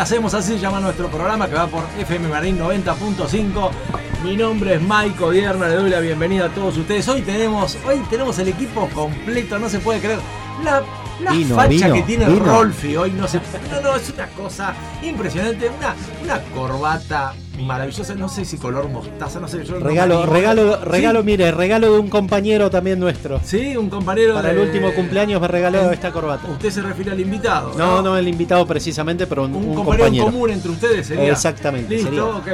hacemos? Así se llama nuestro programa que va por FM Marín 90.5. Mi nombre es Mike Odierna, le doy la bienvenida a todos ustedes. Hoy tenemos, hoy tenemos el equipo completo, no se puede creer. La, la Vino, facha vino, que tiene vino. Rolfi hoy no se No, no, es una cosa impresionante. Una, una corbata maravillosa, no sé si color mostaza, no sé. Yo no me Regalo, regalo, Sí, regalo, mire, regalo de un compañero también nuestro. Sí, un compañero Para el último cumpleaños me regaló esta corbata. Usted se refiere al invitado. No, no el invitado precisamente, pero un, Un, un compañero, compañero. común entre ustedes sería. Exactamente, Listo, sería. ok.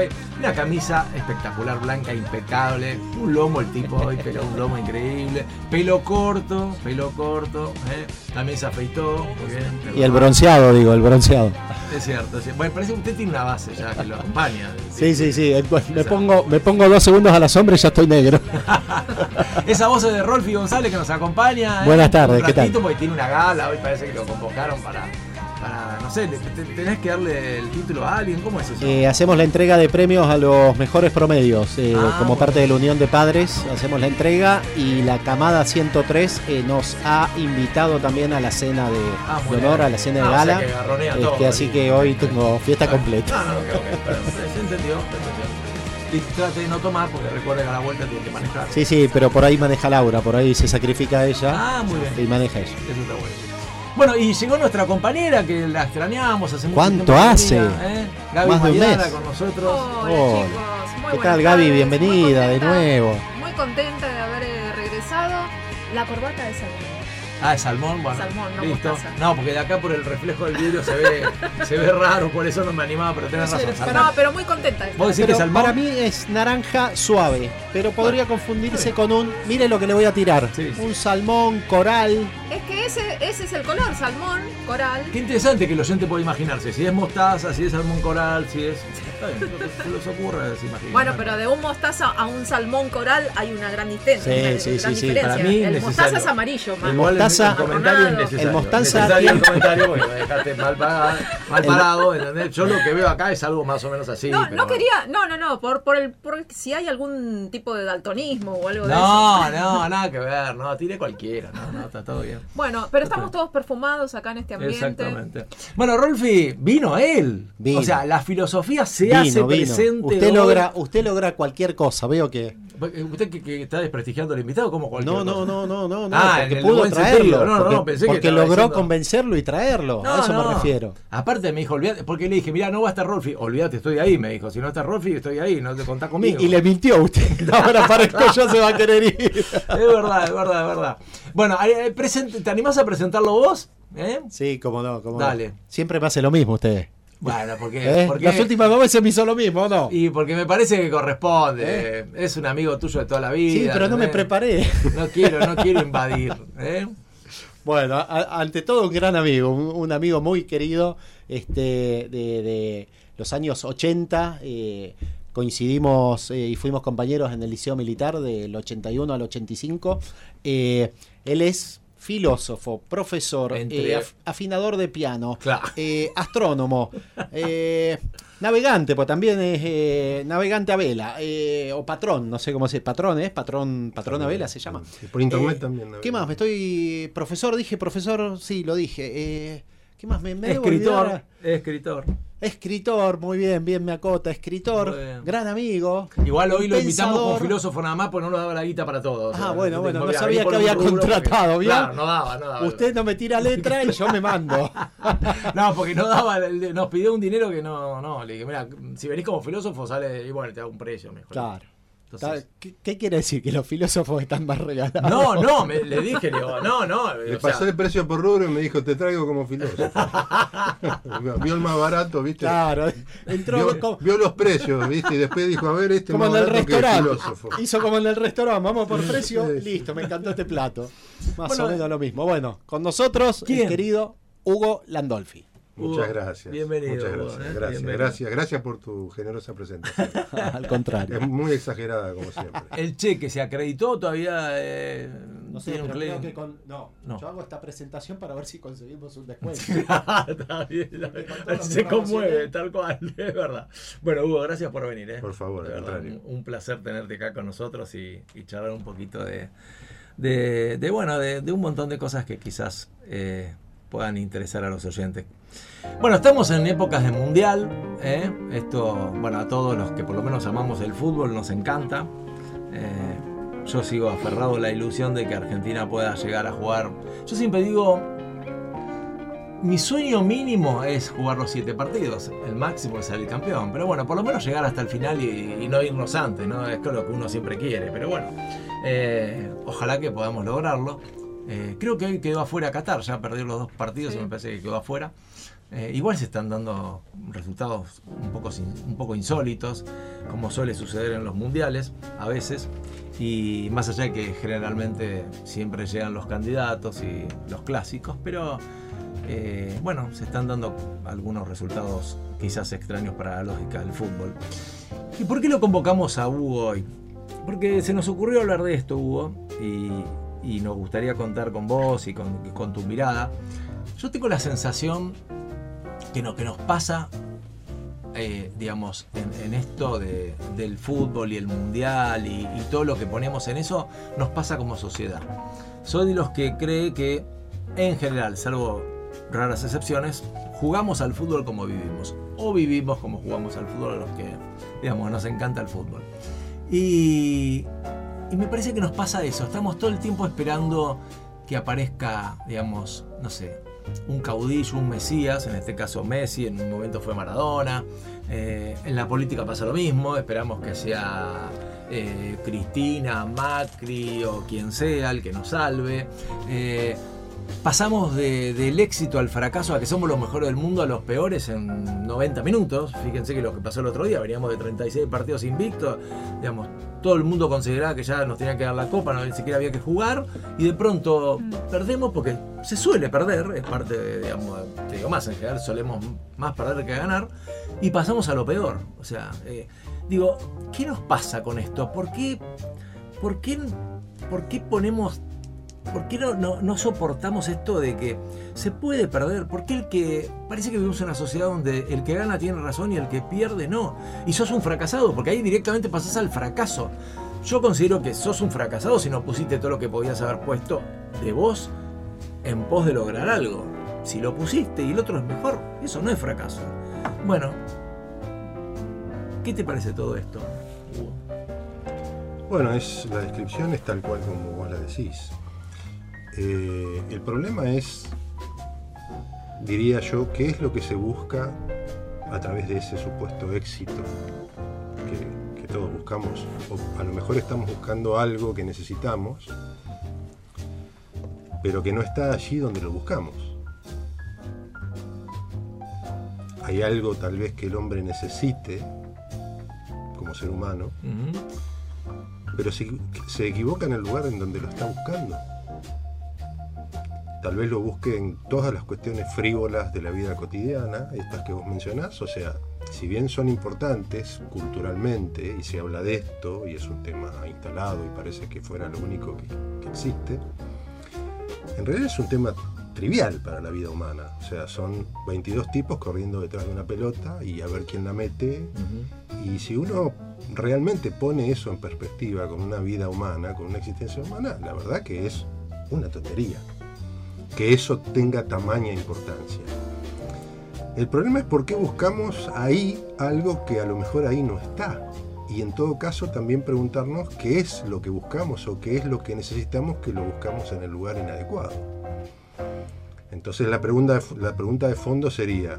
Una camisa espectacular, blanca, impecable. Un lomo el tipo hoy, pero un lomo increíble. Pelo corto, pelo corto. ¿eh? También se afeitó. Muy bien. Y el bronceado, digo, el bronceado. Es cierto. cierto. Bueno, parece que usted tiene una base ya que lo acompaña. Sí, sí, sí. eh, Me pongo, me pongo dos segundos a la sombra y ya estoy negro. Esa voz es de Rolfi González que nos acompaña. ¿eh? Buenas tardes, Un ¿qué tal? ratito, Porque tiene una gala, hoy parece que lo convocaron para. Para no sé, te- te- tenés que darle el título a alguien. ¿Cómo es eso? Eh, hacemos la entrega de premios a los mejores promedios. eh, Ah, como bueno. parte de la Unión de Padres, hacemos la entrega y la camada 103 eh, nos ha invitado también a la cena de, Ah, de honor, bien. a la cena Ah, de o sea gala. que garronea Este, todo, así que hoy tengo fiesta completa. No, no, ok, ok, pero, se entendió, se entendió. Y trate de no tomar porque recuerde que a la vuelta tiene que manejar. Sí, sí, pero por ahí maneja Laura, por ahí se sacrifica ella Ah, muy bien. y maneja ella. Eso está bueno. Bueno, y llegó nuestra compañera que la extrañamos hace mucho ¿Cuánto tiempo que no hace? venía, ¿eh? Gaby Más de un mes. con nosotros. Hola, Hola. chicos, muy ¿Qué tal, Gaby? tardes, Bienvenida de nuevo. Muy contenta de haber eh, regresado. La corbata de salmón. Ah, es salmón, bueno. Salmón, no listo. mostaza. No, porque de acá por el reflejo del vidrio se ve, se ve raro, por eso no me animaba, pero tenés razón. No, pero muy contenta. de. ¿Vos decís que salmón? para mí es naranja suave, pero podría confundirse con un. Mire lo que le voy a tirar: Sí. un salmón, coral. Es que ese, ese es el color, salmón, coral. Qué interesante que el oyente puede imaginarse. Si es mostaza, si es salmón coral, si es. Está bien, lo que se les ocurra se imagina. Bueno, pero de un mostaza a un salmón coral hay una gran distancia. Sí, una sí, gran sí, sí. diferencia. Para mí, el necesario. mostaza es amarillo, más. Mostaza- el mostaza el comentario me dejaste mal, parado, mal El- parado, ¿entendés? Yo lo que veo acá es algo más o menos así. no, pero no bueno. quería, no, no, no, por, por el, por si hay algún tipo de daltonismo o algo de eso. No, no, nada que ver, no, tire cualquiera, no, no, está todo bien. Bueno, pero estamos todos perfumados acá en este ambiente. Exactamente. Bueno, Rolfi, vino él. Vino. O sea, la filosofía se hace Vino, presente. Usted logra, usted logra cualquier cosa, veo que. ¿Usted que, que está desprestigiando al invitado? como cualquier No, no, cosa? no, no, no, no, Ah, porque pudo traerlo. No, no, porque no, pensé que porque logró diciendo- convencerlo y traerlo. a eso me refiero. Aparte me dijo, olvídate, porque le dije, mira, no va a estar Rolfi. Olvídate, estoy ahí, me dijo. Si no está Rolfi, estoy ahí, no te contás conmigo. Y, y le mintió usted. Ahora parezco yo se va a querer ir. Es verdad, es verdad, es verdad. Bueno, eh, presente- ¿te animás a presentarlo vos? ¿Eh? Sí, cómo no, cómo Dale. no. Siempre me hace lo mismo usted. Bueno, porque, ¿Eh? porque Las últimas dos veces me hizo lo mismo, ¿o no? y porque me parece que corresponde. Es un amigo tuyo de toda la vida. sí, pero no me preparé. No quiero, no quiero invadir. ¿eh? Bueno, a- ante todo un gran amigo, un, un amigo muy querido este, de, de los años 80. eh, coincidimos eh, y fuimos compañeros en el Liceo Militar del 81 al 85. Eh, él es filósofo, profesor, Entre- eh, af- afinador de piano, Claro. eh, astrónomo, eh, navegante, pues también es eh, navegante a vela, eh, o patrón, no sé cómo se patrón es, patrón, patrón a vela se llama. Sí, por internet también. ¿Qué más? Me estoy. Profesor, dije profesor, sí, lo dije. ¿Qué más? Me, me Escritor, escritor. Escritor, muy bien, bien me acota. Escritor, bien. gran amigo. Igual hoy lo invitamos como filósofo nada más, porque no nos daba la guita para todos. Ah, bueno, bueno, no sabía que había contratado, ¿vio? Claro, no daba, no daba. Usted no me tira letra y yo me mando. No, porque no daba, nos pidió un dinero que no, no, le dije, mira, si venís como filósofo sale, y bueno, te hago un precio mejor. Claro. Entonces- ¿Qué, qué quiere decir? ¿Que los filósofos están más regalados? No, no, me- le dije, le digo, no, no. Le sea, pasé el precio por rubro y me dijo, te traigo como filósofo. Vio el más barato, ¿viste? Claro, entró Vio, como, vio los precios, ¿viste? Y después dijo, a ver, este como más en el el restaurante. filósofo. Hizo como en el restaurante, vamos por precio, listo, me encantó este plato. Más Bueno, o menos lo mismo. Bueno, con nosotros ¿Quién? el querido Hugo Landolfi. Muchas Hugo, gracias. bienvenido, Muchas Hugo, gracias. ¿eh? Gracias, Bienvenido. gracias, gracias por tu generosa presentación. Al contrario. Es muy exagerada, como siempre. El cheque se acreditó todavía. Eh, No sé, pero creo que con. No, No. yo hago esta presentación para ver si conseguimos un descuento. Está bien, se conmueve, tal cual, es verdad. Bueno, Hugo, gracias por venir. ¿eh? Por favor, al contrario. un, un placer tenerte acá con nosotros y, y charlar un poquito de, de, de, bueno, de, de un montón de cosas que quizás eh, puedan interesar a los oyentes. Bueno, estamos en épocas de mundial. ¿eh? Esto, bueno, a todos los que por lo menos amamos el fútbol nos encanta. Eh, yo sigo aferrado a la ilusión de que Argentina pueda llegar a jugar. Yo siempre digo, mi sueño mínimo es jugar los siete partidos. El máximo es salir campeón. Pero bueno, por lo menos llegar hasta el final y, no irnos antes, ¿no? Es lo que uno siempre quiere. Pero bueno, eh, ojalá que podamos lograrlo. Eh, creo que hoy quedó afuera Qatar, ya perdió los dos partidos Sí. y me parece que quedó afuera. Eh, igual se están dando resultados un poco, un poco insólitos, como suele suceder en los mundiales a veces. Y más allá de que generalmente siempre llegan los candidatos y los clásicos, pero eh, bueno, se están dando algunos resultados quizás extraños para la lógica del fútbol. ¿Y por qué lo convocamos a Hugo hoy? Porque se nos ocurrió hablar de esto, Hugo, y, y nos gustaría contar con vos y con, con tu mirada. Yo tengo la sensación que, no, que nos pasa, eh, digamos, en, en esto de- del fútbol y el mundial y, y todo lo que ponemos en eso, nos pasa como sociedad. Soy de los que cree que, en general, salvo raras excepciones, jugamos al fútbol como vivimos. O vivimos como jugamos al fútbol a los que, digamos, nos encanta el fútbol. Y, y me parece que nos pasa eso. Estamos todo el tiempo esperando que aparezca, digamos, no sé, un caudillo, un mesías, en este caso Messi, en un momento fue Maradona. Eh, en la política pasa lo mismo, esperamos que sea eh, Cristina, Macri o quien sea el que nos salve. Eh, pasamos de- del éxito al fracaso a que somos los mejores del mundo a los peores en 90 minutos. Fíjense que lo que pasó el otro día, veníamos de 36 partidos invictos, digamos, todo el mundo consideraba que ya nos tenía que dar la copa, no ni siquiera había que jugar, y de pronto perdemos porque se suele perder, es parte de, digamos, te digo más, en general solemos más perder que ganar, y pasamos a lo peor. O sea, eh, digo, ¿qué nos pasa con esto? ¿Por qué, por qué, por qué ponemos ¿Por qué no, soportamos esto de que se puede perder? ¿Por qué el que. Parece que vivimos en una sociedad donde el que gana tiene razón y el que pierde no. Y sos un fracasado, porque ahí directamente pasás al fracaso. Yo considero que sos un fracasado si no pusiste todo lo que podías haber puesto de vos en pos de lograr algo. Si lo pusiste y el otro es mejor, eso no es fracaso. Bueno, ¿qué te parece todo esto? Bueno, es, la descripción es tal cual como vos la decís. Eh, el problema es, diría yo, qué es lo que se busca a través de ese supuesto éxito que, que todos buscamos. O a lo mejor estamos buscando algo que necesitamos, pero que no está allí donde lo buscamos. Hay algo tal vez que el hombre necesite como ser humano, pero se, se equivoca en el lugar en donde lo está buscando. Tal vez lo busque en todas las cuestiones frívolas de la vida cotidiana, estas que vos mencionás, o sea, si bien son importantes culturalmente y se habla de esto y es un tema instalado y parece que fuera lo único que, que existe, en realidad es un tema trivial para la vida humana. O sea, son 22 tipos corriendo detrás de una pelota y a ver quién la mete y si uno realmente pone eso en perspectiva con una vida humana, con una existencia humana, la verdad que es una tontería. Que eso tenga tamaña importancia. El problema es por qué buscamos ahí algo que a lo mejor ahí no está. Y en todo caso también preguntarnos qué es lo que buscamos o qué es lo que necesitamos que lo buscamos en el lugar inadecuado. Entonces la pregunta la pregunta de fondo sería,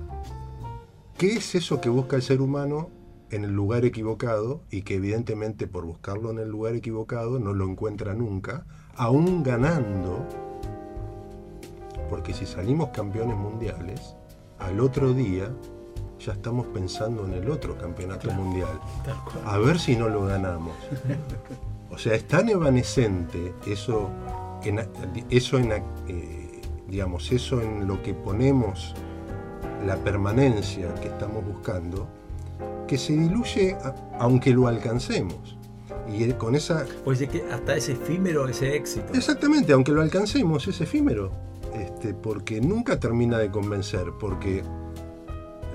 ¿qué es eso que busca el ser humano en el lugar equivocado y que evidentemente por buscarlo en el lugar equivocado no lo encuentra nunca, aún ganando? Porque si salimos campeones mundiales, al otro día ya estamos pensando en el otro campeonato mundial. Tal cual. A ver si no lo ganamos. O sea, es tan evanescente eso en, eso en, eh, digamos, eso en lo que ponemos la permanencia que estamos buscando, que se diluye a- aunque lo alcancemos. Y con esa Pues es que hasta ese efímero, ese éxito. Exactamente, aunque lo alcancemos, es efímero. Este, porque nunca termina de convencer, porque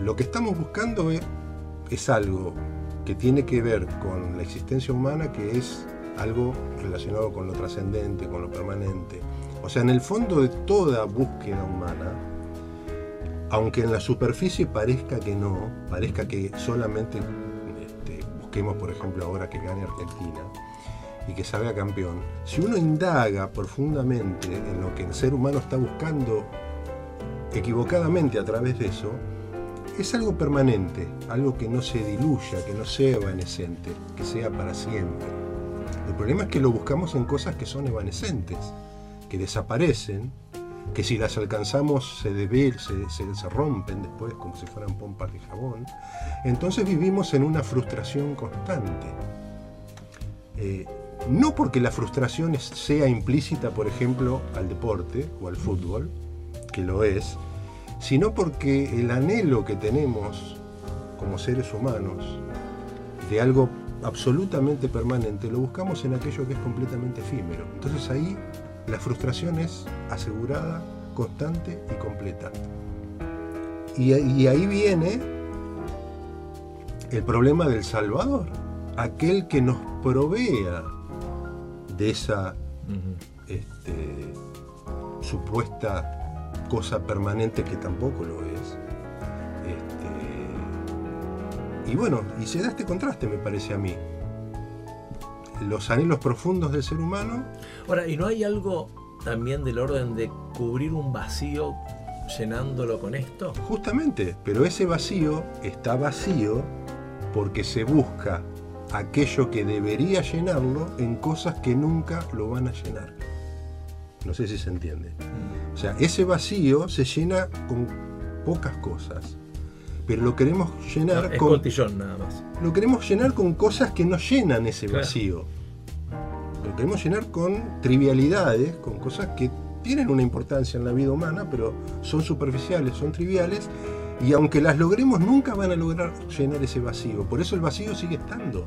lo que estamos buscando es, algo que tiene que ver con la existencia humana, que es algo relacionado con lo trascendente, con lo permanente. O sea, en el fondo de toda búsqueda humana, aunque en la superficie parezca que no, parezca que solamente este, busquemos, por ejemplo, ahora que gane Argentina y que salga campeón, si uno indaga profundamente en lo que el ser humano está buscando equivocadamente a través de eso, es algo permanente, algo que no se diluya, que no sea evanescente, que sea para siempre. El problema es que lo buscamos en cosas que son evanescentes, que desaparecen, que si las alcanzamos se, debe, se, rompen después como si fueran pompas de jabón. Entonces vivimos en una frustración constante. Eh, no porque la frustración sea implícita, por ejemplo, al deporte o al fútbol, que lo es, sino porque el anhelo que tenemos como seres humanos de algo absolutamente permanente lo buscamos en aquello que es completamente efímero. Entonces ahí la frustración es asegurada, constante y completa. Y, y ahí viene el problema del Salvador, aquel que nos provea de esa este, supuesta cosa permanente que tampoco lo es. Este, y bueno, y se da este contraste, me parece a mí. Los anhelos profundos del ser humano. Ahora, ¿y no hay algo también del orden de cubrir un vacío llenándolo con esto? Justamente, pero ese vacío está vacío porque se busca aquello que debería llenarlo en cosas que nunca lo van a llenar. No sé si se entiende. O sea, ese vacío se llena con pocas cosas. Pero lo queremos llenar No, es con. cotillón nada más. Lo queremos llenar con cosas que no llenan ese Claro. vacío. Lo queremos llenar con trivialidades, con cosas que tienen una importancia en la vida humana, pero son superficiales, son triviales, y aunque las logremos, nunca van a lograr llenar ese vacío. Por eso el vacío sigue estando,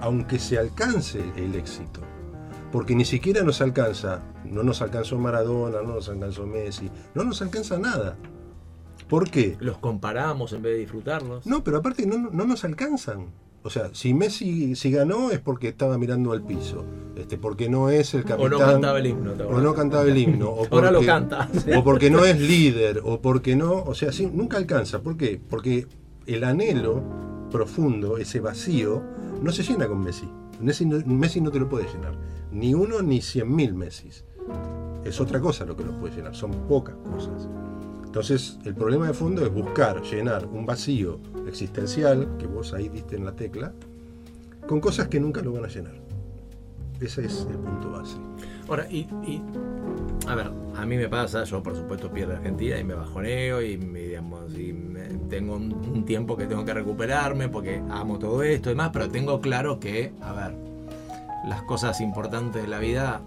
aunque se alcance el éxito. Porque ni siquiera nos alcanza, no nos alcanzó Maradona, no nos alcanzó Messi, no nos alcanza nada. ¿Por qué? Los comparamos en vez de disfrutarlos. No, pero aparte no, no nos alcanzan. O sea, si Messi si ganó es porque estaba mirando al piso, este, porque no es el o capitán. no cantaba el himno. ¿te o no cantaba el himno. O Ahora lo porque- canta. O porque no es líder, o porque no. O sea, sí, nunca alcanza. ¿Por qué? Porque el anhelo profundo, ese vacío, no se llena con Messi. Messi no, Messi no te lo puede llenar. Ni uno ni cien mil Messis. Es otra cosa lo que lo puede llenar. Son pocas cosas. Entonces, el problema de fondo es buscar llenar un vacío existencial, que vos ahí diste en la tecla, con cosas que nunca lo van a llenar. Ese es el punto base. Ahora, y, a ver, a mí me pasa, yo por supuesto pierdo Argentina y me bajoneo y, me, digamos, tengo un, un tiempo que tengo que recuperarme porque amo todo esto y demás, pero tengo claro que, a ver, las cosas importantes de la vida,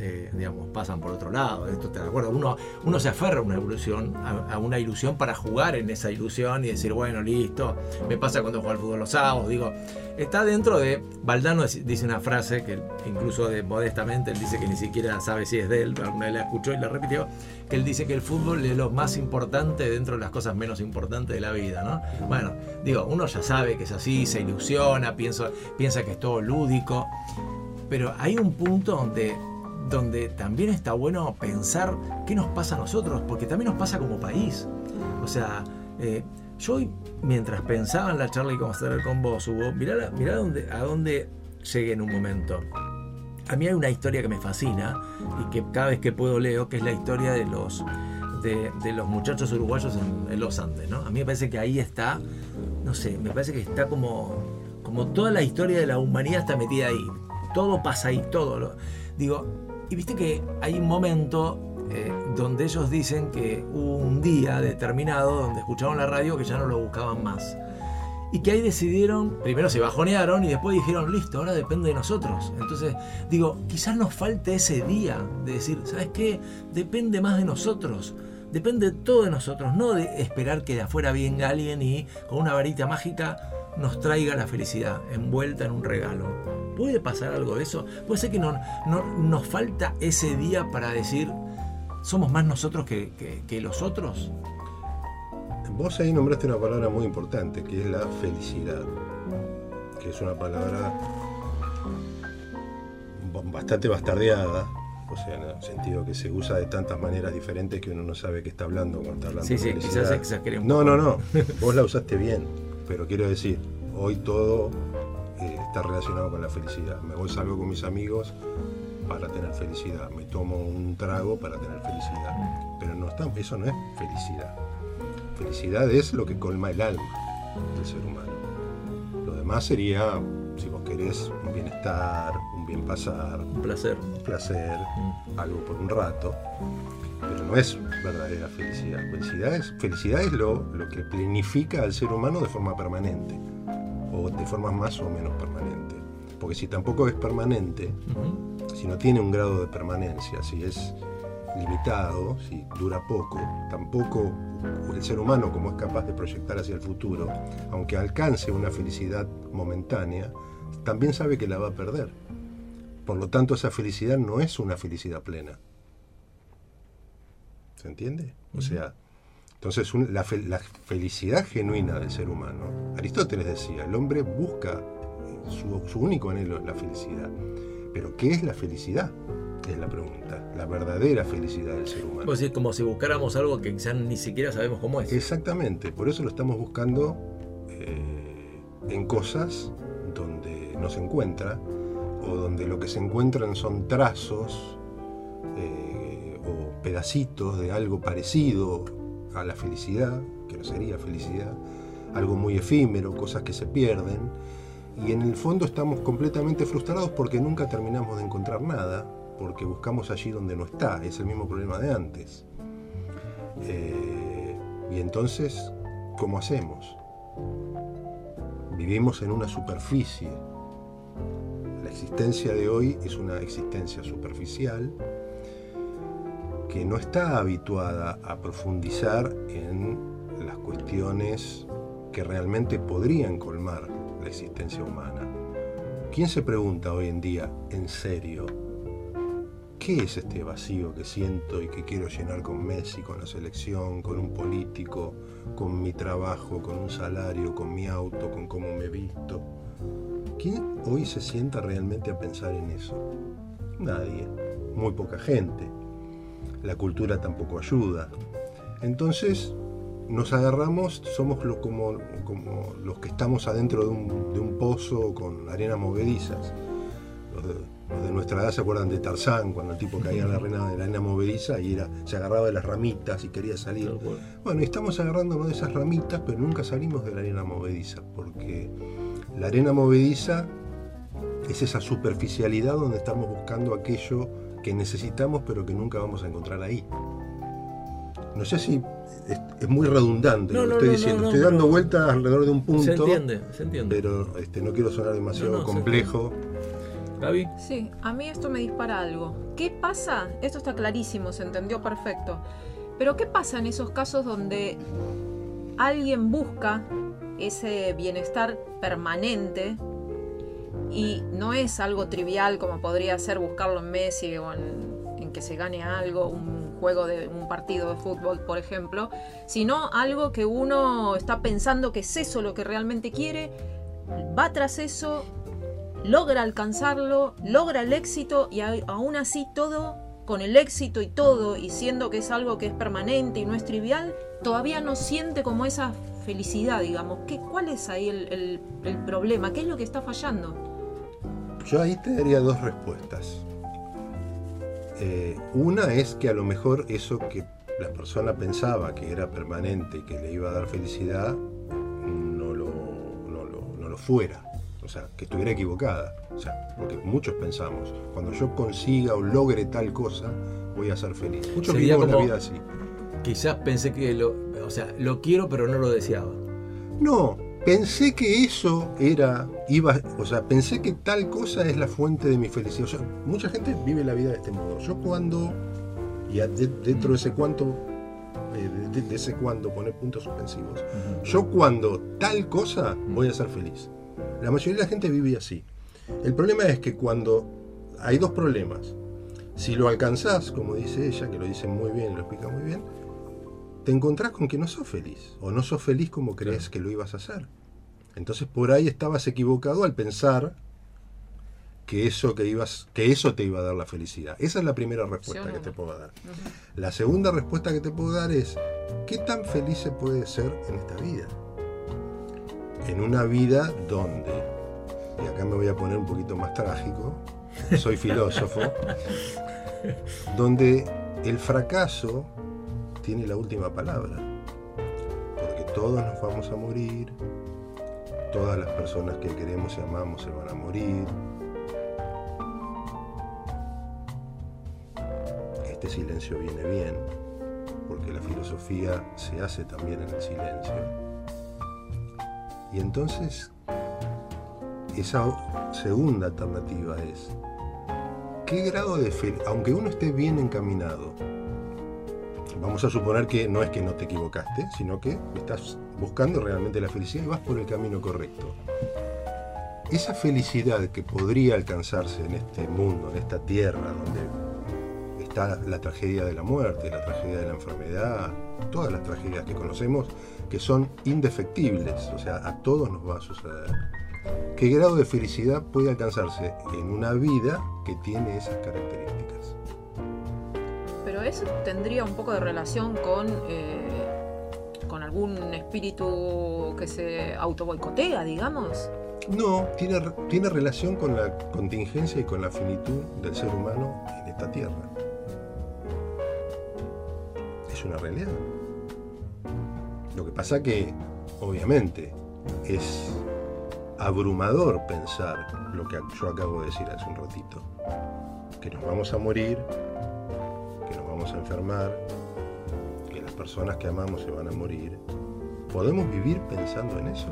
eh, digamos, pasan por otro lado. Esto te acuerdo, uno, uno se aferra a una ilusión, a, una ilusión para jugar en esa ilusión y decir, bueno, listo. Me pasa cuando juego al fútbol los sábados, digo, está dentro de. Valdano dice una frase que incluso de, modestamente él dice que ni siquiera sabe si es de él, pero alguna vez la escuchó y la repitió, que él dice que el fútbol es lo más importante dentro de las cosas menos importantes de la vida, ¿no? Bueno, digo, uno ya sabe que es así, se ilusiona, piensa, piensa que es todo lúdico, pero hay un punto donde, donde también está bueno pensar qué nos pasa a nosotros, porque también nos pasa como país. O sea, eh, yo mientras pensaba en la charla y hacer con vos, Hugo, mirá, mirá dónde, a dónde llegué en un momento. A mí hay una historia que me fascina y que cada vez que puedo leo, que es la historia de los, de, los muchachos uruguayos en, en los Andes. ¿no? A mí me parece que ahí está, no sé, me parece que está como, como toda la historia de la humanidad está metida ahí. Todo pasa ahí, todo. lo- digo, y viste que hay un momento eh, donde ellos dicen que hubo un día determinado donde escucharon la radio que ya no lo buscaban más. Y que ahí decidieron, primero se bajonearon y después dijeron, listo, ahora depende de nosotros. Entonces, digo, quizás nos falte ese día de decir, ¿sabes qué? Depende más de nosotros. Depende todo de nosotros, no de esperar que de afuera venga alguien y con una varita mágica nos traiga la felicidad envuelta en un regalo. ¿Puede pasar algo de eso? Puede ser que no, no- nos falta ese día para decir, somos más nosotros que, que- que los otros. Vos ahí nombraste una palabra muy importante, que es la felicidad, que es una palabra bastante bastardeada, o sea, en el sentido que se usa de tantas maneras diferentes que uno no sabe qué está hablando cuando está hablando Sí, de sí, felicidad. quizás exageré un No, poco. no, no. Vos la usaste bien, pero quiero decir, hoy todo eh, está relacionado con la felicidad. Me voy salgo con mis amigos para tener felicidad. Me tomo un trago para tener felicidad. Pero no está, eso no es felicidad. Felicidad es lo que colma el alma del ser humano. Lo demás sería, si vos querés, un bienestar, un bien pasar, Un placer. un placer, algo por un rato, pero no es verdadera felicidad. Felicidad es, felicidad es lo, lo que planifica al ser humano de forma permanente, o de forma más o menos permanente. Porque si tampoco es permanente, si no tiene un grado de permanencia, si es limitado, si dura poco, tampoco el ser humano, como es capaz de proyectar hacia el futuro, aunque alcance una felicidad momentánea, también sabe que la va a perder. Por lo tanto, esa felicidad no es una felicidad plena. ¿Se entiende? O sea, entonces un- la, fel- la felicidad genuina del ser humano, Aristóteles decía, el hombre busca, su, su único anhelo es la felicidad. Pero ¿qué es la felicidad? Es la pregunta. La verdadera felicidad del ser humano. Vos decís, como si buscáramos algo que quizás ni siquiera sabemos cómo es. Exactamente, por eso lo estamos buscando eh, en cosas donde no se encuentra o donde lo que se encuentran son trazos eh, pedacitos de algo parecido a la felicidad, que no sería felicidad, algo muy efímero, cosas que se pierden, y en el fondo estamos completamente frustrados porque nunca terminamos de encontrar nada, porque buscamos allí donde no está, es el mismo problema de antes. Eh, y entonces, ¿cómo hacemos? Vivimos en una superficie. La existencia de hoy es una existencia superficial que no está habituada a profundizar en las cuestiones que realmente podrían colmar la existencia humana. ¿Quién se pregunta hoy en día, en serio, qué es este vacío que siento y que quiero llenar con Messi, con la selección, con un político, con mi trabajo, con un salario, con mi auto, con cómo me visto? ¿Quién hoy se sienta realmente a pensar en eso? Nadie, muy poca gente. La cultura tampoco ayuda. Entonces nos agarramos, somos lo- como, como los que estamos adentro de un, de un pozo con arenas movedizas. Los de, los de nuestra edad se acuerdan de Tarzán, cuando el tipo caía en la arena, en la arena movediza y era, se agarraba de las ramitas y quería salir. Bueno, estamos agarrándonos de esas ramitas, pero nunca salimos de la arena movediza, porque la arena movediza es esa superficialidad donde estamos buscando aquello que necesitamos, pero que nunca vamos a encontrar ahí. No sé si es, es muy redundante No, lo que no, estoy no, diciendo. no, estoy no, dando vueltas alrededor de un punto, Se entiende, se entiende. pero este, no quiero sonar demasiado No, no, se complejo. Gaby, Sí, a mí esto me dispara algo. ¿Qué pasa? Esto está clarísimo, se entendió perfecto. Pero ¿qué pasa en esos casos donde alguien busca ese bienestar permanente y no es algo trivial como podría ser buscarlo en Messi o en, que se gane algo, un juego de un partido de fútbol, por ejemplo, sino algo que uno está pensando que es eso lo que realmente quiere, va tras eso, logra alcanzarlo, logra el éxito y aún así todo, con el éxito y todo, y siendo que es algo que es permanente y no es trivial, todavía no siente como esa felicidad, digamos. ¿Qué, ¿Cuál es ahí el problema? ¿Qué es lo que está fallando? Yo ahí te daría dos respuestas. Eh, una es que a lo mejor eso que la persona pensaba que era permanente y que le iba a dar felicidad, no lo, no lo, no lo fuera. O sea, que estuviera equivocada. O sea, porque muchos pensamos, cuando yo consiga o logre tal cosa, voy a ser feliz. Muchos Sería vivimos la vida así. quizás pensé que lo, o sea, lo quiero pero no lo deseaba. No, pensé que eso era, iba, o sea, pensé que tal cosa es la fuente de mi felicidad. O sea, mucha gente vive la vida de este modo. Yo cuando, y dentro de ese cuánto, eh, de, de ese cuando poner puntos suspensivos, yo cuando tal cosa voy a ser feliz. La mayoría de la gente vive así. El problema es que cuando hay dos problemas. Si lo alcanzás, como dice ella, que lo dice muy bien, lo explica muy bien, te encontrás con que no sos feliz, o no sos feliz como crees que lo ibas a hacer. Entonces por ahí estabas equivocado al pensar que eso que ibas, que eso te iba a dar la felicidad. Esa es la primera respuesta que te puedo dar. La segunda respuesta que te puedo dar es, ¿qué tan feliz se puede ser en esta vida? En una vida donde, y acá me voy a poner un poquito más trágico, soy filósofo, donde el fracaso tiene la última palabra, porque todos nos vamos a morir, todas las personas que queremos y amamos se van a morir, este silencio viene bien, porque la filosofía se hace también en el silencio. Y entonces, esa segunda alternativa es, ¿qué grado de fe, aunque uno esté bien encaminado, vamos a suponer que no es que no te equivocaste, sino que estás buscando realmente la felicidad y vas por el camino correcto. Esa felicidad que podría alcanzarse en este mundo, en esta tierra, donde está la tragedia de la muerte, la tragedia de la enfermedad, todas las tragedias que conocemos que son indefectibles, o sea, a todos nos va a suceder. ¿Qué grado de felicidad puede alcanzarse en una vida que tiene esas características? Eso tendría un poco de relación con, eh, con algún espíritu que se autoboicotea, digamos. No, tiene, tiene relación con la contingencia y con la finitud del ser humano en esta tierra. Es una realidad. Lo que pasa que, obviamente, es abrumador pensar lo que yo acabo de decir hace un ratito. Que nos vamos a morir, vamos a enfermar, que las personas que amamos se van a morir. ¿Podemos vivir pensando en eso?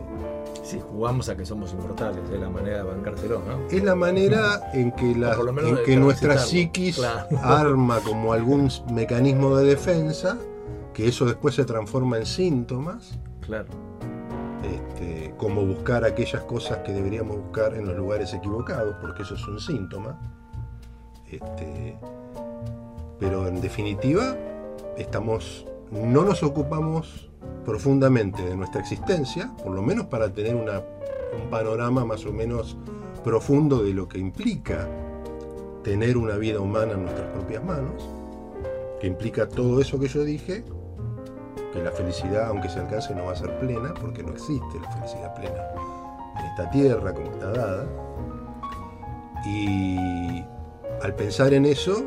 Si jugamos a que somos inmortales, es la manera de bancárselo, ¿no? Es la manera en que, la- en que nuestra psiquis Claro. arma como algún mecanismo de defensa, que eso después se transforma en síntomas, Claro. este, como buscar aquellas cosas que deberíamos buscar en los lugares equivocados, porque eso es un síntoma. Este, pero en definitiva, estamos, no nos ocupamos profundamente de nuestra existencia, por lo menos para tener una- un panorama más o menos profundo de lo que implica tener una vida humana en nuestras propias manos, que implica todo eso que yo dije, que la felicidad, aunque se alcance, no va a ser plena, porque no existe la felicidad plena en esta tierra como está dada. Y al pensar en eso,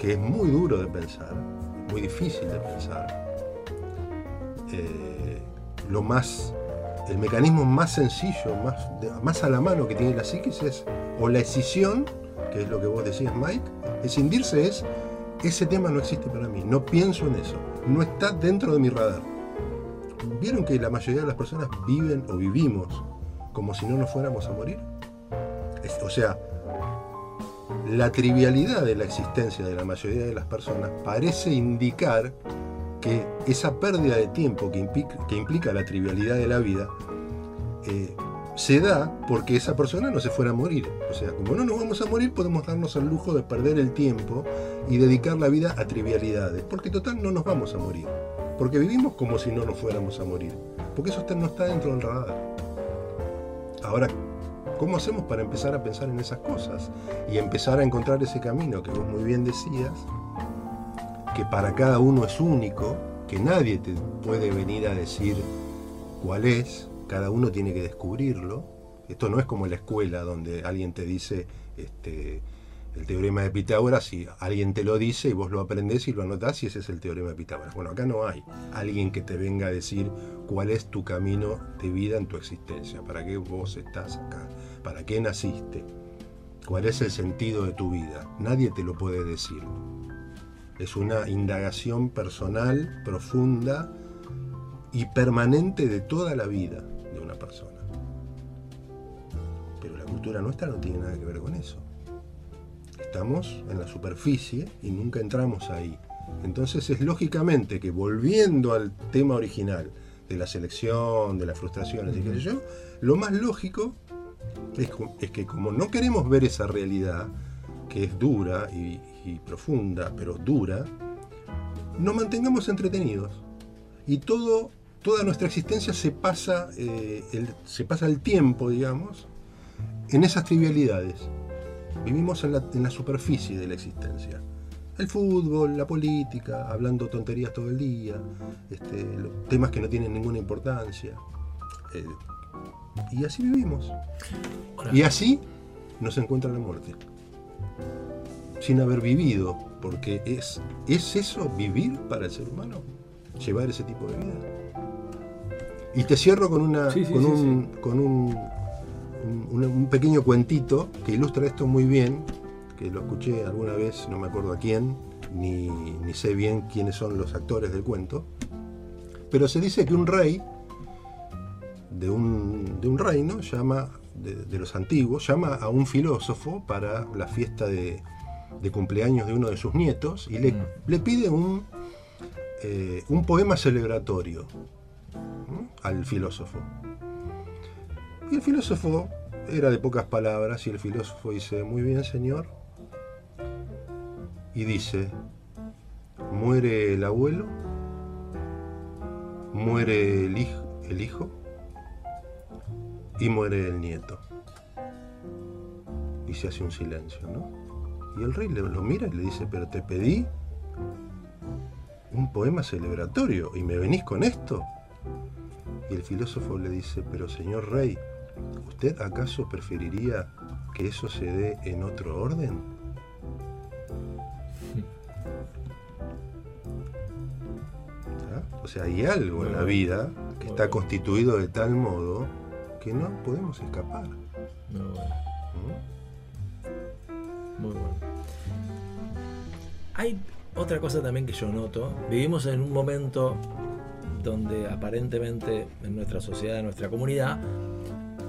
que es muy duro de pensar, muy difícil de pensar, eh, lo más, el mecanismo más sencillo, más, más a la mano que tiene la psiquis es, o la escisión, que es lo que vos decías, Mike, escindirse es, ese tema no existe para mí, no pienso en eso, no está dentro de mi radar. ¿Vieron que la mayoría de las personas viven o vivimos como si no nos fuéramos a morir? Es- o sea, la trivialidad de la existencia de la mayoría de las personas parece indicar que esa pérdida de tiempo que implica, la trivialidad de la vida eh, se da porque esa persona no se fuera a morir. O sea, como no nos vamos a morir, podemos darnos el lujo de perder el tiempo y dedicar la vida a trivialidades, porque total no nos vamos a morir. Porque vivimos como si no nos fuéramos a morir. Porque eso no está dentro del radar. Ahora, ¿cómo hacemos para empezar a pensar en esas cosas? Y empezar a encontrar ese camino que vos muy bien decías, que para cada uno es único, que nadie te puede venir a decir cuál es, cada uno tiene que descubrirlo. Esto no es como la escuela donde alguien te dice este, el teorema de Pitágoras y alguien te lo dice y vos lo aprendés y lo anotás y ese es el teorema de Pitágoras. Bueno, acá no hay alguien que te venga a decir cuál es tu camino de vida en tu existencia, para qué vos estás acá, para qué naciste, cuál es el sentido de tu vida. Nadie te lo puede decir. Es una indagación personal, profunda y permanente de toda la vida de una persona. Pero la cultura nuestra no tiene nada que ver con eso. Estamos en la superficie y nunca entramos ahí. Entonces es lógicamente que volviendo al tema original de la selección, de las frustraciones y yo, lo más lógico es, es que como no queremos ver esa realidad, que es dura y, y profunda, pero dura, nos mantengamos entretenidos. Y todo, toda nuestra existencia se pasa, eh, el, se pasa el tiempo, digamos, en esas trivialidades. Vivimos en la, en la superficie de la existencia. El fútbol, la política, hablando tonterías todo el día, este, temas que no tienen ninguna importancia. Eh, y así vivimos. Y así nos encuentra la muerte. Sin haber vivido, porque es, ¿es eso vivir para el ser humano? Llevar ese tipo de vida. Y te cierro con, una, Sí, sí, con, sí, un, con un, un- pequeño cuentito que ilustra esto muy bien, que lo escuché alguna vez, no me acuerdo a quién, ni, ni sé bien quiénes son los actores del cuento, pero se dice que un rey de un, de un reino llama, de, de los antiguos, llama a un filósofo para la fiesta de, de cumpleaños de uno de sus nietos y le, Mm. le pide un, eh, un poema celebratorio ¿no? al filósofo. Y el filósofo era de pocas palabras y el filósofo dice, muy bien señor, y dice, muere el abuelo, muere el hijo, y muere el nieto. Y se hace un silencio, ¿no? Y el rey lo mira y le dice, pero te pedí un poema celebratorio y me venís con esto. Y el filósofo le dice, pero señor rey, ¿usted acaso preferiría que eso se dé en otro orden? ¿Ah? O sea, hay algo en la vida que está constituido de tal modo que no podemos escapar. Muy bueno, ¿no? muy bueno. Hay otra cosa también que yo noto. Vivimos en un momento donde aparentemente en nuestra sociedad, en nuestra comunidad,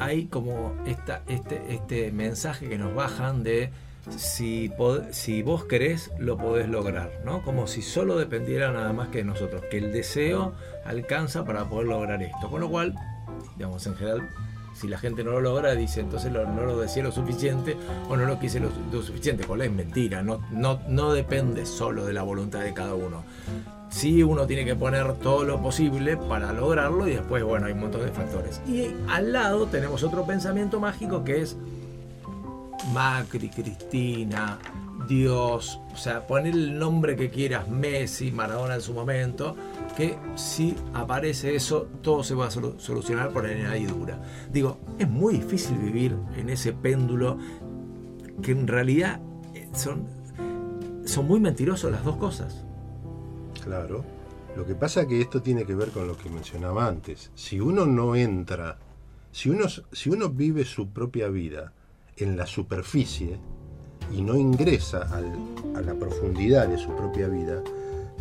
hay como esta, este, este mensaje que nos bajan de si, si vos querés, lo podés lograr, ¿no? Como si solo dependiera nada más que de nosotros, que el deseo alcanza para poder lograr esto. Con lo cual, digamos, en general, si la gente no lo logra, dice entonces no lo deseé lo suficiente o no lo quise lo, suficiente, con es mentira, no, no, no depende solo de la voluntad de cada uno. Sí, uno tiene que poner todo lo posible para lograrlo y después, bueno, hay un montón de factores. Y al lado tenemos otro pensamiento mágico que es Macri, Cristina, Dios, o sea, poner el nombre que quieras, Messi, Maradona en su momento, que si aparece eso, todo se va a solu- solucionar por añadidura. Digo, es muy difícil vivir en ese péndulo que en realidad eh, son, son muy mentirosos las dos cosas. Claro. Lo que pasa es que esto tiene que ver con lo que mencionaba antes. Si uno no entra, si uno, si uno vive su propia vida en la superficie y no ingresa al- a la profundidad de su propia vida,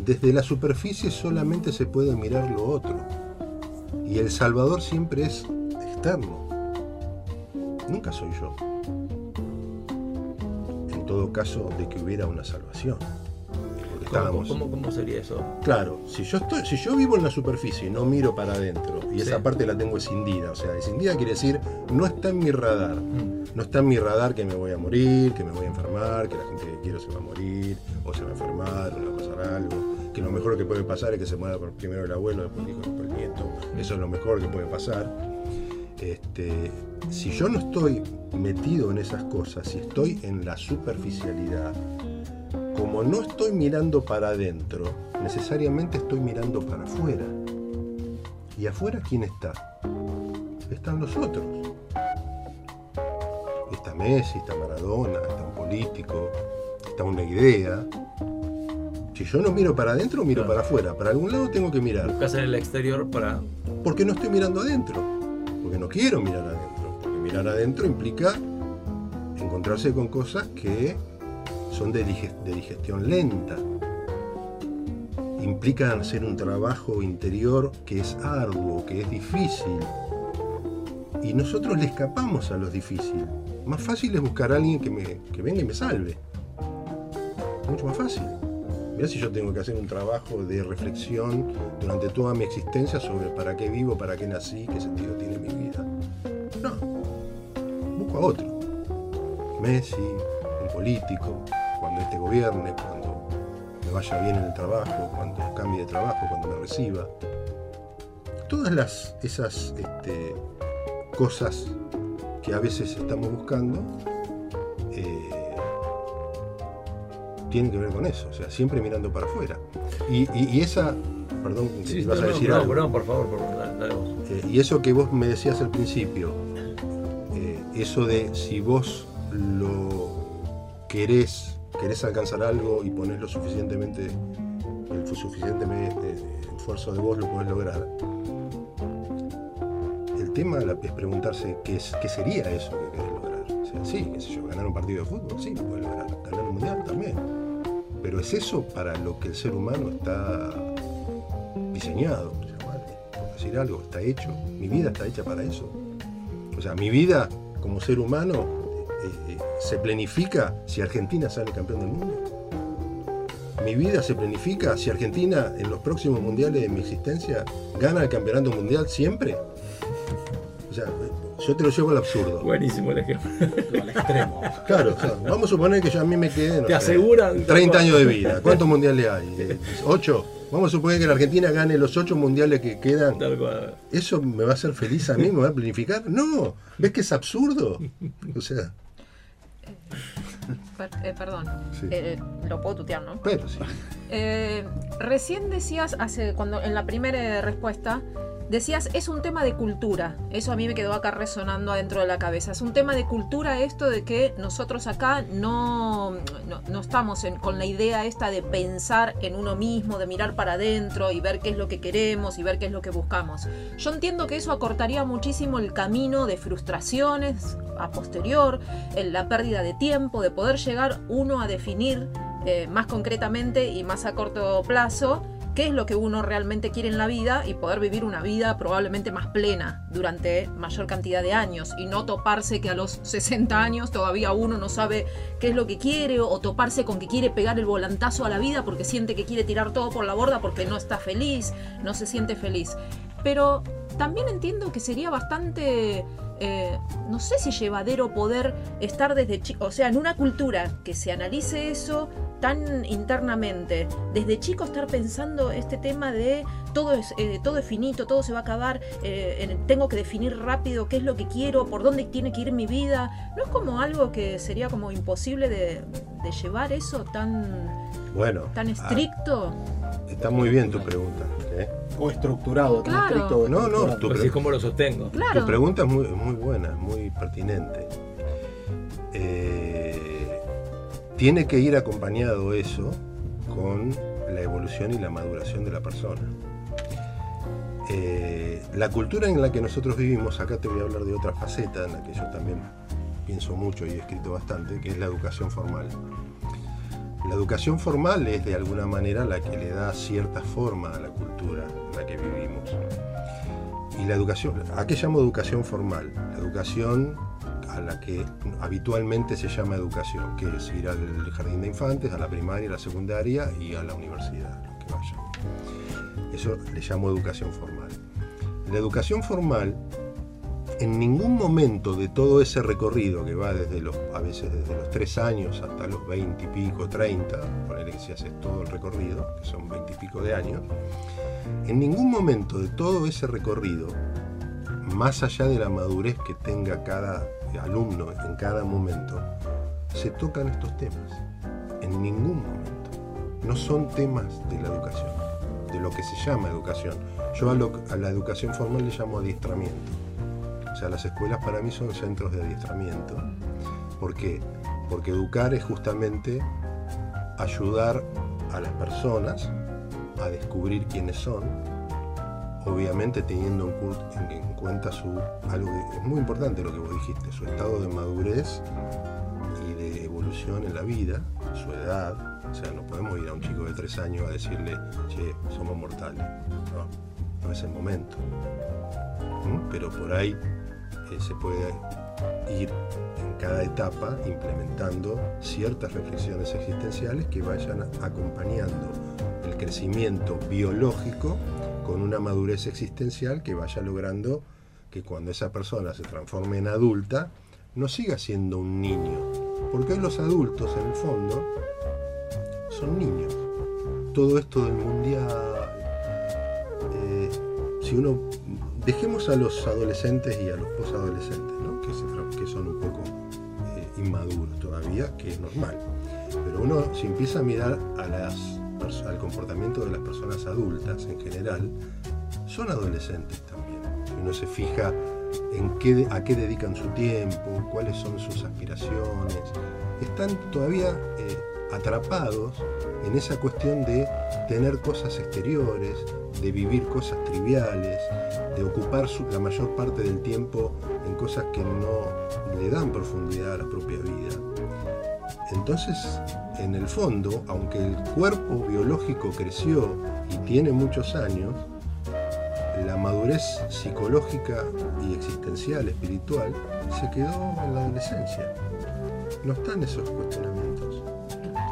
desde la superficie solamente se puede mirar lo otro. Y el Salvador siempre es externo. Nunca soy yo. En todo caso de que hubiera una salvación. ¿Cómo, estábamos- cómo- cómo sería eso? Claro, si yo estoy, si yo vivo en la superficie y no miro para adentro, y esa parte la tengo escindida, o sea, escindida quiere decir no está en mi radar. Mm. No está en mi radar que me voy a morir, que me voy a enfermar, que la gente que quiero se va a morir, o se va a enfermar, o le va a pasar algo. Que lo mejor que puede pasar es que se muera primero el abuelo, después el hijo, después el nieto. Eso es lo mejor que puede pasar. Este, si yo no estoy metido en esas cosas, si estoy en la superficialidad, como no estoy mirando para adentro, necesariamente estoy mirando para afuera. ¿Y afuera quién está? Están los otros. Está Messi, está Maradona, está un político, está una idea. Si yo no miro para adentro, miro Claro. para afuera. Para algún lado tengo que mirar. Buscas en el exterior para... Porque no estoy mirando adentro. Porque no quiero mirar adentro. Porque mirar adentro implica encontrarse con cosas que son de, dige- de digestión lenta. Implican hacer un trabajo interior que es arduo, que es difícil. Y nosotros le escapamos a lo difícil. Más fácil es buscar a alguien que, me, que venga y me salve. Mucho más fácil. Mirá si yo tengo que hacer un trabajo de reflexión durante toda mi existencia sobre para qué vivo, para qué nací, qué sentido tiene mi vida. No. Busco a otro. Messi, político, cuando este gobierne, cuando me vaya bien en el trabajo, cuando cambie de trabajo, cuando me reciba. Todas las, esas este, cosas que a veces estamos buscando, eh, tiene que ver con eso, o sea, siempre mirando para afuera. Y, y- y esa, perdón, Sí, vas no, a decir no, algo. no, por favor, por favor, dale, dale vos. Eh, y eso que vos me decías al principio, eh, eso de si vos lo querés, querés alcanzar algo y ponés lo suficientemente, el suficientemente eh, esfuerzo de vos lo podés lograr. El tema es preguntarse qué, es, qué sería eso que querés lograr. O sea, sí, qué yo, ganar un partido de fútbol, sí, lo podés lograr. Ganar un mundial también. Pero es eso para lo que el ser humano está diseñado, por decir algo, está hecho. Mi vida está hecha para eso. O sea, mi vida como ser humano eh, se planifica si Argentina sale campeón del mundo. Mi vida se planifica si Argentina en los próximos mundiales de mi existencia gana el campeonato mundial siempre. O sea, yo te lo llevo al absurdo. Buenísimo el ejemplo. Al extremo. Claro, o sea, vamos a suponer que yo a mí me queden Te aseguran- 30 años de vida. ¿Cuántos mundiales hay? ¿Ocho? Vamos a suponer que la Argentina gane los ocho mundiales que quedan. ¿Eso me va a hacer feliz a mí? ¿Me va a planificar? No. ¿Ves que es absurdo? O sea, Per- eh, perdón. Sí. Eh, lo puedo tutear, ¿no? pero sí. Eh, recién decías, hace, cuando, en la primera respuesta, decías, es un tema de cultura. Eso a mí me quedó acá resonando adentro de la cabeza. Es un tema de cultura esto de que nosotros acá no, no, estamos en- con la idea esta de pensar en uno mismo, de mirar para adentro y ver qué es lo que queremos y ver qué es lo que buscamos. Yo entiendo que eso acortaría muchísimo el camino de frustraciones a posterior, en la pérdida de tiempo, de poder llegar uno a definir eh, más concretamente y más a corto plazo qué es lo que uno realmente quiere en la vida y poder vivir una vida probablemente más plena durante mayor cantidad de años y no toparse que a los 60 años todavía uno no sabe qué es lo que quiere o toparse con que quiere pegar el volantazo a la vida porque siente que quiere tirar todo por la borda porque no está feliz, no se siente feliz. Pero también entiendo que sería bastante, eh, no sé si llevadero poder estar desde chico, o sea, en una cultura que se analice eso tan internamente, desde chico estar pensando este tema de todo es, eh, todo es finito, todo se va a acabar, eh, en- tengo que definir rápido qué es lo que quiero, por dónde tiene que ir mi vida, ¿no es como algo que sería como imposible de, de llevar eso tan, Bueno, tan ah, estricto? está muy bien tu pregunta. ¿Eh? O estructurado, tan Claro. estricto. o No, no, tu- Pues sí, ¿cómo lo sostengo? Claro. Tu pregunta es muy, muy buena, muy pertinente. Eh, tiene que ir acompañado eso con la evolución y la maduración de la persona. Eh, la cultura en la que nosotros vivimos, acá te voy a hablar de otra faceta en la que yo también pienso mucho y he escrito bastante, que es la educación formal. La educación formal es de alguna manera la que le da cierta forma a la cultura en la que vivimos. Y la educación, ¿a qué llamo educación formal? La educación a la que habitualmente se llama educación, que es ir al jardín de infantes, a la primaria, a la secundaria y a la universidad, los que vayan. Eso le llamo educación formal. La educación formal, en ningún momento de todo ese recorrido que va desde los, a veces desde los 3 años hasta los 20 y pico, 30, ponerle que si haces todo el recorrido, que son 20 y pico de años, en ningún momento de todo ese recorrido, más allá de la madurez que tenga cada alumno en cada momento, se tocan estos temas. En ningún momento. No son temas de la educación, de lo que se llama educación. Yo a la educación formal le llamo adiestramiento. O sea, las escuelas para mí son centros de adiestramiento. ¿Por qué? Porque educar es justamente ayudar a las personas a descubrir quiénes son, obviamente teniendo en, cuenta su algo que es muy importante lo que vos dijiste, su estado de madurez y de evolución en la vida, su edad. O sea, no podemos ir a un chico de tres años a decirle, che, somos mortales. No, no es el momento. ¿Mm? Pero por ahí se puede ir en cada etapa implementando ciertas reflexiones existenciales que vayan acompañando el crecimiento biológico con una madurez existencial que vaya logrando que cuando esa persona se transforme en adulta no siga siendo un niño. Porque hoy los adultos en el fondo son niños. Todo esto del mundial, eh, si uno dejemos a los adolescentes y a los posadolescentes, ¿no? que, son un poco eh, inmaduros todavía, que es normal. Pero uno, si empieza a mirar al comportamiento de las personas adultas en general, son adolescentes también. Si uno se fija en qué, a qué dedican su tiempo, cuáles son sus aspiraciones, están todavía eh, atrapados en esa cuestión de tener cosas exteriores, de vivir cosas triviales, de ocupar la mayor parte del tiempo en cosas que no le dan profundidad a la propia vida. Entonces, en el fondo, aunque el cuerpo biológico creció y tiene muchos años, la madurez psicológica y existencial, espiritual, se quedó en la adolescencia. No están esos cuestionamientos.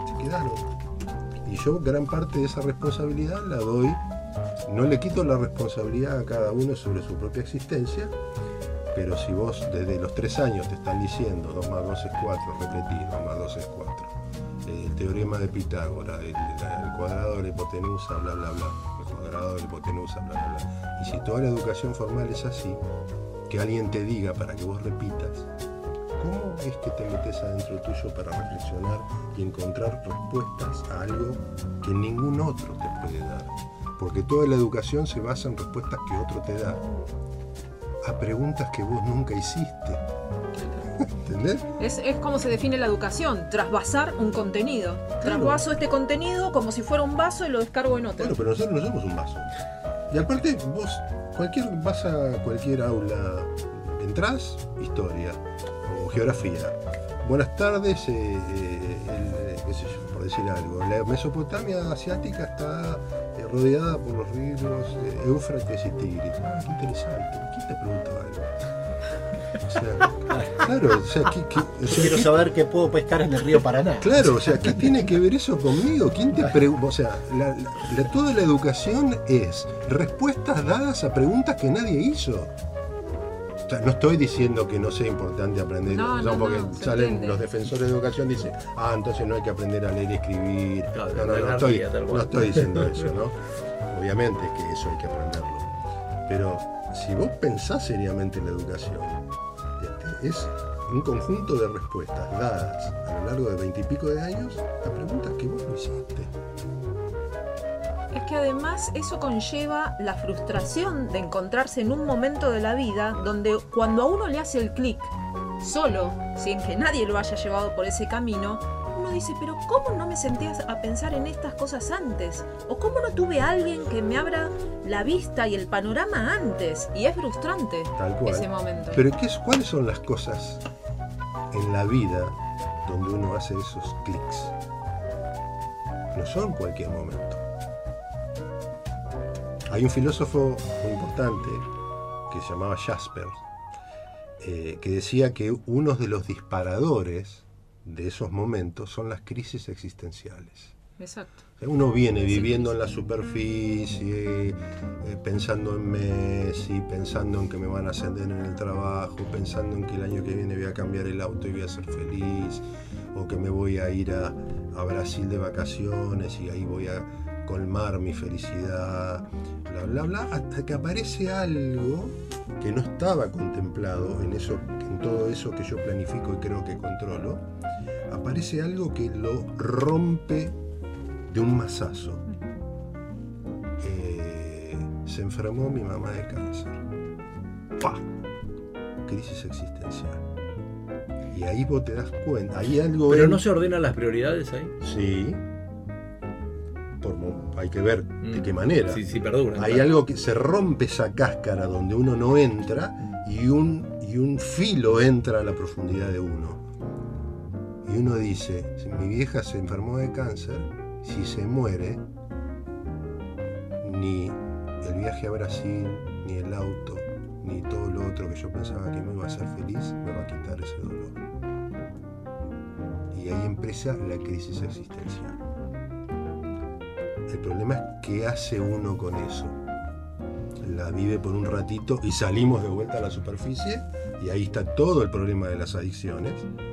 Se quedaron. Y yo gran parte de esa responsabilidad la doy, no le quito la responsabilidad a cada uno sobre su propia existencia, pero si vos desde los tres años te están diciendo 2 más 2 es 4, repetís, 2 más 2 es 4, el teorema de Pitágoras, el, el cuadrado de la hipotenusa, bla, bla, bla, el cuadrado de la hipotenusa, bla, bla, bla. Y si toda la educación formal es así, que alguien te diga para que vos repitas, ¿cómo es que te metes adentro tuyo para reflexionar y encontrar respuestas a algo que ningún otro te puede dar? Porque toda la educación se basa en respuestas que otro te da a preguntas que vos nunca hiciste. ¿Entendés? Es, es como se define la educación, trasvasar un contenido. Trasvaso este contenido como si fuera un vaso y lo descargo en otro. Bueno, pero nosotros no somos un vaso. Y aparte, vos, cualquier, vas a cualquier aula, entrás, historia o geografía. Buenas tardes, eh, eh, el- qué sé yo, por decir algo. La Mesopotamia asiática está rodeada por los ríos eh, Éufrates y Tigris. Ah, qué interesante. ¿Quién te preguntó algo? O sea, claro, o sea, ¿qué, qué- o Yo sea, quiero ¿qué- saber qué puedo pescar en el río Paraná. Claro, o sea, ¿qué tiene que ver eso conmigo? ¿Quién te? O sea, la- la- la- toda la educación es respuestas dadas a preguntas que nadie hizo. No estoy diciendo que no sea importante aprender, No, o sea, no, porque no, salen entiende. los defensores de educación dicen, ah, entonces no hay que aprender a leer y escribir. Claro, no, no, no, estoy, no estoy diciendo eso, ¿no? Obviamente que eso hay que aprenderlo. Pero si vos pensás seriamente en la educación, este, es un conjunto de respuestas dadas a lo largo de veintipico de años a preguntas que vos no hiciste. Que además eso conlleva la frustración de encontrarse en un momento de la vida donde cuando a uno le hace el clic solo, sin que nadie lo haya llevado por ese camino, uno dice, pero ¿cómo no me senté a a pensar en estas cosas antes? ¿O cómo no tuve a alguien que me abra la vista y el panorama antes? Y es frustrante Tal cual. ese momento. Pero ¿qué es, ¿cuáles son las cosas en la vida donde uno hace esos clics? No son cualquier momento. Hay un filósofo muy importante que se llamaba Jasper, eh, que decía que uno de los disparadores de esos momentos son las crisis existenciales. Exacto. Uno viene viviendo en la superficie, eh, pensando en Messi, pensando en que me van a ascender en el trabajo, pensando en que el año que viene voy a cambiar el auto y voy a ser feliz, o que me voy a ir a, a Brasil de vacaciones y ahí voy a colmar mi felicidad, bla, bla, bla, hasta que aparece algo que no estaba contemplado en, eso, en todo eso que yo planifico y creo que controlo, aparece algo que lo rompe de un mazazo. Eh, se enfermó mi mamá de cáncer. ¡Pah! Crisis existencial. Y ahí vos te das cuenta. Ahí algo Pero en- no se ordenan las prioridades ahí. Sí. Por hay que ver de Mm. qué manera. Sí, sí, perdura. Hay claro. algo que se rompe esa cáscara donde uno no entra y un, y un filo entra a la profundidad de uno. Y uno dice, si mi vieja se enfermó de cáncer, si se muere, ni el viaje a Brasil, ni el auto, ni todo lo otro que yo pensaba que me iba a hacer feliz, me va a quitar ese dolor. Y ahí empieza la crisis existencial. El problema es qué hace uno con eso. La vive por un ratito y salimos de vuelta a la superficie y ahí está todo el problema de las adicciones.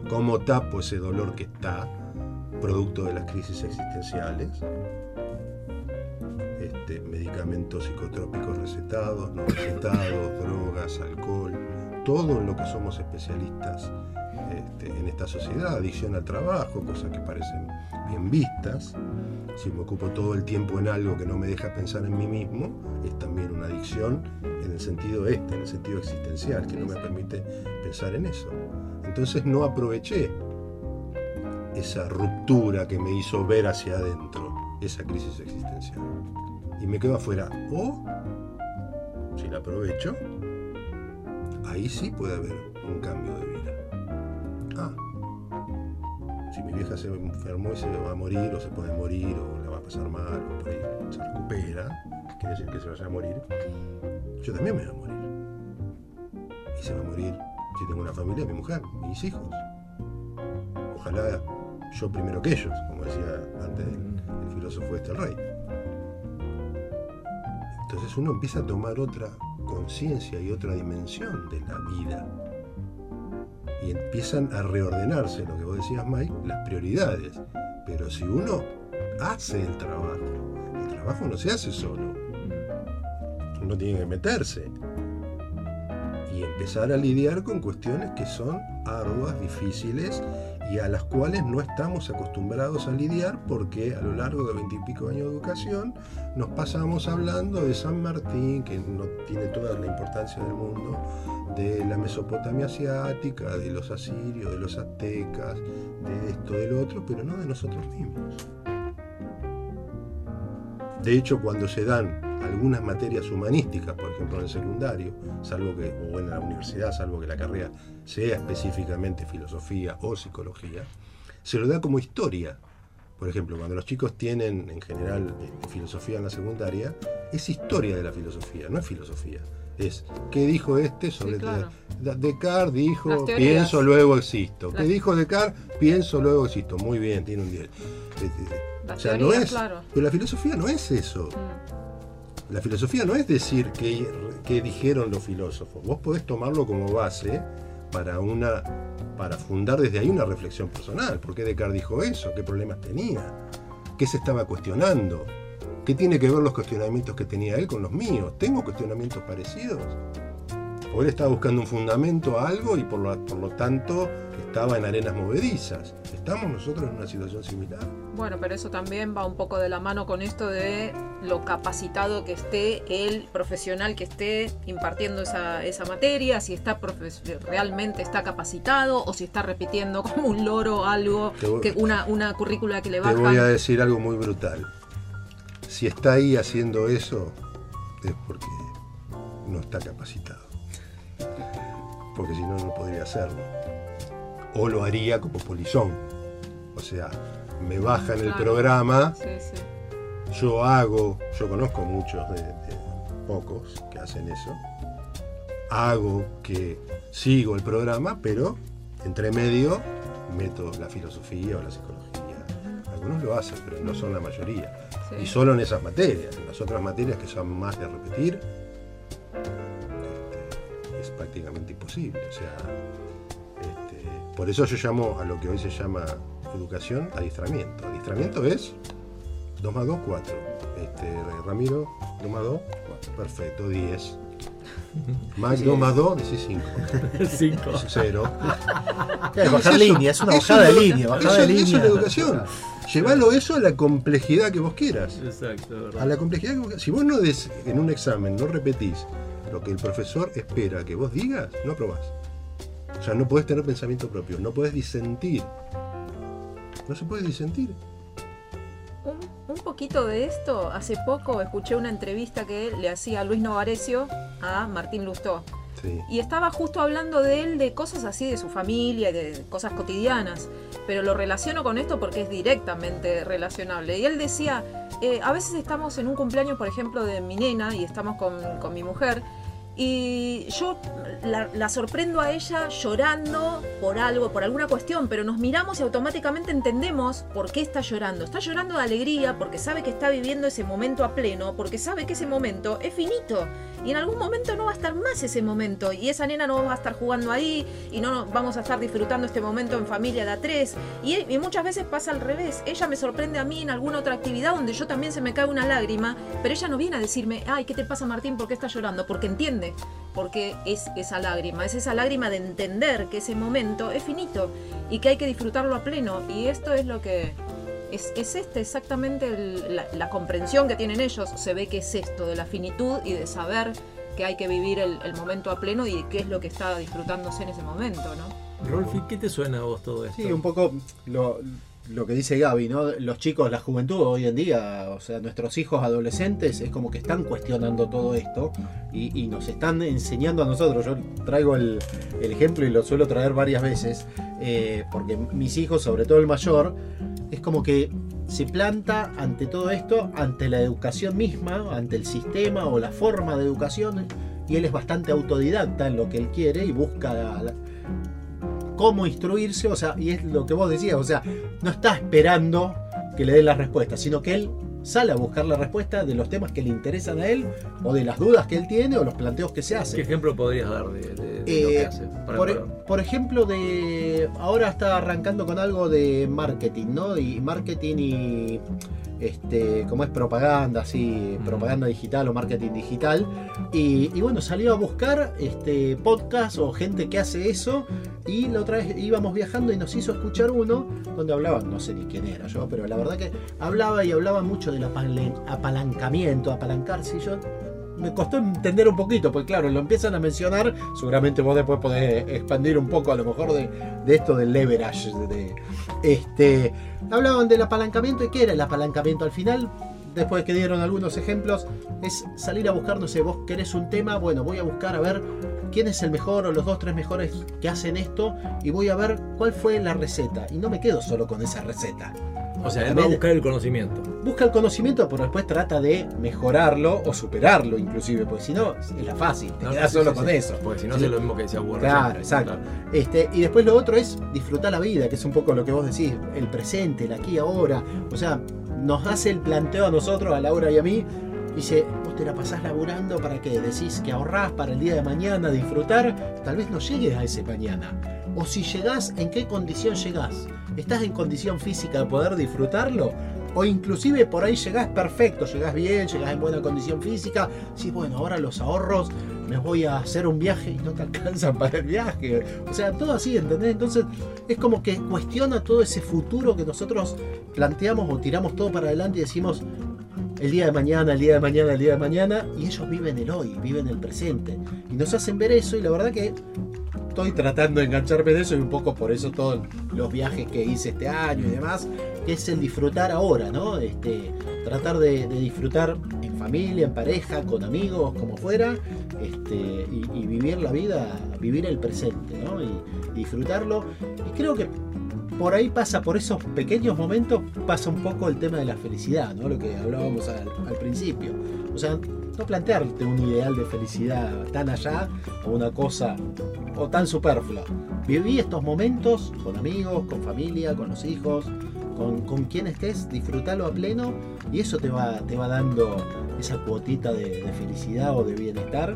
¿Cómo tapo ese dolor que está, producto de las crisis existenciales? Este, medicamentos psicotrópicos recetados, no recetados, drogas, alcohol, todo en lo que somos especialistas este, en esta sociedad, adicción al trabajo, cosas que parecen bien vistas. Si me ocupo todo el tiempo en algo que no me deja pensar en mí mismo, es también una adicción en el sentido este, en el sentido existencial, que no me permite pensar en eso. Entonces no aproveché esa ruptura que me hizo ver hacia adentro, esa crisis existencial. Y me quedo afuera. O, si la aprovecho, ahí sí puede haber un cambio de vida. Vieja se enfermó y se va a morir, o se puede morir, o la va a pasar mal, o por ahí se recupera, quiere decir que se vaya a morir, yo también me voy a morir. Y se va a morir, si tengo una familia, mi mujer, mis hijos. Ojalá yo primero que ellos, como decía antes el, el filósofo este el rey. Entonces uno empieza a tomar otra conciencia y otra dimensión de la vida. Y empiezan a reordenarse, lo que vos decías, Mike, las prioridades. Pero si uno hace el trabajo, el trabajo no se hace solo. Uno tiene que meterse y empezar a lidiar con cuestiones que son arduas, difíciles y a las cuales no estamos acostumbrados a lidiar porque a lo largo de veintipico años de educación nos pasamos hablando de San Martín, que no tiene toda la importancia del mundo, de la Mesopotamia asiática, de los asirios, de los aztecas, de esto, del otro, pero no de nosotros mismos. De hecho, cuando se dan algunas materias humanísticas, por ejemplo en el secundario, salvo que, o en la universidad, salvo que la carrera sea específicamente filosofía o psicología, se lo da como historia. Por ejemplo, cuando los chicos tienen en general este, filosofía en la secundaria, es historia de la filosofía, no es filosofía. Es qué dijo este sobre Sí, claro. Descartes dijo pienso luego existo. ¿Qué dijo Descartes? Pienso luego existo. Muy bien, tiene un 10. Las O sea, no es. claro. Pero la filosofía no es eso. Mm. La filosofía no es decir qué, qué dijeron los filósofos. Vos podés tomarlo como base para una para fundar desde ahí una reflexión personal. ¿Por qué Descartes dijo eso? ¿Qué problemas tenía? ¿Qué se estaba cuestionando? ¿Qué tiene que ver los cuestionamientos que tenía él con los míos? ¿Tengo cuestionamientos parecidos? O él estaba buscando un fundamento a algo y por lo, por lo tanto estaba en arenas movedizas. ¿Estamos nosotros en una situación similar? Bueno, pero eso también va un poco de la mano con esto de lo capacitado que esté el profesional que esté impartiendo esa, esa materia, si está realmente está capacitado o si está repitiendo como un loro algo, Te voy- que una, una currícula que le Te voy a decir algo muy brutal. Si está ahí haciendo eso, es porque no está capacitado. Porque si no, no podría hacerlo. O lo haría como polizón. O sea, me bajan el programa, Sí, sí. yo hago, yo conozco muchos de, de pocos que hacen eso. Hago que sigo el programa, pero entre medio meto la filosofía o la psicología. Algunos lo hacen, pero no son la mayoría. Sí. Y solo en esas materias. En las otras materias que son más de repetir, este, es prácticamente imposible. O sea, este, por eso yo llamo a lo que hoy se llama educación adiestramiento. Adiestramiento es 2 más 2, 4. Este, Ramiro, 2 más 2, perfecto, 10. Max, 2 más 2, decís 5. 5. 0. Es bajar línea, es una bajada de línea, bajada de Eso es línea. la educación. Llévalo eso a la complejidad que vos quieras. Exacto, A la complejidad que vos quieras. Si vos no des, en un examen no repetís lo que el profesor espera que vos digas, no aprobás. O sea, no podés tener pensamiento propio, no podés disentir. No se puede disentir. Un, un poquito de esto, hace poco escuché una entrevista que le hacía Luis Novarecio a Martín Lustó. Y estaba justo hablando de él, de cosas así, de su familia, de cosas cotidianas. Pero lo relaciono con esto porque es directamente relacionable. Y él decía, eh, a veces estamos en un cumpleaños, por ejemplo, de mi nena, y estamos con, con mi mujer, y yo la, la sorprendo a ella llorando por algo, por alguna cuestión, pero nos miramos y automáticamente entendemos por qué está llorando. Está llorando de alegría porque sabe que está viviendo ese momento a pleno, porque sabe que ese momento es finito y en algún momento no va a estar más ese momento y esa nena no va a estar jugando ahí y no vamos a estar disfrutando este momento en familia de a tres. Y, muchas veces pasa al revés. Ella me sorprende a mí en alguna otra actividad donde yo también se me cae una lágrima, pero ella no viene a decirme, ay, ¿qué te pasa Martín? ¿Por qué estás llorando? Porque entiende entiende por qué es esa lágrima. Es esa lágrima de entender que ese momento es finito y que hay que disfrutarlo a pleno. Y esto es lo que... Es, es este exactamente el- la, la comprensión que tienen ellos. Se ve que es esto de la finitud y de saber que hay que vivir el, el momento a pleno y qué es lo que está disfrutándose en ese momento, ¿no? Rolfi, ¿qué te suena a vos todo esto? Sí, un poco lo, lo que dice Gaby, ¿no? Los chicos, la juventud hoy en día, o sea, nuestros hijos adolescentes es como que están cuestionando todo esto y, y nos están enseñando a nosotros. Yo traigo el, el ejemplo y lo suelo traer varias veces, eh, porque mis hijos, sobre todo el mayor, es como que se planta ante todo esto, ante la educación misma, ante el sistema o la forma de educación, y él es bastante autodidacta en lo que él quiere y busca cómo instruirse, o sea, y es lo que vos decías, o sea, no está esperando que le den la respuesta, sino que él sale a buscar la respuesta de los temas que le interesan a él, o de las dudas que él tiene, o los planteos que se ¿Qué hacen. ejemplo podrías dar de, de- de lo Eh, que hace? Para- Por, para- por ejemplo, de ahora está arrancando con algo de marketing, ¿no? Y marketing y este, como es propaganda, así, propaganda digital o marketing digital. Y, y bueno, salió a buscar este podcast o gente que hace eso. Y la otra vez íbamos viajando y nos hizo escuchar uno donde hablaban, no sé ni quién era yo, pero la verdad que hablaba y hablaba mucho del apalancamiento, apalancarse. Y yo me costó entender un poquito, porque claro, lo empiezan a mencionar, seguramente vos después podés expandir un poco a lo mejor de, de esto del leverage. De, este, hablaban del apalancamiento y qué era el apalancamiento al final. Después que dieron algunos ejemplos, es salir a buscar, no sé, vos querés un tema, bueno, voy a buscar a ver quién es el mejor o los dos, tres mejores que hacen esto y voy a ver cuál fue la receta. Y no me quedo solo con esa receta. O sea, él va a buscar el conocimiento. Busca el conocimiento, pero después trata de mejorarlo o superarlo inclusive, porque si no, es la fácil, te No, quedas sí, solo sí, con sí. eso. Porque si no, es lo mismo que decía Hugo Claro, exacto. Claro. Este, y después lo otro es disfrutar la vida, que es un poco lo que vos decís, el presente, el aquí ahora. O sea, nos hace el planteo a nosotros, a Laura y a mí. Dice, vos te la pasás laburando para que decís que ahorrás para el día de mañana disfrutar, tal vez no llegues a ese mañana. O si llegás, ¿en qué condición llegás? ¿Estás en condición física de poder disfrutarlo? O inclusive por ahí llegás perfecto, llegás bien, llegás en buena condición física. Sí, bueno, ahora los ahorros, me voy a hacer un viaje y no te alcanzan para el viaje. O sea, todo así, ¿entendés? Entonces es como que cuestiona todo ese futuro que nosotros planteamos o tiramos todo para adelante y decimos el día de mañana, el día de mañana, el día de mañana. Y ellos viven el hoy, viven el presente. Y nos hacen ver eso y la verdad que estoy tratando de engancharme de eso y un poco por eso todos los viajes que hice este año y demás, que es el disfrutar ahora, ¿no? Este, tratar de, disfrutar en familia, en pareja, con amigos, como fuera, este, y, vivir la vida, vivir el presente, ¿no? Y, y disfrutarlo. Y creo que por ahí pasa, por esos pequeños momentos, pasa un poco el tema de la felicidad, ¿no? Lo que hablábamos al, al principio. O sea, no plantearte un ideal de felicidad tan allá o una cosa o tan superflua. Viví estos momentos con amigos, con familia, con los hijos, con, con quien estés, disfrútalo a pleno y eso te va, te va dando esa cuotita de, de felicidad o de bienestar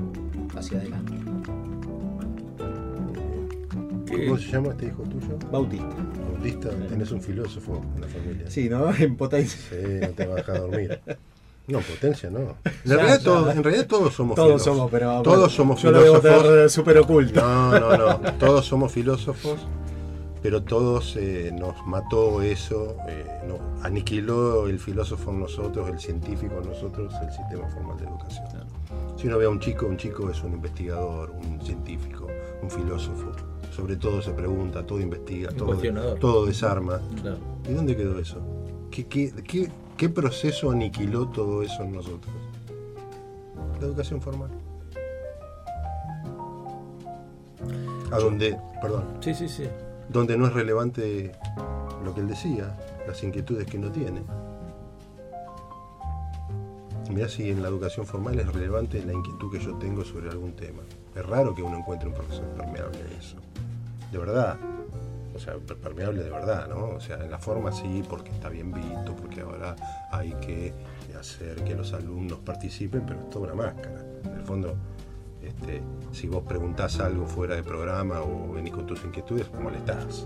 hacia adelante. ¿Qué- ¿Cómo se llama este hijo tuyo? Bautista. Bautista, tenés un filósofo en la familia. Sí, ¿no? En potencia. Sí, no te va a dejar dormir. No, potencia no. En, Ya, realidad, ya. Todos, en realidad todos somos Todos filósofos. somos, pero Todos bueno, somos yo lo debo filósofos. tener súper oculto. No, no, no. Todos somos filósofos, pero todos eh, nos mató eso, eh, nos aniquiló el filósofo en nosotros, el científico en nosotros, el sistema formal de educación. Si uno ve a un chico, un chico es un investigador, un científico, un filósofo. Sobre todo se pregunta, todo investiga, todo, desarma. Claro. ¿Y dónde quedó eso? ¿Qué, qué, qué, qué proceso aniquiló todo eso en nosotros? La educación formal. A donde, perdón, Sí, sí, sí. donde no es relevante lo que él decía, las inquietudes que uno tiene. Mirá si en la educación formal es relevante la inquietud que yo tengo sobre algún tema. Es raro que uno encuentre un profesor permeable a eso. De verdad. O sea, per- permeable de verdad, ¿no? O sea, en la forma sí, porque está bien visto, porque ahora hay que hacer que los alumnos participen, pero es toda una máscara. En el fondo, este, si vos preguntás algo fuera de programa o venís con tus inquietudes, molestás.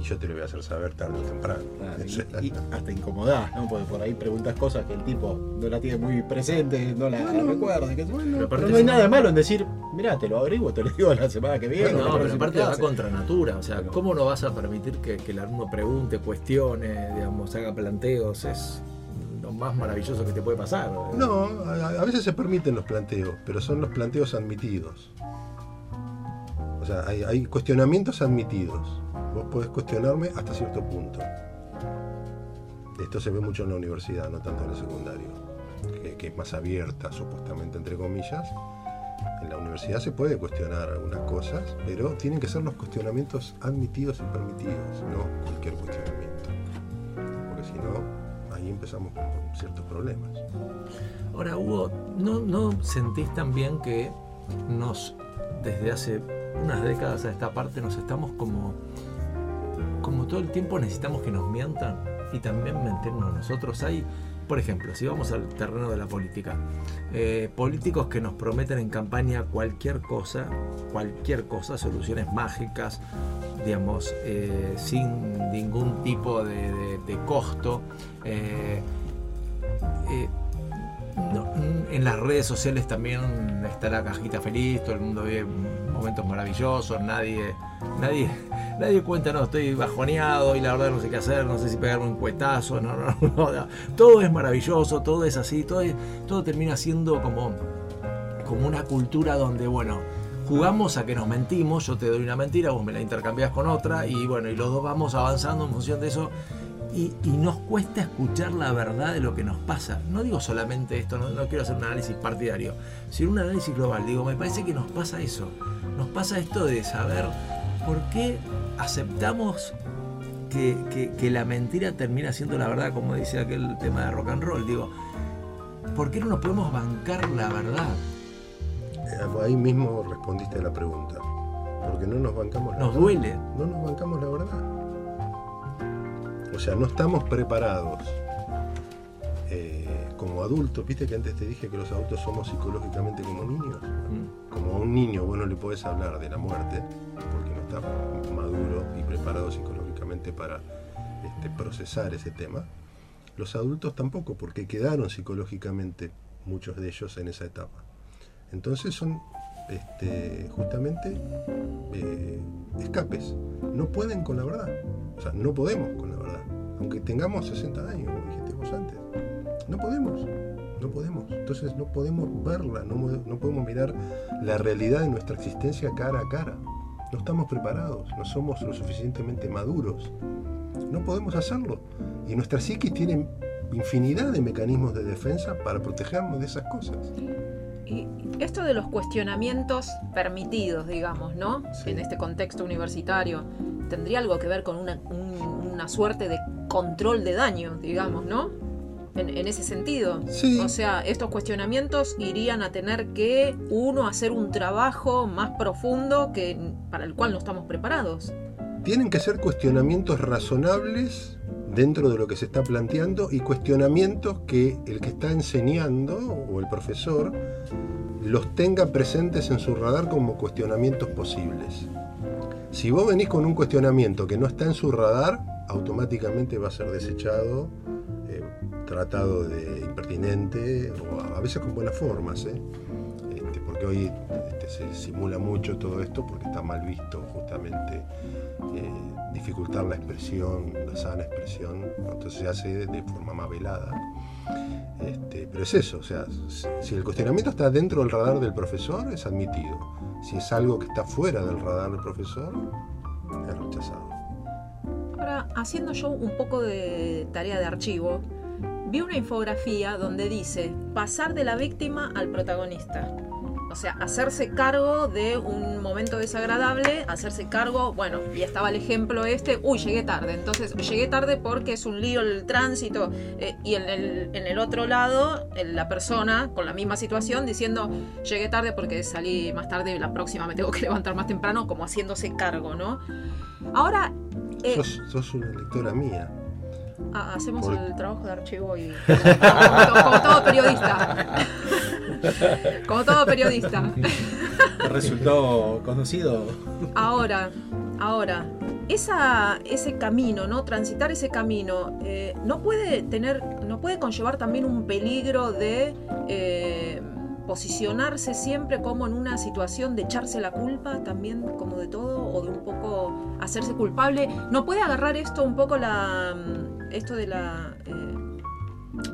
Y yo te lo voy a hacer saber tarde o temprano. Claro, y, y hasta incomodás, ¿no? Porque por ahí preguntas cosas que el tipo no la tiene muy presente, no la, la recuerda. Pero pero, aparte no hay nada malo en decir, mirá, te lo averiguo, te lo digo la semana que viene. No, la pero aparte va contra natura. O sea. ¿cómo no vas a permitir que, que el alumno pregunte, cuestione, digamos, haga planteos? Es lo más maravilloso que te puede pasar. No, a, a veces se permiten los planteos, pero son los planteos admitidos. O sea, hay, hay cuestionamientos admitidos. Vos podés cuestionarme hasta cierto punto. Esto se ve mucho en la universidad, no tanto en el secundario, que, es más abierta, supuestamente, entre comillas. En la universidad se puede cuestionar algunas cosas, pero tienen que ser los cuestionamientos admitidos y permitidos, no cualquier cuestionamiento. Porque si no, ahí empezamos con ciertos problemas. Ahora, Hugo, ¿no, ¿no sentís también que nos, desde hace unas décadas a esta parte, nos estamos como, como todo el tiempo necesitamos que nos mientan y también mentirnos nosotros? Hay, por ejemplo, si vamos al terreno de la política, eh, políticos que nos prometen en campaña cualquier cosa, cualquier cosa, soluciones mágicas, digamos, eh, sin ningún tipo de, costo. eh, en las redes sociales también está la cajita feliz, todo el mundo vive momentos maravillosos, nadie, nadie, nadie cuenta, no, estoy bajoneado y la verdad no sé qué hacer, no sé si pegarme un cuetazo, no, no, no, no. todo es maravilloso, todo es así, todo, todo termina siendo como, como una cultura donde, bueno, jugamos a que nos mentimos, yo te doy una mentira, vos me la intercambias con otra y bueno, y los dos vamos avanzando en función de eso y, y nos cuesta escuchar la verdad de lo que nos pasa. No digo solamente esto, no, no quiero hacer un análisis partidario, sino un análisis global. Digo, me parece que nos pasa eso. Nos pasa esto de saber por qué aceptamos que, que- que la mentira termina siendo la verdad, como dice aquel tema de rock and roll. Digo, ¿por qué no nos podemos bancar la verdad? Eh, Ahí mismo respondiste a la pregunta. Porque no nos bancamos la Nos verdad. duele. No nos bancamos la verdad. O sea, no estamos preparados eh, como adultos. Viste que antes te dije que los adultos somos psicológicamente como niños. Mm. Como a un niño vos no le podés hablar de la muerte porque no está maduro y preparado psicológicamente para este, procesar ese tema. Los adultos tampoco, porque quedaron psicológicamente muchos de ellos en esa etapa. Entonces son este, justamente eh, escapes. No pueden con la verdad. O sea, no podemos con la verdad. Aunque tengamos 60 años, como dijiste vos antes. No podemos. No podemos. Entonces no podemos verla, no, no podemos mirar la realidad de nuestra existencia cara a cara. No estamos preparados, no somos lo suficientemente maduros. No podemos hacerlo. Y nuestra psiquis tiene infinidad de mecanismos de defensa para protegernos de esas cosas. Y esto de los cuestionamientos permitidos, digamos, ¿no? Sí. En este contexto universitario, tendría algo que ver con una, un- una suerte de control de daño, digamos, ¿no? En, en ese sentido. Sí. O sea, estos cuestionamientos irían a tener que uno hacer un trabajo más profundo que para el cual no estamos preparados. Tienen que ser cuestionamientos razonables dentro de lo que se está planteando y cuestionamientos que el que está enseñando o el profesor los tenga presentes en su radar como cuestionamientos posibles. Si vos venís con un cuestionamiento que no está en su radar, automáticamente va a ser desechado, eh, tratado de impertinente o a, veces con buenas formas. ¿eh? Este, porque hoy este, se simula mucho todo esto porque está mal visto justamente eh, dificultar la expresión, la sana expresión, entonces se hace de forma más velada. Este, pero es eso, o sea, si- si el cuestionamiento está dentro del radar del profesor, es admitido. Si es algo que está fuera del radar del profesor, es rechazado. Ahora, haciendo yo un poco de tarea de archivo, vi una infografía donde dice pasar de la víctima al protagonista. O sea, hacerse cargo de un momento desagradable, hacerse cargo, bueno, y estaba el ejemplo este, uy, llegué tarde, entonces llegué tarde porque es un lío el tránsito, eh, y en el, en el otro lado, la persona con la misma situación diciendo, llegué tarde porque salí más tarde y la próxima me tengo que levantar más temprano, como haciéndose cargo, ¿no? Ahora, eh, Sos, sos una lectora mía. Ah, hacemos Por- el trabajo de archivo y. Como, como todo periodista. Como todo periodista. ¿Te resultó conocido? Ahora, ahora. esa, ese camino, ¿no? Transitar ese camino, eh, no puede tener, no puede conllevar también un peligro de eh, posicionarse siempre como en una situación de echarse la culpa también como de todo o de un poco hacerse culpable. ¿No puede agarrar esto un poco la esto de la eh,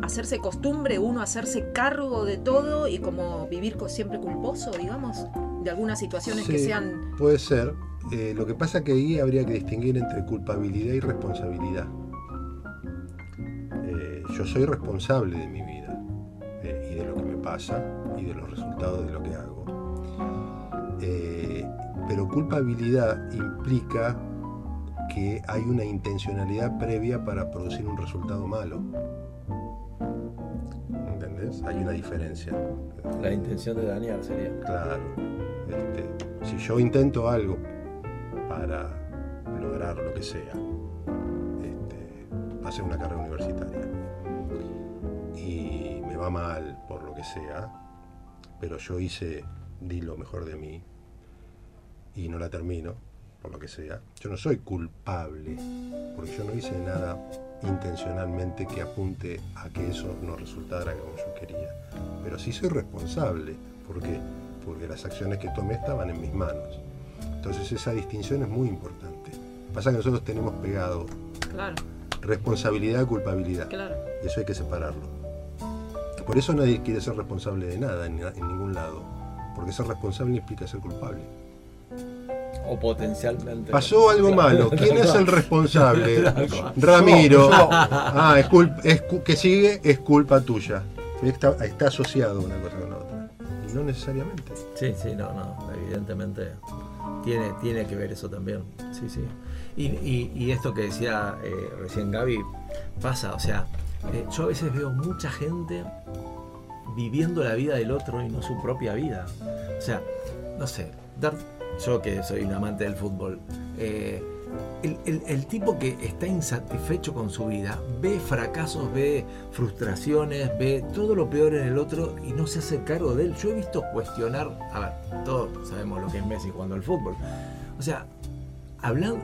hacerse costumbre, uno hacerse cargo de todo y como vivir siempre culposo, digamos, de algunas situaciones que sean Puede ser. Eh, lo que pasa que ahí habría que distinguir entre culpabilidad y responsabilidad. Eh, yo soy responsable de mi vida eh, y de lo que me pasa y de los resultados de lo que hago. Pero culpabilidad implica que hay una intencionalidad previa para producir un resultado malo. ¿Entendés? Hay una diferencia. La intención de dañar sería. Claro. Este, si yo intento algo para lograr lo que sea, este, hacer una carrera universitaria, y me va mal por lo que sea, pero yo hice, di lo mejor de mí, y no la termino, por lo que sea, yo no soy culpable, porque yo no hice nada intencionalmente que apunte a que eso no resultara como yo quería. Pero sí soy responsable. ¿Por qué? Porque las acciones que tomé estaban en mis manos. Entonces esa distinción es muy importante. Pasa que nosotros tenemos pegado claro, responsabilidad, culpabilidad. claro. Y eso hay que separarlo. Por eso nadie quiere ser responsable de nada en, en ningún lado. Porque ser responsable implica ser culpable. O potencialmente. Pasó algo malo. ¿Quién es el responsable? Ramiro. Ah, es culpa, es que sigue es culpa tuya. Está, está asociado una cosa con la otra. Y no necesariamente. Sí, sí, no, no, evidentemente tiene, tiene que ver eso también. Sí, sí. Y, y- y esto que decía eh, recién Gaby pasa, o sea, eh, yo a veces veo mucha gente viviendo la vida del otro y no su propia vida. O sea, no sé, dar, yo que soy un amante del fútbol, eh, el, el- tipo que está insatisfecho con su vida ve fracasos, ve frustraciones, ve todo lo peor en el otro y no se hace cargo de él. Yo he visto cuestionar, a ver, todos sabemos lo que es Messi jugando al fútbol. O sea, hablando,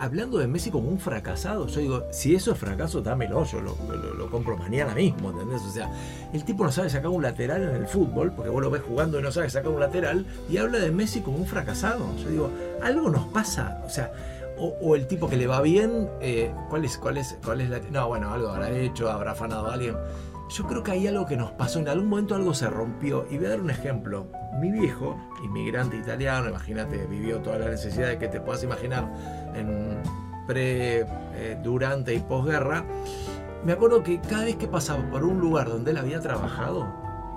hablando de Messi como un fracasado, yo digo, si eso es fracaso, dámelo, yo lo, lo- lo compro mañana mismo, ¿entendés? O sea, el tipo no sabe sacar un lateral en el fútbol, porque vos lo ves jugando y no sabe sacar un lateral, y habla de Messi como un fracasado. Yo digo, algo nos pasa, o sea, o, el tipo que le va bien, eh, ¿cuál, es, cuál, es, ¿cuál es la.? No, bueno, algo habrá hecho, habrá afanado a alguien. Yo creo que hay algo que nos pasó, en algún momento algo se rompió. Y voy a dar un ejemplo. Mi viejo, inmigrante italiano, imagínate, vivió todas las necesidades que te puedas imaginar en pre, eh, durante y posguerra. Me acuerdo que cada vez que pasaba por un lugar donde él había trabajado,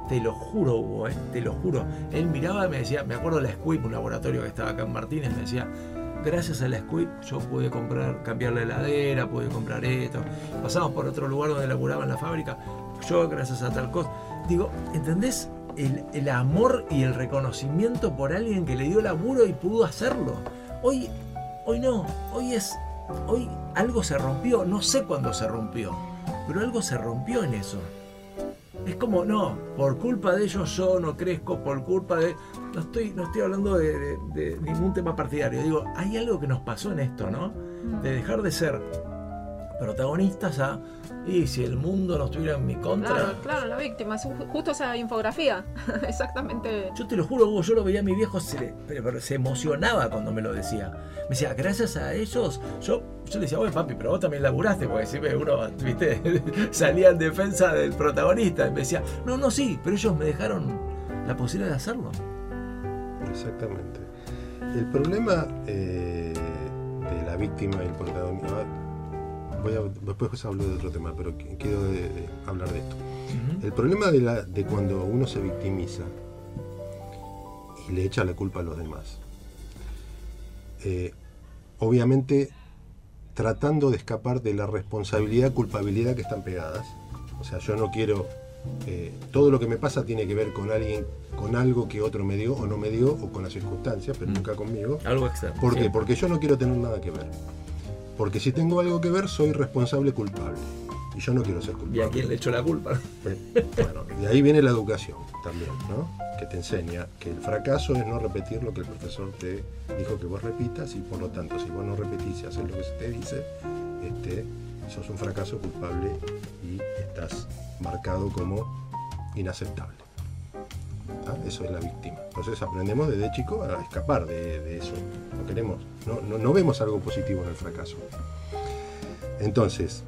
te lo juro, Hugo, eh, te lo juro. Él miraba y me decía, me acuerdo de la Squip, un laboratorio que estaba acá en Martínez, me decía, gracias a la Squip yo pude comprar, cambiar la heladera, pude comprar esto. Pasamos por otro lugar donde laburaba en la fábrica, yo gracias a tal cosa. Digo, ¿entendés? El, el amor y el reconocimiento por alguien que le dio laburo y pudo hacerlo. Hoy, hoy no, hoy es, hoy algo se rompió, no sé cuándo se rompió, pero algo se rompió en eso. Es como, no, por culpa de ellos yo no crezco, por culpa de... No estoy, no estoy hablando de, de- de ningún tema partidario. Digo, hay algo que nos pasó en esto, ¿no? De dejar de ser protagonistas a... Y si el mundo no estuviera en mi contra... Claro, claro, la víctima, justo esa infografía, exactamente. Yo te lo juro, Hugo, yo lo veía a mi viejo, se, le- pero- pero se emocionaba cuando me lo decía. Me decía, gracias a ellos, yo, yo le decía, oye papi, pero vos también laburaste, porque siempre uno, viste, salía en defensa del protagonista. Y me decía, no, no, sí, pero ellos me dejaron la posibilidad de hacerlo. Exactamente. El problema eh, de la víctima y el protagonista. Voy a, después hablo de otro tema, pero qu- quiero de- de hablar de esto. El problema de, la- de cuando uno se victimiza y le echa la culpa a los demás. eh, obviamente tratando de escapar de la responsabilidad, culpabilidad que están pegadas. O sea, yo no quiero. eh, todo lo que me pasa tiene que ver con alguien, con algo que otro me dio o no me dio, o con las circunstancias, pero Mm. nunca conmigo. Algo externo. ¿Por qué? Porque yo no quiero tener nada que ver. Porque si tengo algo que ver, soy responsable culpable. Y Y yo no quiero ser ¿Y culpable. a quién le echó la culpa? Bueno, de ahí viene la educación también, ¿no? Que te enseña que el fracaso es no repetir lo que el profesor te dijo que vos repitas y por lo tanto, si vos no repetís y haces lo que se te dice, este, sos un fracaso culpable y estás marcado como inaceptable. ¿Ah? Eso es la víctima. Entonces aprendemos desde chico a escapar de, eso. No queremos, no, no, no vemos algo positivo en el fracaso. Entonces,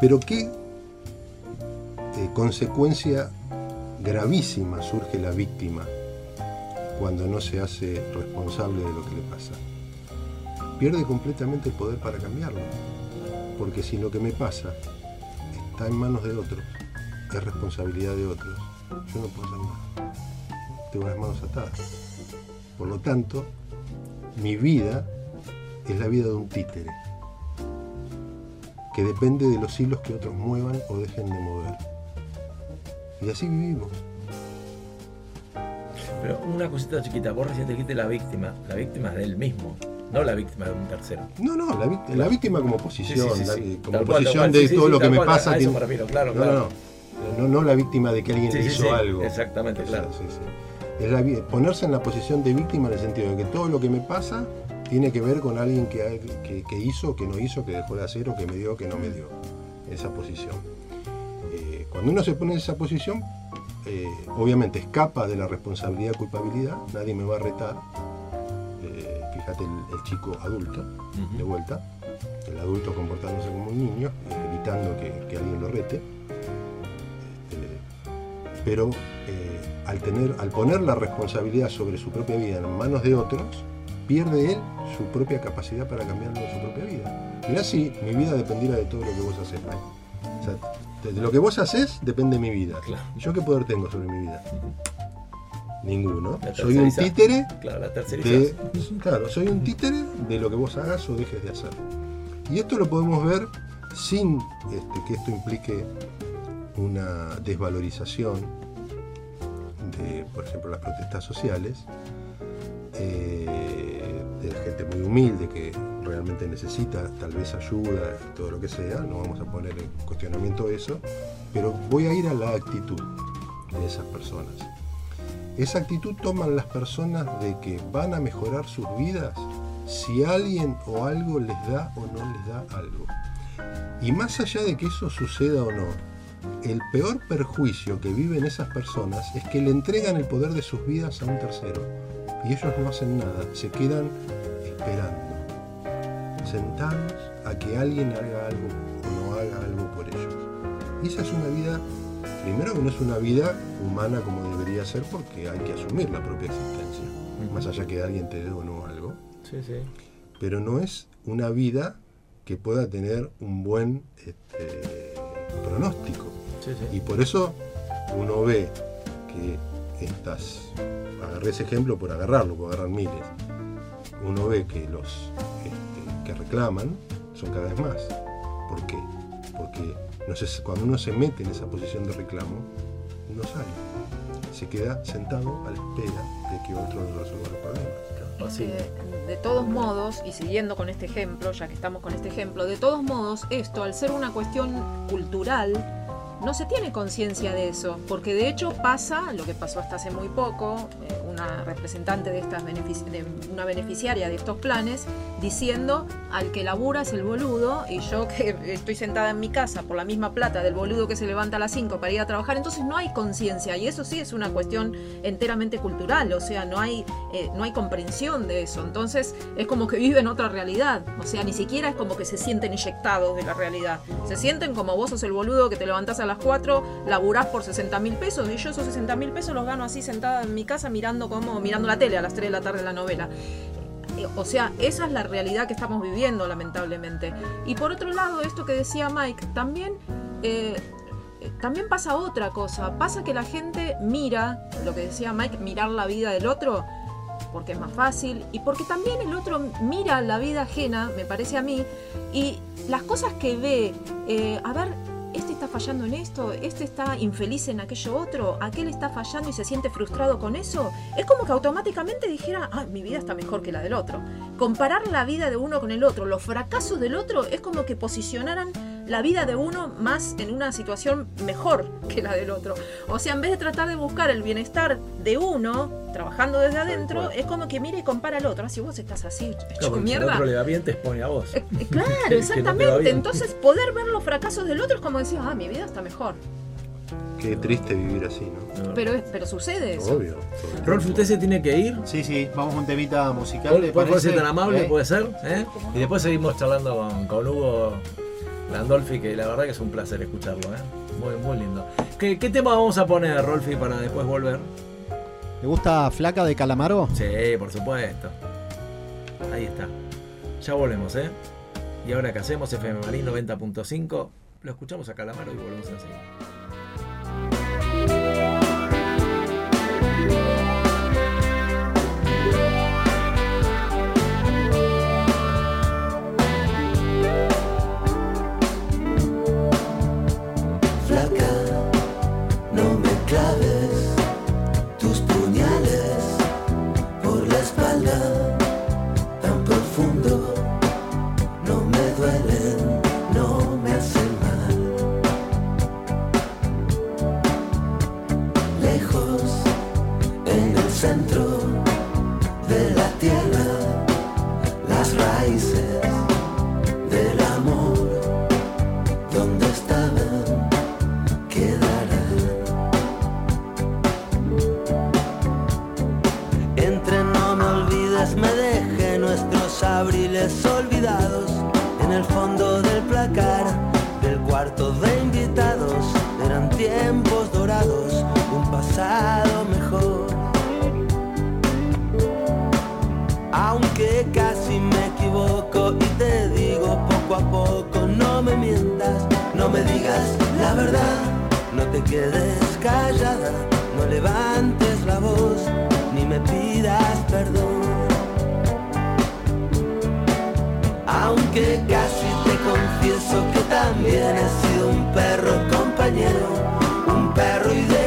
pero qué eh, consecuencia gravísima surge la víctima cuando no se hace responsable de lo que le pasa. Pierde completamente el poder para cambiarlo. Porque si lo que me pasa está en manos de otros, es responsabilidad de otros, yo no puedo hacer nada. Tengo las manos atadas. Por lo tanto, mi vida es la vida de un títere, que depende de los hilos que otros muevan o dejen de mover. Y así vivimos. Pero una cosita chiquita, vos recién dijiste la víctima, la víctima es de él mismo, no la víctima de un tercero. No, no, la, víct- la víctima como posición, Sí, sí, sí, la- sí. como Tal posición cual, de todo lo que me pasa. a eso tiene- me refiero, claro, no, claro. no, no, no la víctima de que alguien Sí, le hizo sí, algo. exactamente, O sea, claro. Es la ponerse en la posición de víctima en el sentido de que todo lo que me pasa tiene que ver con alguien que, que, que hizo, que no hizo, que dejó de hacer o que me dio, que no me dio. Esa posición. Eh, cuando uno se pone en esa posición, eh, obviamente escapa de la responsabilidad y culpabilidad, nadie me va a retar. Eh, fíjate el, el chico adulto, de vuelta, el adulto comportándose como un niño, evitando que, que alguien lo rete. Pero eh, al, tener, al poner la responsabilidad sobre su propia vida en manos de otros, pierde él su propia capacidad para cambiarlo en su propia vida. Mirá si mi vida dependiera de todo lo que vos haces, Mike. O sea, de lo que vos haces depende mi vida. Claro. ¿Y yo qué poder tengo sobre mi vida? Ninguno. Soy un títere Claro, la de, claro, soy un títere de lo que vos hagas o dejes de hacer. Y esto lo podemos ver sin este, que esto implique una desvalorización de, por ejemplo, las protestas sociales, eh, de la gente muy humilde que realmente necesita tal vez ayuda, todo lo que sea, no vamos a poner en cuestionamiento eso, pero voy a ir a la actitud de esas personas. Esa actitud toman las personas de que van a mejorar sus vidas si alguien o algo les da o no les da algo. Y más allá de que eso suceda o no, el peor perjuicio que viven esas personas es que le entregan el poder de sus vidas a un tercero. Y ellos no hacen nada, se quedan esperando, sentados a que alguien haga algo o no haga algo por ellos. Y esa es una vida, primero que no es una vida humana como debería ser porque hay que asumir la propia existencia, más allá que alguien te dé o no algo Sí, sí. pero no es una vida que pueda tener un buen este, pronóstico. Sí, sí. Y por eso uno ve que estas, agarré ese ejemplo por agarrarlo, por agarrar miles, uno ve que los este, que reclaman son cada vez más. ¿Por qué? Porque no cuando uno se mete en esa posición de reclamo, no sale. Se queda sentado a la espera de que otro le resuelva los problemas. Así. de todos modos, y siguiendo con este ejemplo, ya que estamos con este ejemplo, de todos modos, esto, al ser una cuestión cultural, no se tiene conciencia de eso, porque de hecho pasa lo que pasó hasta hace muy poco, eh, una representante de estas benefici- una beneficiaria de estos planes, diciendo al que labura es el boludo, y yo que estoy sentada en mi casa por la misma plata del boludo que se levanta a las 5 para ir a trabajar, entonces no hay conciencia, y eso sí es una cuestión enteramente cultural, o sea, no hay, eh, no hay comprensión de eso, entonces es como que viven otra realidad, o sea, ni siquiera es como que se sienten inyectados de la realidad, se sienten como vos sos el boludo que te levantás a las 4, laburás por 60 mil pesos, y yo esos 60 mil pesos los gano así sentada en mi casa mirando como, mirando la tele a las 3 de la tarde la novela. Eh, O sea, esa es la realidad que estamos viviendo, lamentablemente. Y por otro lado, esto que decía Mike, también, eh, eh, también pasa otra cosa. Pasa que la gente mira, lo que decía Mike, mirar la vida del otro, porque es más fácil, y porque también el otro mira la vida ajena, me parece a mí, y las cosas que ve, a ver, este está fallando en esto, este está infeliz en aquello otro, aquel está fallando y se siente frustrado con eso, es como que automáticamente dijera, ah, mi vida está mejor que la del otro. Comparar la vida de uno con el otro, los fracasos del otro, es como que posicionaran la vida de uno más en una situación mejor que la del otro. O sea, en vez de tratar de buscar el bienestar de uno, trabajando desde adentro, es como que mira y compara al otro. Ah, si vos estás así, hecho Claro, porque si al mierda. otro le va bien, te expone a vos. Eh, eh, Claro, exactamente. Entonces, poder ver los fracasos del otro es como decir, ah, mi vida está mejor. Qué triste vivir así, ¿no? Pero, es- pero sucede eso. Obvio. Rolf, ¿usted se tiene que ir? Sí, sí, vamos a un temita musical. ¿Puede ser tan amable? ¿Eh? ¿Puede ser? ¿Eh? Y después seguimos charlando con, con Hugo Landolfi, que la verdad que es un placer escucharlo. ¿eh? Muy, muy lindo. ¿Qué, qué tema vamos a poner, Rolfi, para después volver? ¿Le gusta Flaca de Calamaro? Sí, por supuesto. Ahí está. Ya volvemos, ¿eh? Y ahora que hacemos FM Marín 90.5, lo escuchamos a Calamaro y volvemos enseguida. Quedes no levantes la voz, ni me pidas perdón. Aunque casi te confieso que también he sido un perro compañero, un perro ideal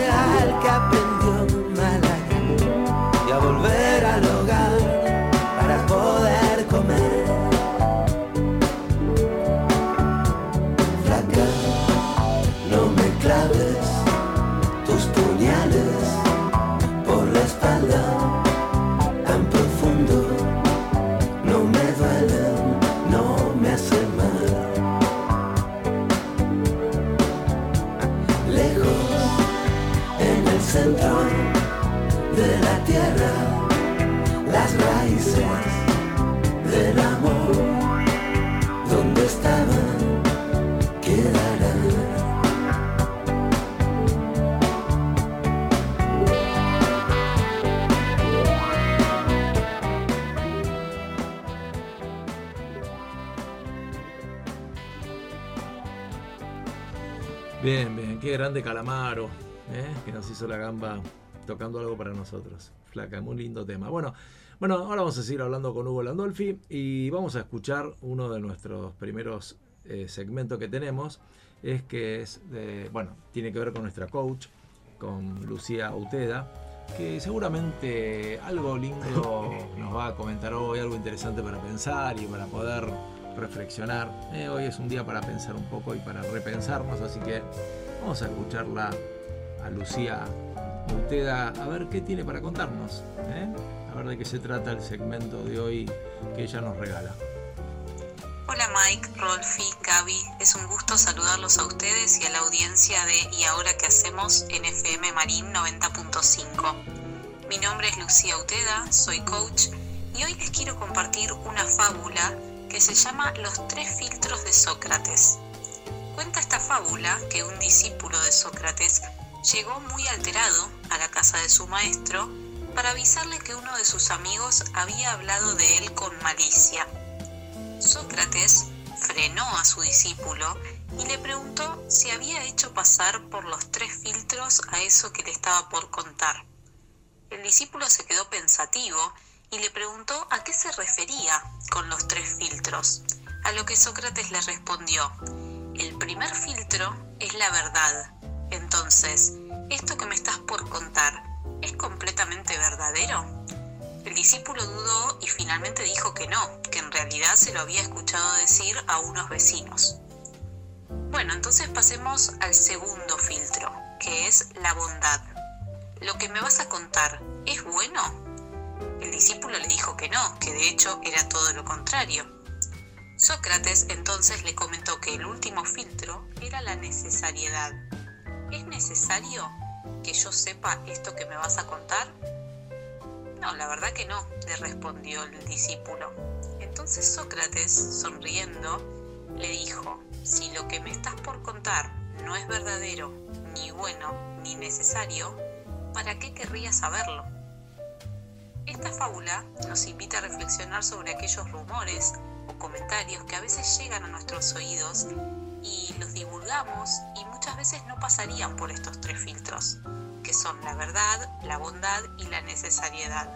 qué grande Calamaro, ¿eh? que nos hizo la gamba tocando algo para nosotros. Flaca, muy lindo tema. Bueno, bueno, ahora vamos a seguir hablando con Hugo Landolfi y vamos a escuchar uno de nuestros primeros eh, segmentos que tenemos. Es que es, de- bueno, tiene que ver con nuestra coach, con Lucía Uteda, que seguramente algo lindo nos va a comentar hoy, algo interesante para pensar y para poder reflexionar. Eh, hoy es un día para pensar un poco y para repensarnos, así que vamos a escucharla a Lucía Uteda a ver qué tiene para contarnos. ¿eh? A ver de qué se trata el segmento de hoy que ella nos regala. Hola Mike, Rolfi, Gaby, es un gusto saludarlos a ustedes y a la audiencia de Y ahora que hacemos en FM Marín 90.5. Mi nombre es Lucía Uteda, soy coach y hoy les quiero compartir una fábula que se llama Los tres filtros de Sócrates. Cuenta que un discípulo de Sócrates llegó muy alterado a la casa de su maestro para avisarle que uno de sus amigos había hablado de él con malicia. Sócrates frenó a su discípulo y le preguntó si había hecho pasar por los tres filtros a eso que le estaba por contar. El discípulo se quedó pensativo y le preguntó a qué se refería con los tres filtros, a lo que Sócrates le respondió, el primer filtro es la verdad. Entonces, ¿esto que me estás por contar es completamente verdadero? El discípulo dudó y finalmente dijo que no, que en realidad se lo había escuchado decir a unos vecinos. Bueno, entonces pasemos al segundo filtro, que es la bondad. ¿Lo que me vas a contar es bueno? El discípulo le dijo que no, que de hecho era todo lo contrario. Sócrates entonces le comentó que el último filtro era la necesariedad. ¿Es necesario que yo sepa esto que me vas a contar? No, la verdad que no, le respondió el discípulo. Entonces Sócrates, sonriendo, le dijo, si lo que me estás por contar no es verdadero, ni bueno, ni necesario, ¿para qué querría saberlo? Esta fábula nos invita a reflexionar sobre aquellos rumores comentarios que a veces llegan a nuestros oídos y los divulgamos y muchas veces no pasarían por estos tres filtros, que son la verdad, la bondad y la necesariedad.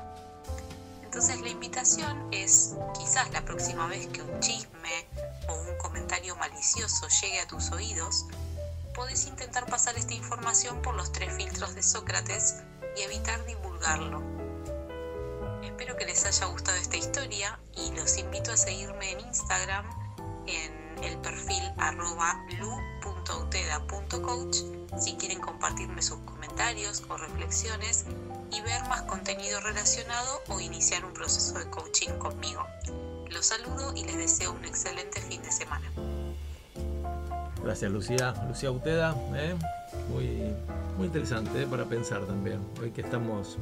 Entonces la invitación es, quizás la próxima vez que un chisme o un comentario malicioso llegue a tus oídos, podés intentar pasar esta información por los tres filtros de Sócrates y evitar divulgarlo. Espero que les haya gustado esta historia y los invito a seguirme en Instagram en el perfil arroba lu.uteda.coach si quieren compartirme sus comentarios o reflexiones y ver más contenido relacionado o iniciar un proceso de coaching conmigo. Los saludo y les deseo un excelente fin de semana. Gracias Lucía, Lucía Uteda, ¿eh? muy, muy interesante ¿eh? para pensar también, hoy que estamos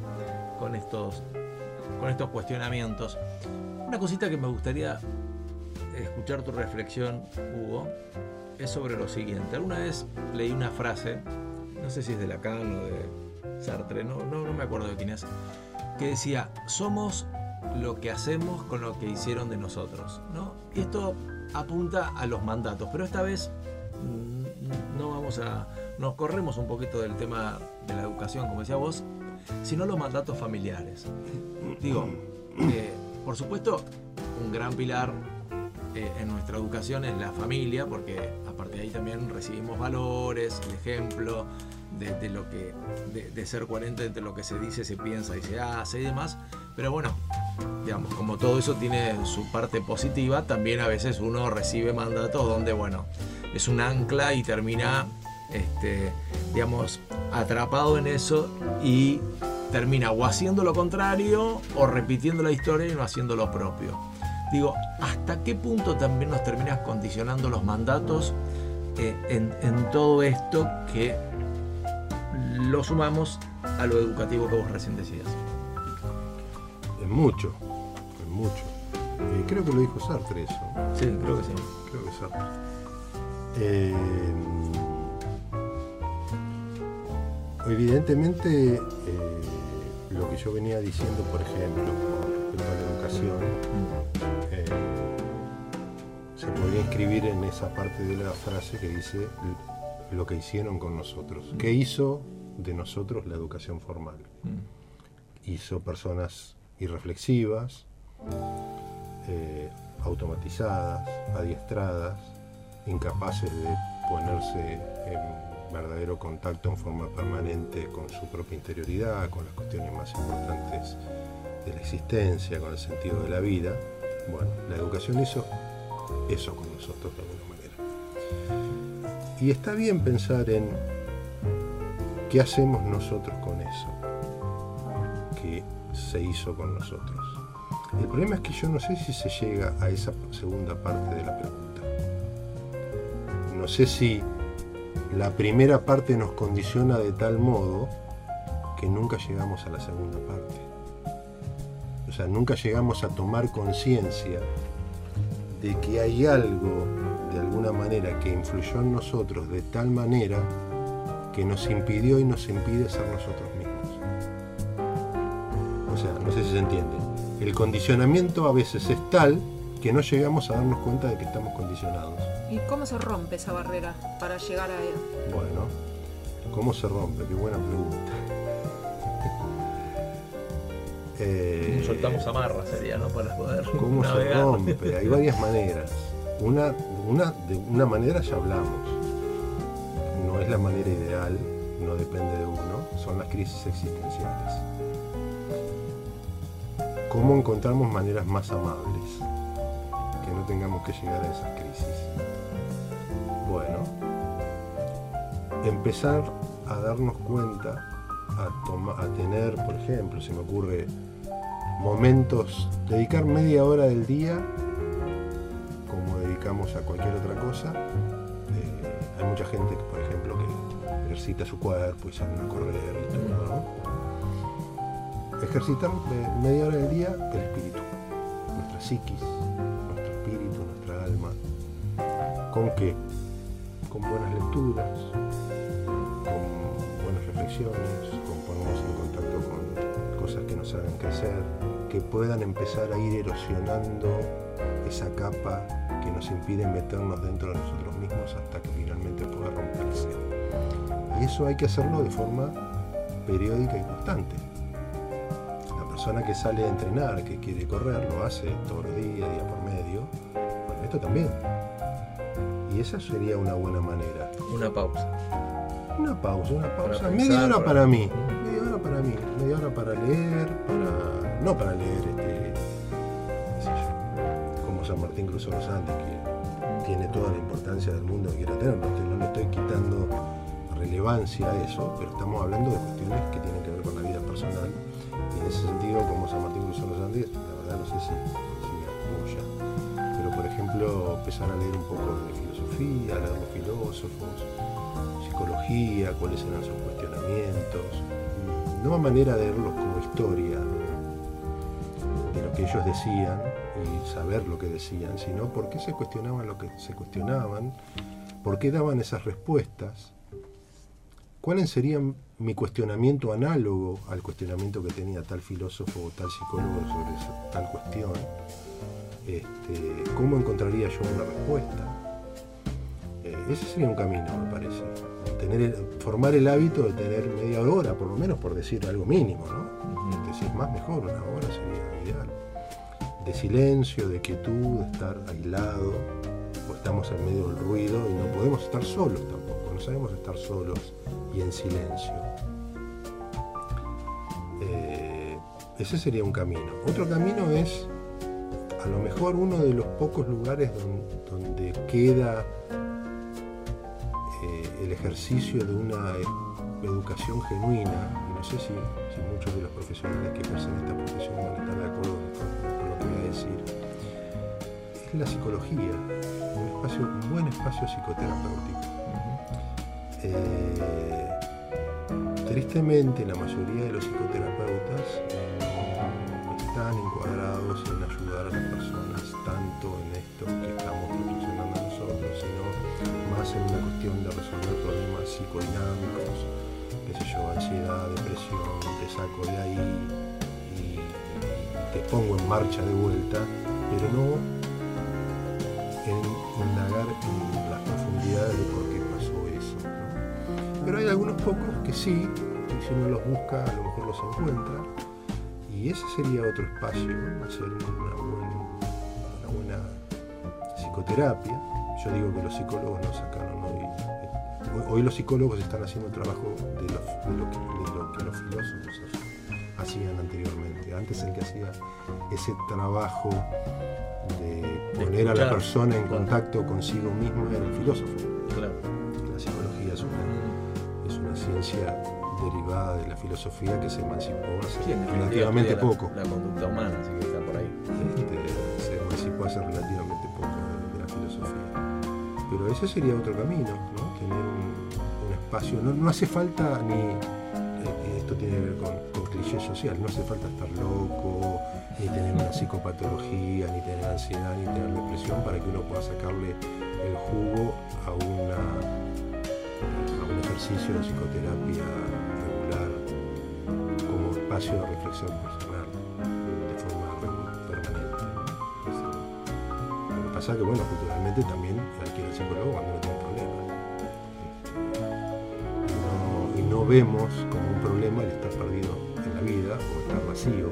con estos, con estos cuestionamientos. Una cosita que me gustaría escuchar tu reflexión, Hugo, es sobre lo siguiente. Alguna vez leí una frase, no sé si es de Lacan o de Sartre, no, no, no me acuerdo de quién es, que decía, somos lo que hacemos con lo que hicieron de nosotros. ¿no? Y esto apunta a los mandatos, pero esta vez mm, no vamos a. Nos corremos un poquito del tema de la educación, como decía vos, sino los mandatos familiares. Digo, eh, por supuesto, un gran pilar eh, en nuestra educación es la familia, porque aparte de ahí también recibimos valores, el ejemplo de, de lo que, de, de, ser coherente entre lo que se dice, se piensa y se hace y demás. Pero bueno, digamos, como todo eso tiene su parte positiva, también a veces uno recibe mandatos donde, bueno, es un ancla y termina, este, digamos, atrapado en eso y termina o haciendo lo contrario o repitiendo la historia y no haciendo lo propio. Digo, ¿hasta qué punto también nos terminas condicionando los mandatos eh, en, en todo esto que lo sumamos a lo educativo que vos recién decías? En mucho, en mucho. Eh, creo que lo dijo Sartre eso. Sí, creo que sí. Creo que Sartre. Eh, evidentemente, eh, lo que yo venía diciendo, por ejemplo, con respecto a la educación, eh, se podría inscribir en esa parte de la frase que dice lo que hicieron con nosotros. ¿Qué hizo de nosotros la educación formal? Hizo personas irreflexivas, eh, automatizadas, adiestradas, incapaces de ponerse en verdadero contacto en forma permanente con su propia interioridad, con las cuestiones más importantes de la existencia, con el sentido de la vida. Bueno, la educación hizo eso con nosotros de alguna manera. Y está bien pensar en qué hacemos nosotros con eso que se hizo con nosotros. El problema es que yo no sé si se llega a esa segunda parte de la pregunta. No sé si la primera parte nos condiciona de tal modo que nunca llegamos a la segunda parte. O sea, nunca llegamos a tomar conciencia de que hay algo, de alguna manera, que influyó en nosotros de tal manera que nos impidió y nos impide ser nosotros mismos. O sea, no sé si se entiende. El condicionamiento a veces es tal que no llegamos a darnos cuenta de que estamos condicionados. ¿Y cómo se rompe esa barrera para llegar a él? Bueno, ¿cómo se rompe? Qué buena pregunta. eh, Soltamos amarras sería, ¿no? Para poder ¿Cómo navegar. se rompe? Hay varias maneras. Una, una, de una manera ya hablamos. No es la manera ideal, no depende de uno, son las crisis existenciales. ¿Cómo encontramos maneras más amables? Que no tengamos que llegar a esas crisis. Bueno, empezar a darnos cuenta, a, a tener, por ejemplo, se me ocurre momentos, dedicar media hora del día, como dedicamos a cualquier otra cosa. Eh, hay mucha gente, por ejemplo, que ejercita su cuerpo y salen a correr y todo, ¿no? Ejercitar eh, media hora del día el espíritu, nuestra psiquis, ¿Con qué? Con buenas lecturas, con buenas reflexiones, con ponernos en contacto con cosas que nos hagan crecer, que puedan empezar a ir erosionando esa capa que nos impide meternos dentro de nosotros mismos hasta que finalmente pueda romperse. Y eso hay que hacerlo de forma periódica y constante. La persona que sale a entrenar, que quiere correr, lo hace todos los días, día por medio. Bueno, esto también. Y esa sería una buena manera. Una pausa. Una pausa, una pausa. Para media pensar, hora para- para mí. Media hora para mí. Media hora para leer, para. No para leer este. qué sé yo, como San Martín cruzó los Andes, que tiene toda la importancia del mundo que quiera tener. No, le estoy quitando relevancia a eso, pero estamos hablando de cuestiones que tienen que ver con la vida personal. Y en ese sentido, como San Martín cruzó los Andes, la verdad no sé si. Pero por ejemplo, empezar a leer un poco de filosofía, leer los filósofos, psicología, cuáles eran sus cuestionamientos. No a manera de verlos como historia de lo que ellos decían y saber lo que decían, sino por qué se cuestionaban lo que se cuestionaban, por qué daban esas respuestas, cuáles serían mi cuestionamiento análogo al cuestionamiento que tenía tal filósofo o tal psicólogo sobre tal cuestión, este, cómo encontraría yo una respuesta. Ese sería un camino, me parece. Tener formar el hábito de tener media hora, por lo menos por decir algo mínimo, ¿no? Si es más, mejor, una hora sería ideal. De silencio, de quietud, de estar aislado, o estamos en medio del ruido y no podemos estar solos tampoco, no sabemos estar solos y en silencio. Eh, ese sería un camino. Otro camino es, a lo mejor, uno de los pocos lugares don- donde queda el ejercicio de una eh, educación genuina, y no sé si, muchos de los profesionales que ejercen esta profesión van a de acuerdo con, lo que voy a decir, es la psicología, un, espacio, un buen espacio psicoterapéutico. Eh, tristemente la mayoría de los psicoterapeutas no están encuadrados en ayudar a las personas tanto en esto que estamos en una cuestión de resolver problemas psicodinámicos, qué sé yo, ansiedad, depresión, te saco de ahí y, te pongo en marcha de vuelta, pero no en indagar en las profundidades de por qué pasó eso. Pero hay algunos pocos que sí, y si uno los busca a lo mejor los encuentra, y ese sería otro espacio, ¿no? hacer una, una buena psicoterapia. Yo digo que los psicólogos no sacaron hoy. Hoy, hoy los psicólogos están haciendo un trabajo de lo, de lo que, de lo que los filósofos hacían anteriormente. Antes el que hacía ese trabajo de poner a la persona en contacto consigo mismo era el filósofo. Claro. La psicología es una, es una ciencia derivada de la filosofía que se emancipó hace Sí, relativamente la- poco. La, conducta humana, así que está por ahí. Este, se emancipó hace relativamente Pero ese sería otro camino, ¿no? Tener un, espacio. No, hace falta ni. eh, Esto tiene que ver con, con cliché social. No hace falta estar loco, ni tener una psicopatología, ni tener ansiedad, ni tener depresión para que uno pueda sacarle el jugo a, un ejercicio de psicoterapia regular como espacio de reflexión personal de forma permanente. Lo que pasa que, bueno, culturalmente también ir al psicólogo cuando uno tiene problemas. Y, no, no vemos como un problema el estar perdido en la vida o estar vacío.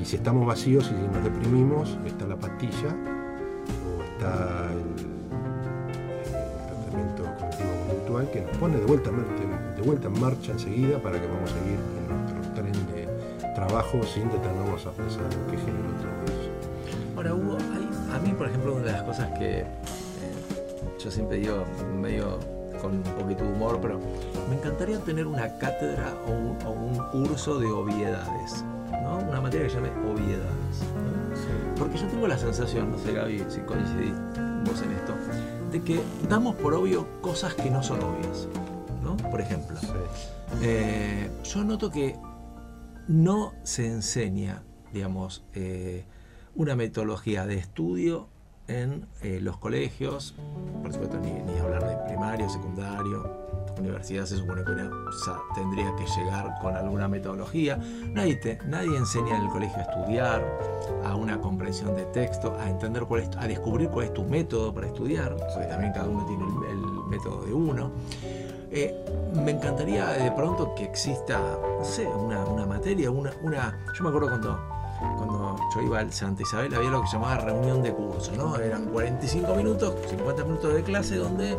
Y si estamos vacíos y nos deprimimos, está la pastilla o está el, tratamiento cognitivo-conductual que nos pone de vuelta, en- marcha enseguida para que vamos a seguir en nuestro tren de trabajo sin detenernos a pensar en qué generó todo eso. Ahora, Hugo, por ejemplo, una de las cosas que eh, yo siempre digo, medio con un poquito de humor, pero me encantaría tener una cátedra o un, o un curso de obviedades, ¿no? Una materia que se llame obviedades. ¿no? Porque yo tengo la sensación, no sé Gaby, si coincidís vos en esto, de que damos por obvio cosas que no son obvias. ¿no? Por ejemplo, Sí. eh, yo noto que no se enseña, digamos, eh, una metodología de estudio en eh, los colegios, por supuesto ni, hablar de primario, secundario, universidad se supone que una- tendría que llegar con alguna metodología. Nadie, nadie enseña en el colegio a estudiar, a una comprensión de texto, a entender cuál es, a descubrir cuál es tu método para estudiar, porque también cada uno tiene el, método de uno. Eh, me encantaría de pronto que exista, no sé, una, una materia, una, una. Yo me acuerdo cuando, cuando yo iba al Santa Isabel había lo que se llamaba reunión de curso, ¿no? Eran 45 minutos, 50 minutos de clase donde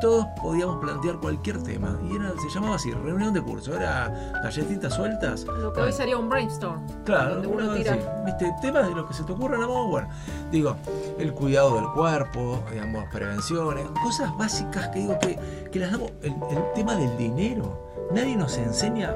todos podíamos plantear cualquier tema. Y era, se llamaba así, reunión de curso. Era galletitas sueltas. Lo que hoy sería un brainstorm. Claro, donde uno tira. sí, ¿viste? temas de lo que se te ocurran a vos, bueno, digo, el cuidado del cuerpo, digamos, prevenciones, cosas básicas que digo que, que las damos, el, el tema del dinero, nadie nos enseña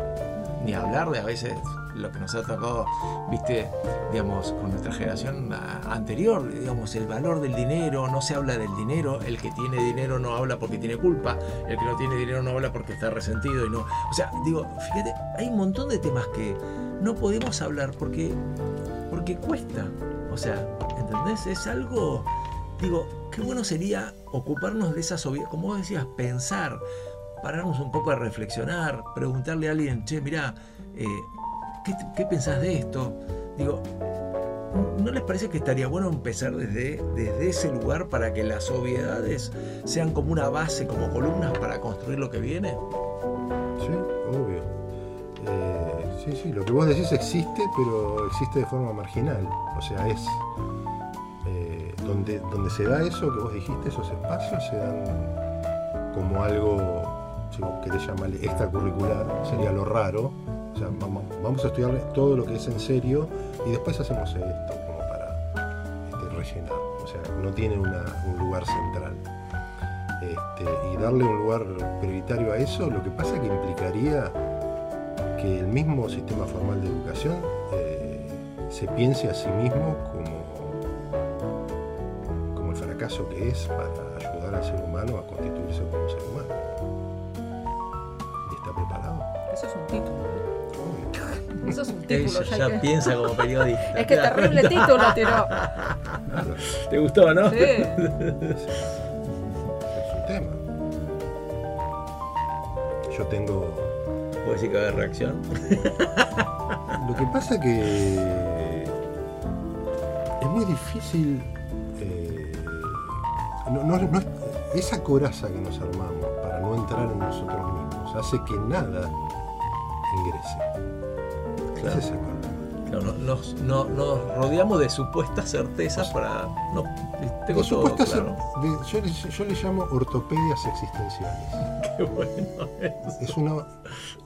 ni a hablar de a veces lo que nos ha tocado, viste, digamos, con nuestra generación ah, anterior, digamos, el valor del dinero, no se habla del dinero, el que tiene dinero no habla porque tiene culpa, el que no tiene dinero no habla porque está resentido y no, o sea, digo, fíjate, hay un montón de temas que no podemos hablar porque porque cuesta. O sea, ¿entendés? Es algo, digo, qué bueno sería ocuparnos de esas obviedades, como vos decías, pensar, pararnos un poco a reflexionar, preguntarle a alguien, che, mirá, eh, ¿qué, qué pensás de esto? Digo, ¿no les parece que estaría bueno empezar desde, desde ese lugar para que las obviedades sean como una base, como columnas para construir lo que viene? Sí, obvio. Eh, sí, sí, lo que vos decís existe, pero existe de forma marginal. O sea, es eh, donde, donde se da eso que vos dijiste, esos espacios se dan como algo, si vos querés llamarle extracurricular, sería lo raro. O sea, vamos, a estudiar todo lo que es en serio y después hacemos esto como para este, rellenar. O sea, no tiene un lugar central. Este, y darle un lugar prioritario a eso, lo que pasa que implicaría que el mismo sistema formal de educación eh, se piense a sí mismo como, como el fracaso que es para ayudar al ser humano a constituirse como ser humano. ¿Y está preparado? Eso es un título. Eso es un título. Ella ya ya hay que- piensa como periodista. Es que terrible título tiró. Claro, ¿Te gustó, no? Sí. es un tema. Yo tengo ¿Puedo decir que va a haber reacción? Lo que pasa que es muy difícil. eh, no- no- no es- esa coraza que nos armamos para no entrar en nosotros mismos hace que nada ingrese. Claro. Es nos, no- nos rodeamos de supuestas certezas para. No, tengo De todo supuestas- claro. de- yo, le, yo le llamo ortopedias existenciales. Qué bueno eso. Es una.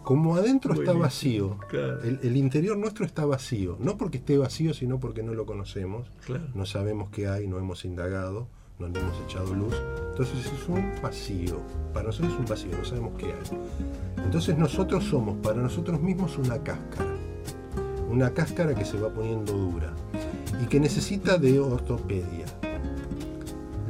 Como adentro está vacío, Claro, el, el interior nuestro está vacío. No porque esté vacío, sino porque no lo conocemos. no sabemos qué hay, no hemos indagado, no le hemos echado luz. Entonces es un vacío. Para nosotros es un vacío, no sabemos qué hay. Entonces nosotros somos para nosotros mismos una cáscara. Una cáscara que se va poniendo dura y que necesita de ortopedia.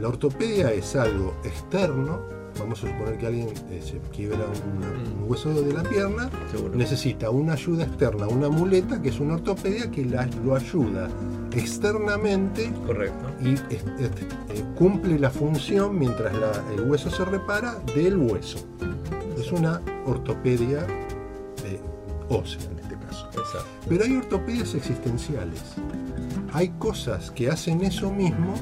La ortopedia es algo externo. Vamos a suponer que alguien eh, se quiebra una- un hueso de la pierna, Seguro. necesita una ayuda externa, una muleta que es una ortopedia que la- lo ayuda externamente Correcto. y es- es- eh, cumple la función mientras la- el hueso se repara del hueso. Es una ortopedia ósea este. Pero hay ortopedias existenciales. Hay cosas que hacen eso mismo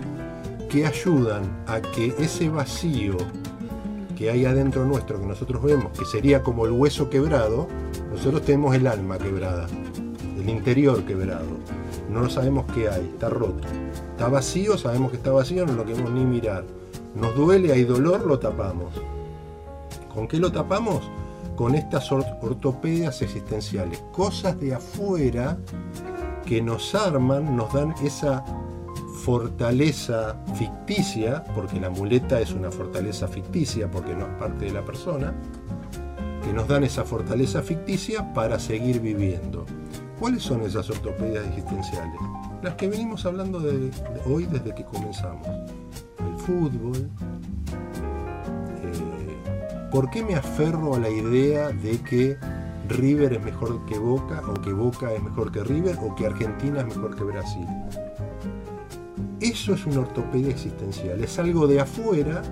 que ayudan a que ese vacío que hay adentro nuestro, que nosotros vemos, que sería como el hueso quebrado, nosotros tenemos el alma quebrada, el interior quebrado. No sabemos qué hay, está roto. Está vacío, sabemos que está vacío, no lo queremos ni mirar. Nos duele, hay dolor, lo tapamos. ¿Con qué lo tapamos? Con estas or- ortopedias existenciales, cosas de afuera que nos arman, nos dan esa fortaleza ficticia, porque la muleta es una fortaleza ficticia porque no es parte de la persona, que nos dan esa fortaleza ficticia para seguir viviendo. ¿Cuáles son esas ortopedias existenciales? Las que venimos hablando de hoy desde que comenzamos. El fútbol. ¿Por qué me aferro a la idea de que River es mejor que Boca, o que Boca es mejor que River, o que Argentina es mejor que Brasil? Eso es una ortopedia existencial, es algo de afuera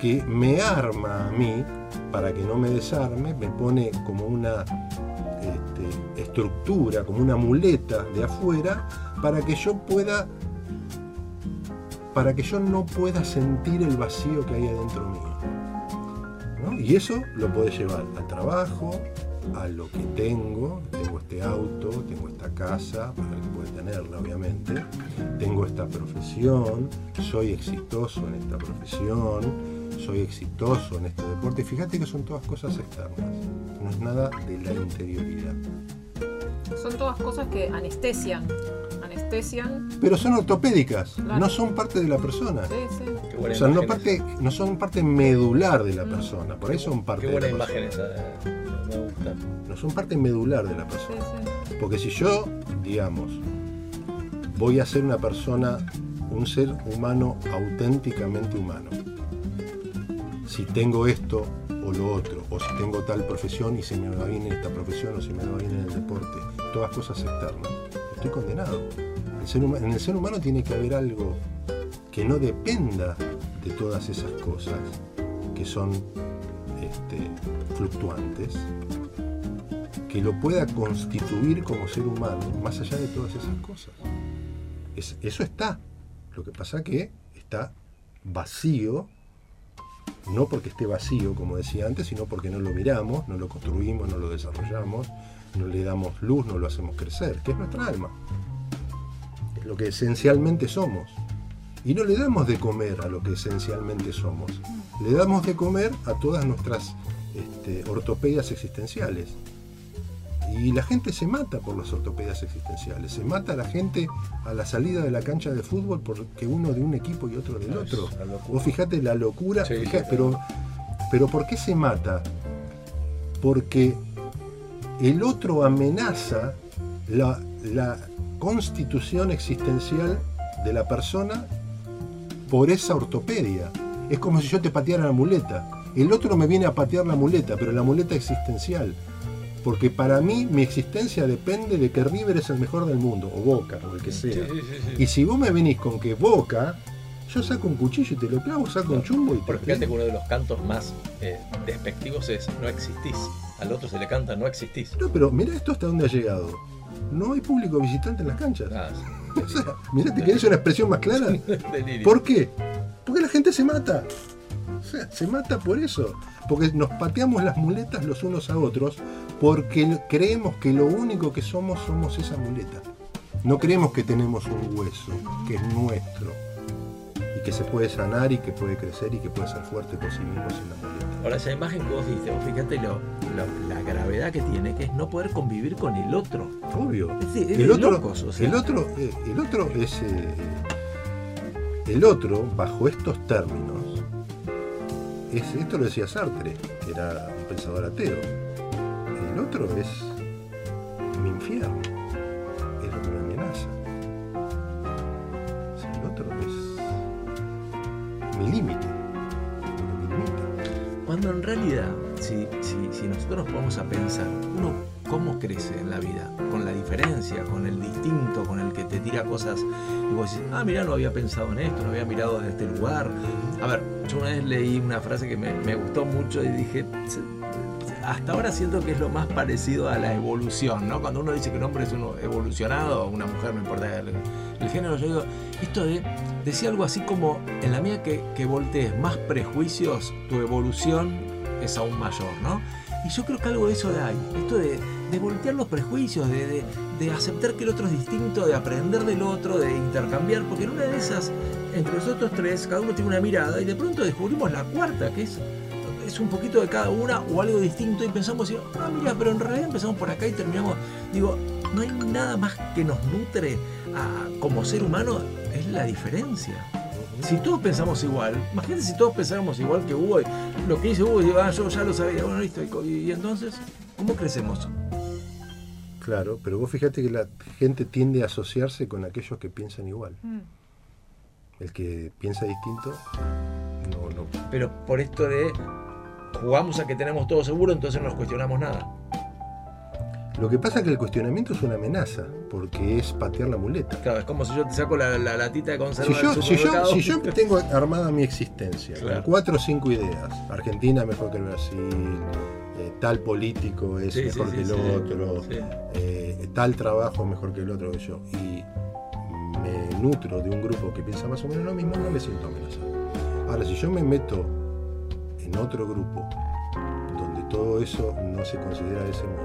que me arma a mí para que no me desarme, me pone como una este, estructura, como una muleta de afuera, para que yo pueda, para que yo no pueda sentir el vacío que hay adentro mío. ¿No? Y eso lo puede llevar al trabajo, a lo que tengo, tengo este auto, tengo esta casa, para el que puede tenerla obviamente, tengo esta profesión, soy exitoso en esta profesión, soy exitoso en este deporte. Fíjate que son todas cosas externas, no es nada de la interioridad. Son todas cosas que anestesian. Anestesian. Pero son ortopédicas, Claro. no son parte de la persona. Sí, sí. Qué O sea, no, imagen parte, no son parte medular de la persona, por ahí son parte Qué de la persona. imagen esa. eh, Me gusta. No son parte medular de la persona. sí. Porque si yo, digamos, voy a ser una persona, un ser humano auténticamente humano, si tengo esto o lo otro, o si tengo tal profesión y se me va bien en esta profesión o se me va bien en el deporte, todas cosas externas, estoy condenado. El ser huma- en el ser humano tiene que haber algo que no dependa de todas esas cosas que son este, fluctuantes, que lo pueda constituir como ser humano más allá de todas esas cosas. Es- eso está. Lo que pasa que está vacío, no porque esté vacío, como decía antes, sino porque no lo miramos, no lo construimos, no lo desarrollamos, no le damos luz, no lo hacemos crecer, que es nuestra alma. Es lo que esencialmente somos. Y no le damos de comer a lo que esencialmente somos. Le damos de comer a todas nuestras este, ortopedias existenciales. Y la gente se mata por las ortopedias existenciales. Se mata a la gente a la salida de la cancha de fútbol porque uno de un equipo y otro del otro. Vos fijate la locura. Sí, pero, pero ¿por qué se mata? Porque el otro amenaza la, la constitución existencial de la persona por esa ortopedia. Es como si yo te pateara la muleta. El otro me viene a patear la muleta, pero la muleta existencial. Porque para mí mi existencia depende de que River es el mejor del mundo, o Boca, o el que Sí, sea. sí, sí, sí. Y si vos me venís con que Boca, yo saco un cuchillo y te lo clavo, saco un chumbo y te Porque fíjate que uno de los cantos más eh, despectivos es no existís. Al otro se le canta no existís. No, pero mira esto hasta dónde ha llegado. No hay público visitante en las canchas. Ah, O sea, mirá, ¿te querés una expresión más clara? ¿Por qué? Porque la gente se mata. O sea, se mata por eso. Porque nos pateamos las muletas los unos a otros porque creemos que lo único que somos somos esa muleta. No creemos que tenemos un hueso que es nuestro que se puede sanar y que puede crecer y que puede ser fuerte por sí mismo sin la muleta. Ahora, esa imagen que vos diste, vos fíjate lo- lo- la gravedad que tiene, que es no poder convivir con el otro. Obvio. Es el otro, locos, o sea. el otro, el otro es eh, el otro bajo estos términos. Es, esto lo decía Sartre, que era un pensador ateo. El otro es mi infierno, es lo que me amenaza. O sea, el otro es mi límite. Cuando en realidad, si, si, nosotros nos vamos a pensar, uno cómo crece en la vida, con la diferencia, con el distinto, con el que te tira cosas y vos decís, ah, mira, no había pensado en esto, no había mirado desde este lugar. A ver, yo una vez leí una frase que me, me gustó mucho y dije, "Se- hasta ahora siento que es lo más parecido a la evolución, ¿no? Cuando uno dice que un hombre es uno evolucionado, una mujer, no importa el género, yo digo, esto de, decía algo así como, en la medida que, voltees más prejuicios, tu evolución es aún mayor, ¿no? Y yo creo que algo de eso hay, esto de, de voltear los prejuicios, de, de- aceptar que el otro es distinto, de aprender del otro, de intercambiar, porque en una de esas, entre nosotros tres, cada uno tiene una mirada y de pronto descubrimos la cuarta, que es, es un poquito de cada una o algo distinto y pensamos, ah, mira, pero en realidad empezamos por acá y terminamos, digo, no hay nada más que nos nutre a- como ser humano, es la diferencia. Si todos pensamos igual, imagínate si todos pensáramos igual que Hugo, lo que dice Hugo, ah, yo ya lo sabía, bueno, listo, y co- y, y entonces, ¿cómo crecemos? Claro, pero vos fíjate que la gente tiende a asociarse con aquellos que piensan igual. Mm. El que piensa distinto, no, no. Pero por esto de jugamos a que tenemos todo seguro, entonces no nos cuestionamos nada. Lo que pasa es que el cuestionamiento es una amenaza, porque es patear la muleta. Claro, es como si yo te saco la, la latita de conserva Si yo, del si, yo, supermercado. si yo tengo armada mi existencia Claro. con cuatro o cinco ideas, Argentina mejor que Brasil, eh, tal político es Sí, mejor sí, que el sí. otro, eh, tal trabajo mejor que el otro que yo, y me nutro de un grupo que piensa más o menos lo mismo, no me siento amenazado. Ahora, si yo me meto en otro grupo donde todo eso no se considera de ese modo,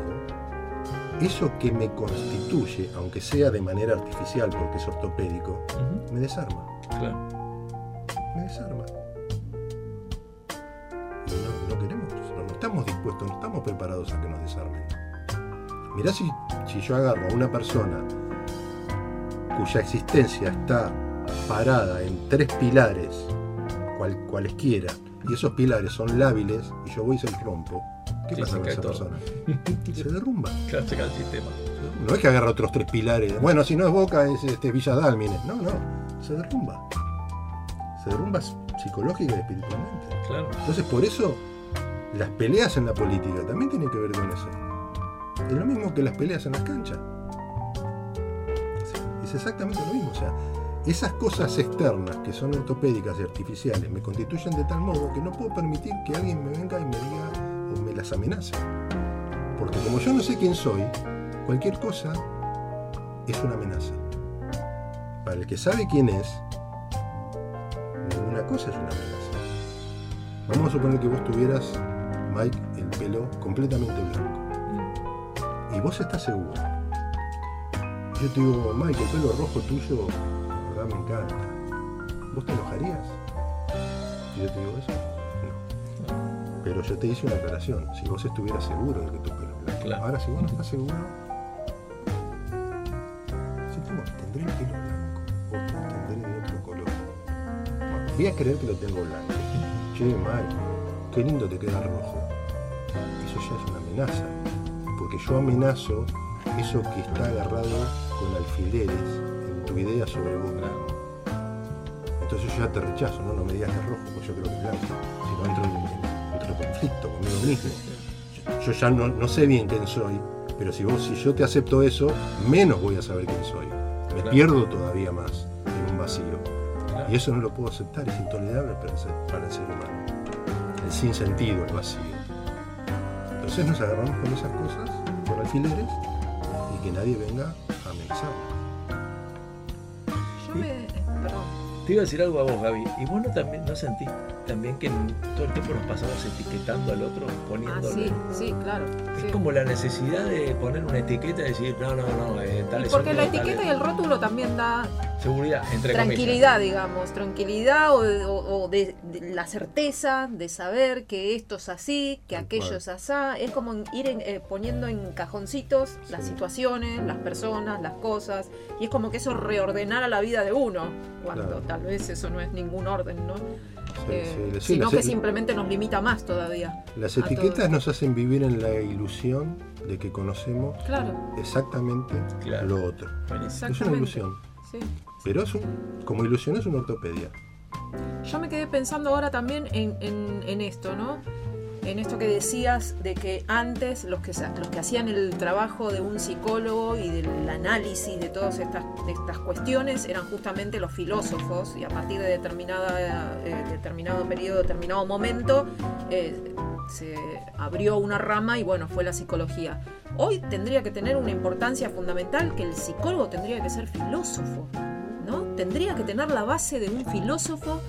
eso que me constituye, aunque sea de manera artificial porque es ortopédico, me desarma claro. me desarma. Y no, no queremos, no, no estamos dispuestos, no estamos preparados a que nos desarmen. Mirá si, si yo agarro a una persona cuya existencia está parada en tres pilares, cual, cualesquiera, y esos pilares son lábiles, y yo voy y se los rompo, ¿qué Sí, pasa se con esa todo. persona? Se derrumba. Claro, checa el sistema. No es que agarra otros tres pilares. Bueno, si no es Boca, es este, Villa Dálmine. No, no. Se derrumba. Se derrumba psicológica y espiritualmente. Claro. Entonces, por eso, las peleas en la política también tienen que ver con eso. Es lo mismo que las peleas en las canchas. Es exactamente lo mismo. O sea, esas cosas externas que son ortopédicas y artificiales me constituyen de tal modo que no puedo permitir que alguien me venga y me diga las amenace. Porque como yo no sé quién soy, cualquier cosa es una amenaza. Para el que sabe quién es, ninguna cosa es una amenaza. Vamos a suponer que vos tuvieras, Mike, el pelo completamente blanco. Y vos estás seguro. Yo te digo, Mike, el pelo rojo tuyo, me encanta. ¿Vos te enojarías? Si yo te digo eso? Pero yo te hice una aclaración. Si vos estuvieras seguro de que tu pelo es blanco. Claro. Ahora, si vos no estás seguro, si tengo, tendré el pelo blanco o tendré de otro color. Bueno, voy a creer que lo tengo blanco. Che, Mike, qué lindo te queda rojo. Eso ya es una amenaza. Porque yo amenazo eso que está agarrado con alfileres en tu idea sobre vos mismo. Entonces yo ya te rechazo, ¿no? No me digas que es rojo, porque yo creo que es blanco. Si no entro en, en- entro en conflicto conmigo mismo. Yo, yo ya no, no sé bien quién soy, pero si vos, si yo te acepto eso, menos voy a saber quién soy. Me Claro. pierdo todavía más en un vacío. Claro. Y eso no lo puedo aceptar, es intolerable para el ser, para el ser humano. El sinsentido, el vacío. Entonces nos agarramos con esas cosas, por alfileres, y que nadie venga a amenazarnos. Yo me. Te iba a decir algo a vos, Gaby. ¿Y vos no, también, no sentís también que todo el tiempo nos pasamos etiquetando al otro, Ah, poniéndole? sí, sí, claro. Es sí. como la necesidad de poner una etiqueta y decir, no, no, no, eh, tal es porque la etiqueta y el rótulo también da Seguridad, entre tranquilidad, digamos, tranquilidad o, o- o de, de la certeza de saber que esto es así, que aquello es asá. Es como ir en- eh, poniendo en cajoncitos las situaciones, las personas, las cosas. Y es como que eso reordenara la vida de uno, cuando Claro. tal vez eso no es ningún orden, ¿no? Sí, Eh, sí, sino que simplemente nos limita más todavía. Las etiquetas nos hacen vivir en la ilusión de que conocemos Claro, exactamente Claro. lo otro. Buenísimo. Es una exactamente. ilusión. Sí. Pero es un- como ilusión es una ortopedia. Yo me quedé pensando ahora también en, esto, ¿no? En esto que decías de que antes los que, los que hacían el trabajo de un psicólogo y del análisis de todas estas, estas cuestiones eran justamente los filósofos y a partir de determinada, eh, determinado periodo, determinado momento, eh, se abrió una rama y bueno, fue la psicología. Hoy tendría que tener una importancia fundamental que el psicólogo tendría que ser filósofo, ¿no? Tendría que tener la base de un filósofo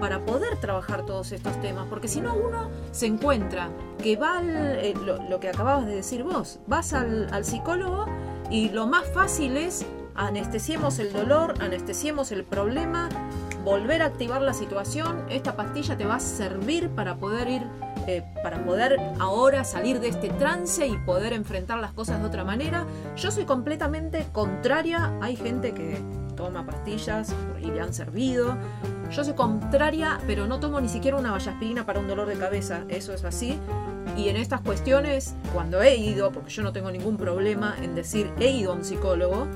para poder trabajar todos estos temas, porque si no uno se encuentra que va al, eh, lo, que acababas de decir vos, vas al, al psicólogo y lo más fácil es anestesiemos el dolor, anestesiemos el problema, volver a activar la situación, esta pastilla te va a servir para poder ir eh, para poder ahora salir de este trance y poder enfrentar las cosas de otra manera. Yo soy completamente contraria. Hay gente que toma pastillas y le han servido. Yo soy contraria, pero no tomo ni siquiera una vallaspirina para un dolor de cabeza. Eso es así. Y en estas cuestiones, cuando he ido, porque yo no tengo ningún problema en decir he ido a un psicólogo,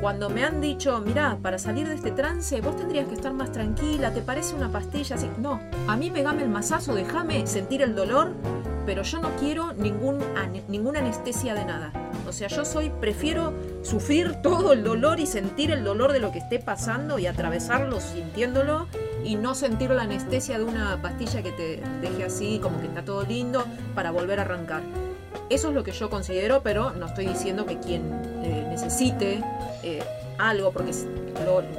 cuando me han dicho, mira, para salir de este trance vos tendrías que estar más tranquila, ¿te parece una pastilla así? No, a mí pegame el masazo, déjame sentir el dolor, pero yo no quiero ningún, ninguna anestesia de nada. O sea, yo soy, prefiero sufrir todo el dolor y sentir el dolor de lo que esté pasando y atravesarlo sintiéndolo y no sentir la anestesia de una pastilla que te deje así, como que está todo lindo, para volver a arrancar. Eso es lo que yo considero, pero no estoy diciendo que quien eh, necesite eh, algo, porque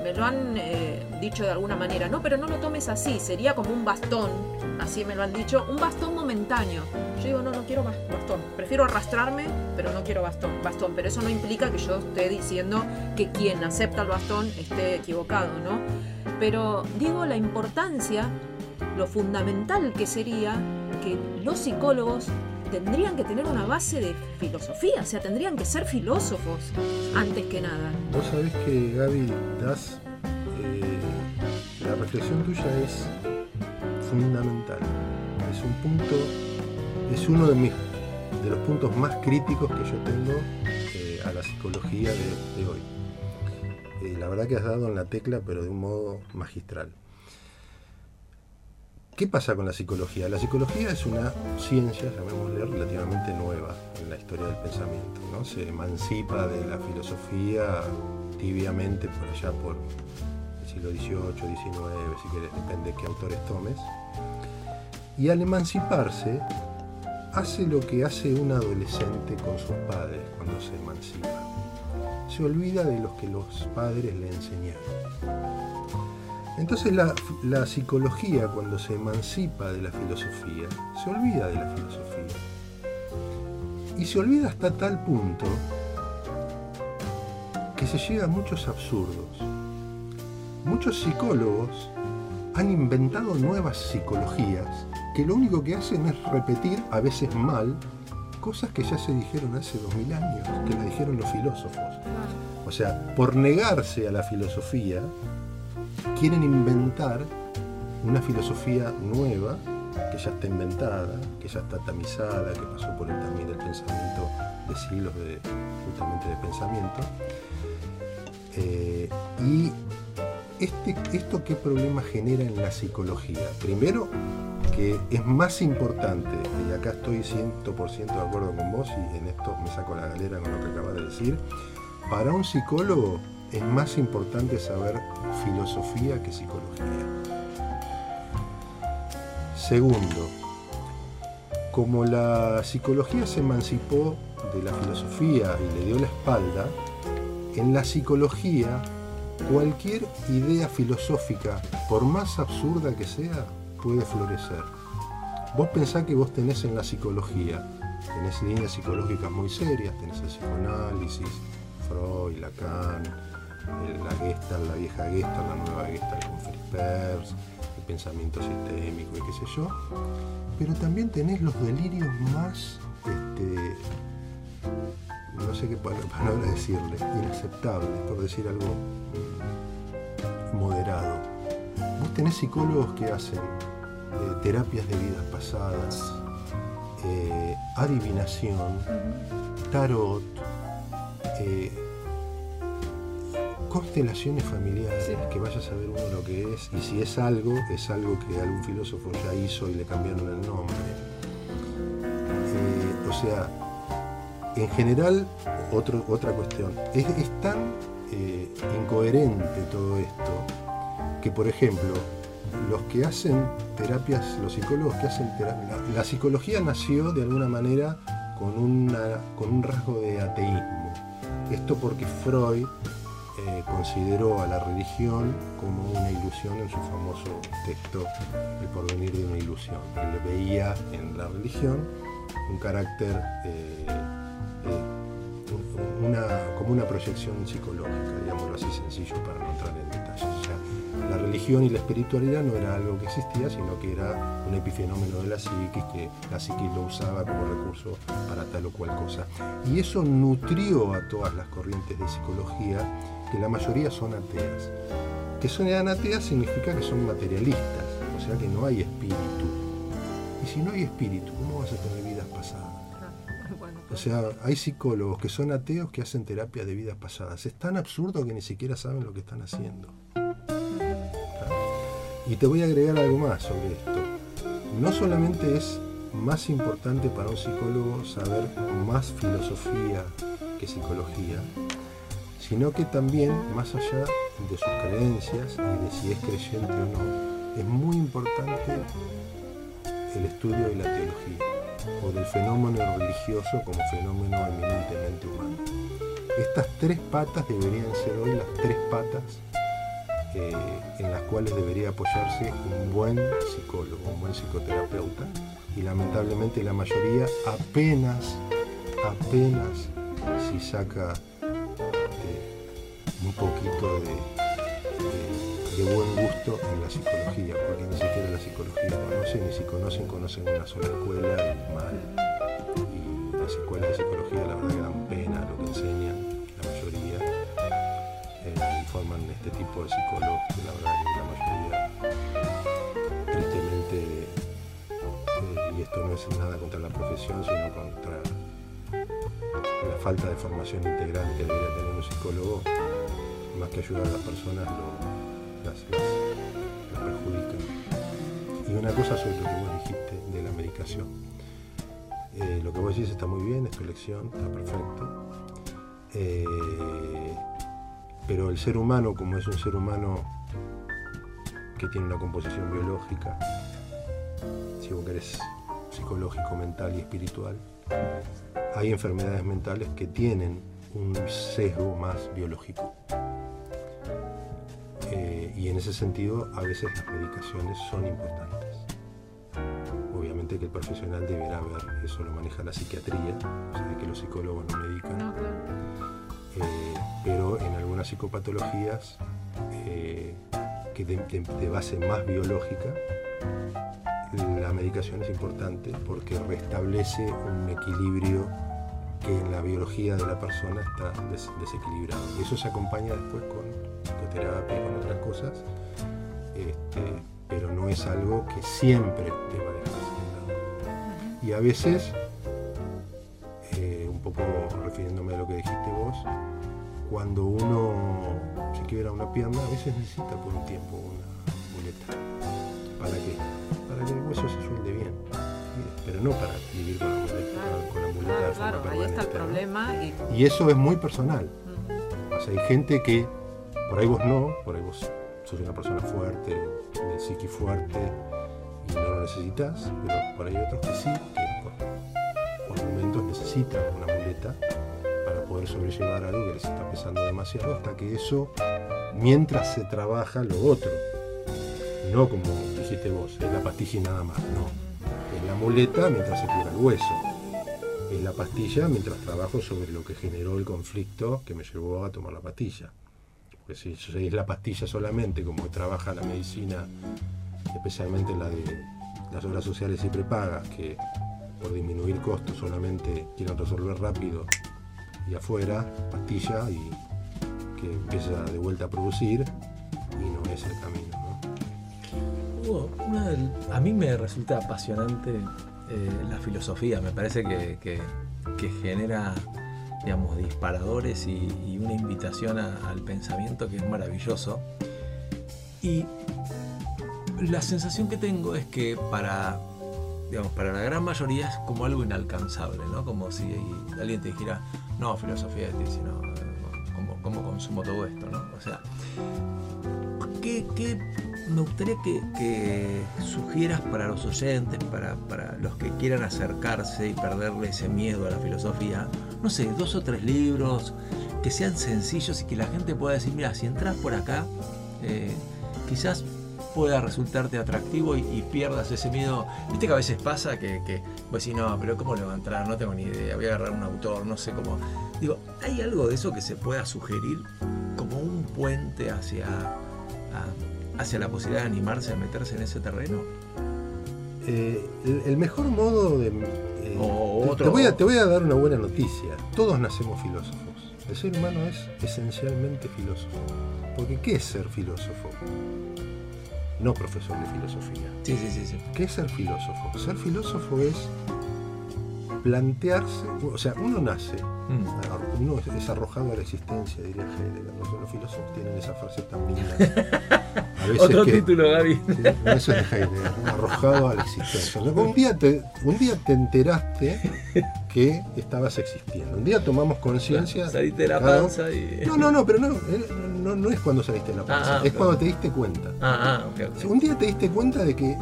me lo han eh, dicho de alguna manera, no, pero no lo tomes así, sería como un bastón, así me lo han dicho, un bastón momentáneo. Yo digo, no, no quiero bastón, prefiero arrastrarme, pero no quiero bastón, bastón, pero eso no implica que yo esté diciendo que quien acepta el bastón esté equivocado, ¿no? Pero digo la importancia, lo fundamental que sería que los psicólogos tendrían que tener una base de filosofía, o sea, tendrían que ser filósofos antes que nada. Vos sabés que Gaby, das, eh, la reflexión tuya es fundamental. Es un punto, es uno de mis los puntos más críticos que yo tengo eh, a la psicología de, hoy. Eh, la verdad que has dado en la tecla, pero de un modo magistral. ¿Qué pasa con la psicología? La psicología es una ciencia, llamémosle, relativamente nueva en la historia del pensamiento. ¿no? Se emancipa de la filosofía tibiamente por allá por el siglo XVIII, XIX, si querés, depende de qué autores tomes. Y al emanciparse, hace lo que hace un adolescente con sus padres cuando se emancipa. Se olvida de los que los padres le enseñaron entonces la, psicología cuando se emancipa de la filosofía, se olvida de la filosofía. Y se olvida hasta tal punto que se llega a muchos absurdos. Muchos psicólogos han inventado nuevas psicologías que lo único que hacen es repetir, a veces mal, cosas que ya se dijeron hace dos mil años, que las dijeron los filósofos. O sea, por negarse a la filosofía, quieren inventar una filosofía nueva que ya está inventada, que ya está tamizada, que pasó por el también del pensamiento de siglos de, justamente de pensamiento. Eh, y este, esto qué problema genera en la psicología. Primero, que es más importante, y acá estoy 100% de acuerdo con vos y en esto me saco la galera con lo que acabas de decir, para un psicólogo es más importante saber filosofía que psicología. Segundo, como la psicología se emancipó de la filosofía y le dio la espalda, en la psicología cualquier idea filosófica, por más absurda que sea, puede florecer. Vos pensás que vos tenés en la psicología, tenés líneas psicológicas muy serias, tenés el psicoanálisis, Freud, Lacan, la Gestalt, la vieja Gestalt, la nueva Gestalt con Perls, el pensamiento sistémico y qué sé yo, pero también tenés los delirios más, este, no sé qué palabra decirle, inaceptables, por decir algo moderado. Vos tenés psicólogos que hacen eh, terapias de vidas pasadas, eh, adivinación, tarot, eh, constelaciones familiares, que vaya a saber uno lo que es, y si es algo, es algo que algún filósofo ya hizo y le cambiaron el nombre. Eh, o sea, en general, otra cuestión, es, tan eh, incoherente todo esto que, por ejemplo, los que hacen terapias, los psicólogos que hacen terapia, la, psicología nació de alguna manera con, una, con un rasgo de ateísmo. Esto porque Freud eh, consideró a la religión como una ilusión en su famoso texto El porvenir de una ilusión. Él veía en la religión un carácter, eh, eh, una, como una proyección psicológica, digámoslo así sencillo para no entrar en detalles. O sea, la religión y la espiritualidad no era algo que existía, sino que era un epifenómeno de la psiquis, que la psiquis lo usaba como recurso para tal o cual cosa. Y eso nutrió a todas las corrientes de psicología, que la mayoría son ateas. Que son ateas significa que son materialistas, o sea que no hay espíritu. Y si no hay espíritu, ¿cómo vas a tener vidas pasadas? O sea, hay psicólogos que son ateos que hacen terapia de vidas pasadas. Es tan absurdo que ni siquiera saben lo que están haciendo. Y te voy a agregar algo más sobre esto. No solamente es más importante para un psicólogo saber más filosofía que psicología, sino que también, más allá de sus creencias y de si es creyente o no, es muy importante el estudio de la teología o del fenómeno religioso como fenómeno eminentemente humano. Estas tres patas deberían ser hoy las tres patas eh, en las cuales debería apoyarse un buen psicólogo, un buen psicoterapeuta, y lamentablemente la mayoría apenas, apenas si saca un poquito de, buen gusto en la psicología, porque ni siquiera la psicología conocen, y si conocen, conocen una sola escuela y mal. Y las escuelas de psicología la verdad que dan pena lo que enseñan, la mayoría eh, forman este tipo de psicólogos la verdad que la mayoría tristemente eh, y esto no es nada contra la profesión sino contra la falta de formación integral que debería tener un psicólogo más que ayudar a las personas lo, las, las- perjudican y una cosa sobre lo que vos dijiste de la medicación. Eh, lo que vos decís está muy bien es tu elección está perfecto. Eh, pero el ser humano, como es un ser humano que tiene una composición biológica, si vos querés psicológico, mental y espiritual, hay enfermedades mentales que tienen un sesgo más biológico. Eh, y en ese sentido, a veces las medicaciones son importantes. Obviamente que el profesional deberá ver, eso lo maneja la psiquiatría, o sea, de que los psicólogos no medican. Eh, pero en algunas psicopatologías eh, que de, de- de base más biológica, la medicación es importante porque restablece un equilibrio que en la biología de la persona está des- desequilibrado. Eso se acompaña después con psicoterapia y con otras cosas, este, pero no es algo que siempre te va a dejar. Y a veces eh, un poco refiriéndome a lo que dijiste vos, cuando uno se quiebra una pierna, a veces necesita por un tiempo una muleta. ¿Para qué? El hueso se suelde bien. Pero no para vivir con la muleta, con la muleta de Claro, forma claro, ahí está el problema y Y eso es muy personal. O sea, hay gente que, por ahí vos no, por ahí vos sos una persona fuerte, de psiqui fuerte, y no lo necesitas, pero por ahí hay otros que sí, que por, por momentos necesitan una muleta para poder sobrellevar algo que les está pesando demasiado, hasta que eso, mientras se trabaja lo otro, no como dijiste vos, es la pastilla y nada más, no. Es la muleta mientras se cura el hueso es la pastilla mientras trabajo sobre lo que generó el conflicto que me llevó a tomar la pastilla. Porque si es la pastilla solamente, como trabaja la medicina, especialmente la de las obras sociales y prepagas, que por disminuir costos solamente quieren resolver rápido y afuera, pastilla y que empieza de vuelta a producir y no es el camino. A mí me resulta apasionante eh, la filosofía, me parece que, que- genera digamos, disparadores y, una invitación al pensamiento que es maravilloso. Y la sensación que tengo es que para, digamos, para la gran mayoría es como algo inalcanzable, ¿no? Como si alguien te dijera, no, filosofía, te dice, no, ¿cómo, cómo consumo todo esto, no? O sea, ¿qué, qué me gustaría que, que sugieras para los oyentes, para, para los que quieran acercarse y perderle ese miedo a la filosofía? No sé, dos o tres libros que sean sencillos y que la gente pueda decir, mira, si entras por acá, eh, quizás pueda resultarte atractivo y, pierdas ese miedo. Viste que a veces pasa que, que vos decís, no, pero ¿cómo le va a entrar? No tengo ni idea, voy a agarrar un autor, no sé cómo. Digo, ¿hay algo de eso que se pueda sugerir como un puente hacia, hacia la posibilidad de animarse a meterse en ese terreno? Eh, el, el mejor modo de... eh, O te- otro- te, voy a, te voy a dar una buena noticia. Todos nacemos filósofos. El ser humano es esencialmente filósofo. Porque ¿qué es ser filósofo? No profesor de filosofía. Sí, sí, sí, sí. ¿Qué es ser filósofo? Ser filósofo es plantearse, o sea, uno nace, Mm. uno es- arrojado a la existencia, diría Heidegger. Los, los filósofos tienen esa frase tan linda. A veces Otro que- título, Gaby. Sí, no, eso es de Heidegger, ¿no? arrojado a la existencia. Un, día te, un día te enteraste que estabas existiendo. Un día tomamos conciencia. Saliste de la cada- panza y. No, no, no, pero no, eh, no, no es cuando saliste de la panza, Ah, ah, es cuando te diste cuenta. Ah, ah. Un día te diste cuenta de que,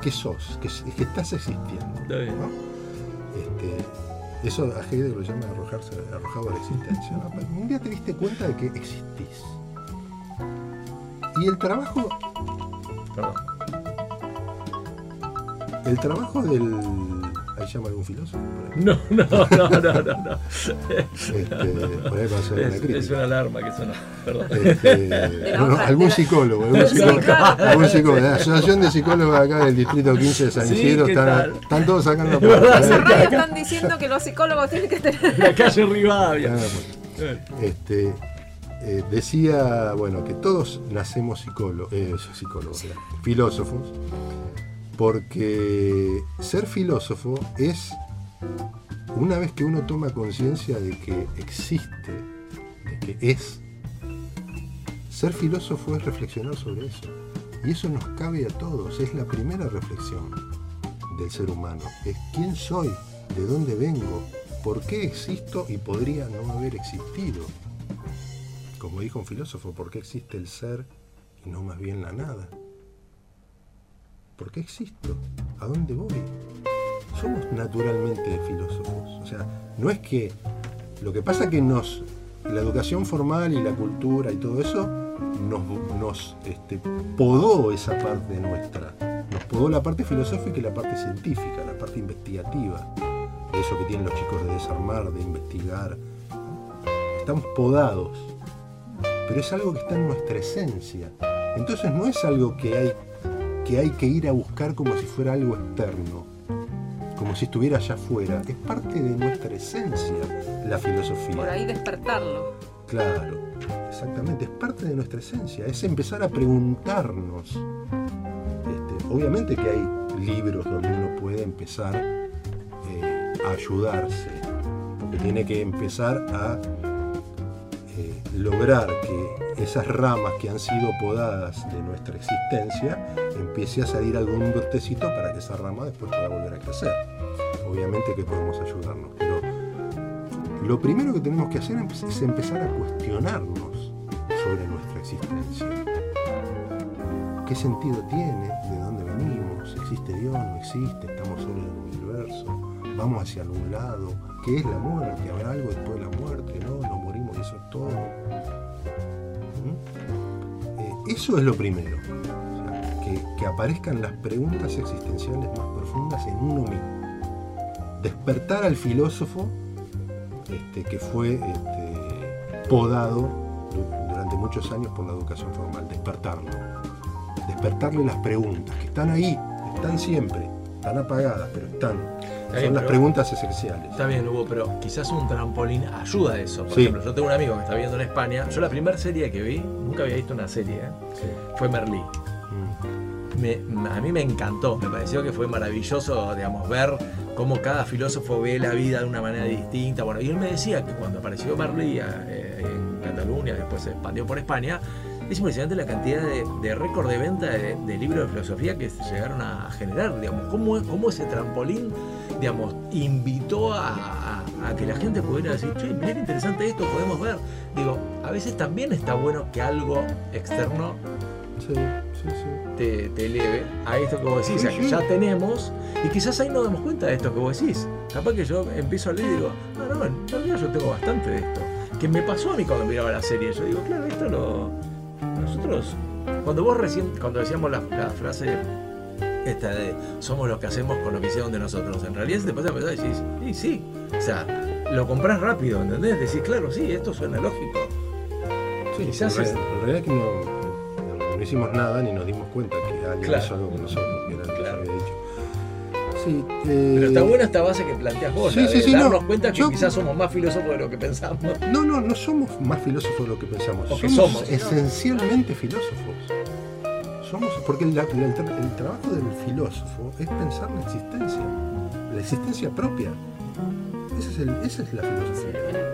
que sos, que, que estás existiendo. Está bien. Este, eso a Heidegger lo llama arrojarse, arrojado a la existencia. ¿no? Un día te diste cuenta de que existís. Y el trabajo Perdón. El trabajo del. ¿Ahí llama algún filósofo? Por ahí, No, no, no, no, no. no. Este, por ahí va a ser una Es, es crítica. una alarma que suena. Perdón. Este, no, no, algún psicólogo, algún Sí, psicólogo, algún psicólogo. La Asociación de Psicólogos acá del Distrito 15 de San Sí, Isidro ¿qué están, están todos sacando por están diciendo que los psicólogos tienen que tener. La calle Rivadavia. Este, eh, decía, bueno, que todos nacemos psicólogos, eh, psicólogos, era, filósofos, porque ser filósofo es, una vez que uno toma conciencia de que existe, de que es, ser filósofo es reflexionar sobre eso. Y eso nos cabe a todos, es la primera reflexión del ser humano. Es quién soy, de dónde vengo, por qué existo y podría no haber existido. Como dijo un filósofo, ¿por qué existe el ser y no más bien la nada? ¿Por qué existo? ¿A dónde voy? Somos naturalmente filósofos. O sea, no es que... Lo que pasa que nos... La educación formal y la cultura y todo eso nos, este, podó esa parte nuestra. Nos podó la parte filosófica y la parte científica, la parte investigativa. Eso que tienen los chicos de desarmar, de investigar. Estamos podados. Pero es algo que está en nuestra esencia. Entonces no es algo que hay que, hay que ir a buscar como si fuera algo externo. Como si estuviera allá afuera. Es parte de nuestra esencia la filosofía. Por ahí despertarlo. Claro, exactamente, es parte de nuestra esencia, es empezar a preguntarnos. Este, obviamente que hay libros donde uno puede empezar eh, a ayudarse, porque tiene que empezar a eh, lograr que esas ramas que han sido podadas de nuestra existencia empiece a salir algún brotecito para que esa rama después pueda volver a crecer. Obviamente que podemos ayudarnos, pero lo primero que tenemos que hacer es empezar a cuestionarnos sobre nuestra existencia. ¿Qué sentido tiene? ¿De dónde venimos? ¿Existe Dios? ¿No existe? ¿Estamos solos en el universo? ¿Vamos hacia algún lado? ¿Qué es la muerte? ¿Habrá algo después de la muerte? ¿No? ¿Nos morimos y eso es todo? ¿Mm? Eh, eso es lo primero. Que, que aparezcan las preguntas existenciales más profundas en uno mismo. Despertar al filósofo este, que fue este, podado du- durante muchos años por la educación formal, despertarlo. Despertarle las preguntas, que están ahí, están siempre, están apagadas, pero están. bien, Son las preguntas esenciales. Está bien, Hugo, pero quizás un trampolín ayuda a eso. Por Sí. ejemplo, yo tengo un amigo que está viendo en España. Yo la primera serie que vi, nunca había visto una serie, ¿eh? Sí. fue Merlí. Me- a mí me encantó, me pareció que fue maravilloso, digamos, ver cómo cada filósofo ve la vida de una manera distinta. Bueno, y él me decía que cuando apareció Merlí eh, en Cataluña, después se expandió por España, es impresionante la cantidad de, de récord de venta de, libros de filosofía que llegaron a generar, digamos, cómo, cómo ese trampolín, digamos, invitó a, que la gente pudiera decir, che, interesante esto, podemos ver. Digo, a veces también está bueno que algo externo. Te, te eleve a esto que vos decís, a que ya tenemos, y quizás ahí nos damos cuenta de esto que vos decís. Capaz que yo empiezo a leer y digo, no, no, en realidad yo tengo bastante de esto. Que me pasó a mí cuando miraba la serie. Yo digo, claro, esto lo. Nosotros Cuando vos recién, cuando decíamos la, la frase esta de somos lo que hacemos con lo que hicieron de nosotros, en realidad se te pasa a pensar y decís, sí, sí, o sea, lo compras rápido, ¿entendés? Decís, claro, sí, esto suena lógico. Sí, Quizás en, es- en realidad que no, no hicimos nada ni nos dimos cuenta que alguien Claro. hizo algo que nosotros que era lo que Claro. había dicho. Sí, eh, Pero está buena esta base que planteas vos, Sí, la sí, de sí, darnos no, cuenta que yo- quizás somos más filósofos de lo que pensamos. No, no, no somos más filósofos de lo que pensamos. O que somos, somos. esencialmente filósofos. Somos, porque el, el- el trabajo del filósofo es pensar la existencia, la existencia propia. Ese es el- esa es la filosofía.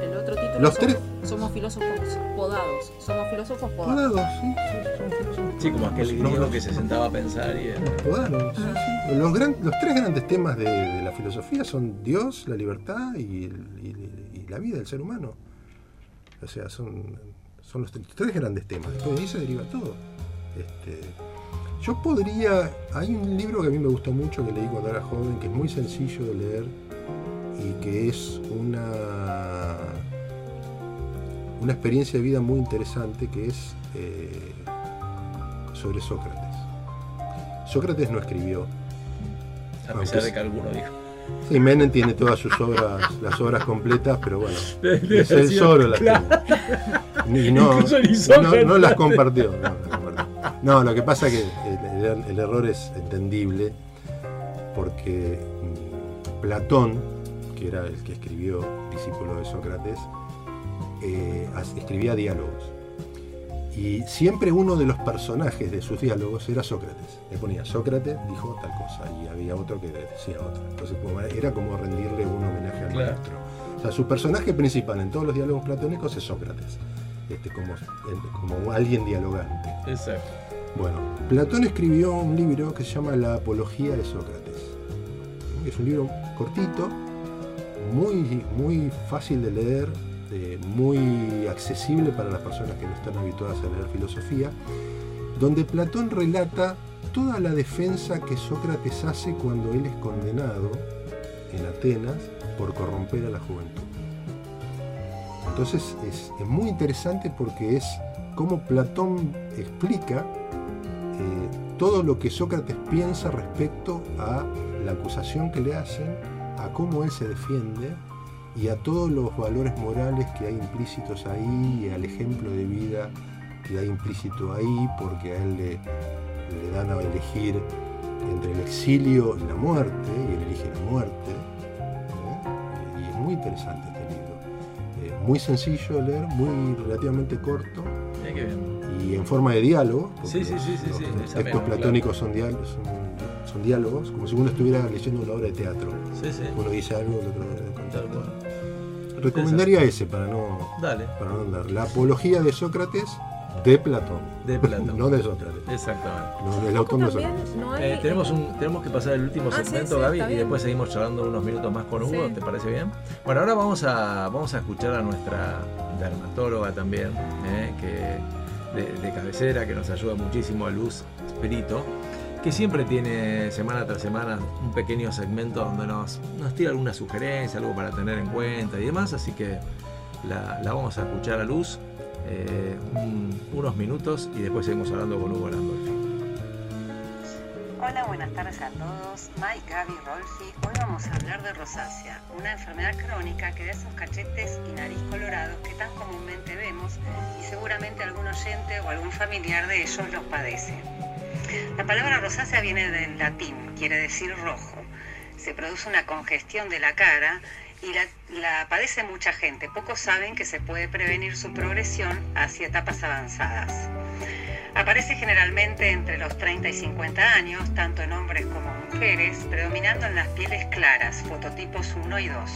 Los somos, tres- somos filósofos podados. Somos filósofos podados. Podados, sí, sí, somos filósofos. Sí, como aquel griego nos- que se sentaba a pensar y... podaron, sí, sí. Los, gran- los tres grandes temas de, de la filosofía son Dios, la libertad y, el- y- y la vida del ser humano. O sea, son, son los tres, tres grandes temas. Después de ahí se deriva todo. Este, yo podría. Hay un libro que a mí me gustó mucho que leí cuando era joven, que es muy sencillo de leer y que es una, una experiencia de vida muy interesante que es eh, sobre Sócrates. Sócrates no escribió. A pesar de que alguno dijo. Sí, Menem tiene todas sus obras, las obras completas, pero bueno, es él solo las claro. tiene. Y no, no, las compartió. No, las compartió. No, lo que pasa es que el, el- el error es entendible porque mm, Platón, que era el que escribió, discípulo de Sócrates, eh, escribía diálogos. Y siempre uno de los personajes de sus diálogos era Sócrates. Le ponía Sócrates dijo tal cosa y había otro que decía otra. Entonces era como rendirle un homenaje al maestro. O sea, su personaje principal en todos los diálogos platónicos es Sócrates. Este, como, el- como alguien dialogante. Exacto. Bueno, Platón escribió un libro que se llama La Apología de Sócrates. Es un libro cortito, muy, muy fácil de leer, muy accesible para las personas que no están habituadas a leer filosofía, donde Platón relata toda la defensa que Sócrates hace cuando él es condenado en Atenas por corromper a la juventud. Entonces es, es muy interesante porque es como Platón explica eh, todo lo que Sócrates piensa respecto a la acusación que le hacen, a cómo él se defiende y a todos los valores morales que hay implícitos ahí y al ejemplo de vida que hay implícito ahí porque a él le, le dan a elegir entre el exilio y la muerte y él elige la muerte. ¿eh? Y es muy interesante este libro. Eh, muy sencillo de leer, muy relativamente corto Mira qué bien. y en forma de diálogo. Sí, sí, sí, sí, los sí, los esa textos platónicos son, diálogos, son, son diálogos, como si uno estuviera leyendo una obra de teatro. Sí, sí. Uno dice algo, el otro debe Tal contar. cual. Recomendaría ese para no, Dale. para no andar. La apología de Sócrates de Platón. De Platón. no de Sócrates. Exactamente. No, el autor no Sócrates. hay, Eh, tenemos, un, tenemos que pasar el último Ah, sí, segmento, sí, Gaby, y bien. después seguimos charlando unos minutos más con Hugo, Sí. ¿te parece bien? Bueno, ahora vamos a, vamos a escuchar a nuestra dermatóloga también, eh, que, de, de cabecera, que nos ayuda muchísimo, a Luz Espirito, que siempre tiene semana tras semana un pequeño segmento donde nos, nos tira alguna sugerencia, algo para tener en cuenta y demás, así que la, vamos a escuchar a Luz eh, un- unos minutos y después seguimos hablando con Hugo Landolfi. Hola, buenas tardes a todos. Mike, Gaby, Rolfi. Hoy vamos a hablar de rosácea, una enfermedad crónica que da esos cachetes y nariz colorados que tan comúnmente vemos y seguramente algún oyente o algún familiar de ellos los padece. La palabra rosácea viene del latín, quiere decir rojo. Se produce una congestión de la cara y la, padece mucha gente. Pocos saben que se puede prevenir su progresión hacia etapas avanzadas. Aparece generalmente entre los 30 y 50 años, tanto en hombres como mujeres, predominando en las pieles claras, fototipos 1 y 2.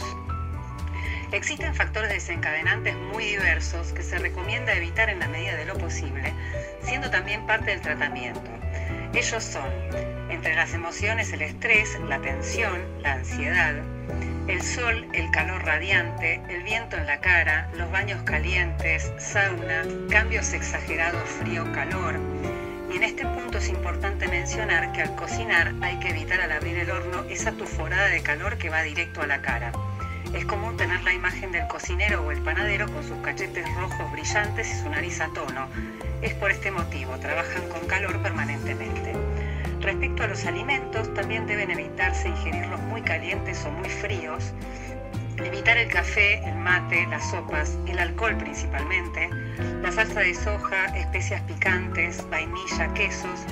Existen factores desencadenantes muy diversos que se recomienda evitar en la medida de lo posible, siendo también parte del tratamiento. Ellos son, entre las emociones, el estrés, la tensión, la ansiedad, el sol, el calor radiante, el viento en la cara, los baños calientes, sauna, cambios exagerados frío-calor. Y en este punto es importante mencionar que al cocinar hay que evitar al abrir el horno esa tuforada de calor que va directo a la cara. Es común tener la imagen del cocinero o el panadero con sus cachetes rojos brillantes y su nariz a tono. Es por este motivo, trabajan con calor permanentemente. Respecto a los alimentos, también deben evitarse ingerirlos muy calientes o muy fríos, evitar el café, el mate, las sopas, el alcohol principalmente, la salsa de soja, especias picantes, vainilla, quesos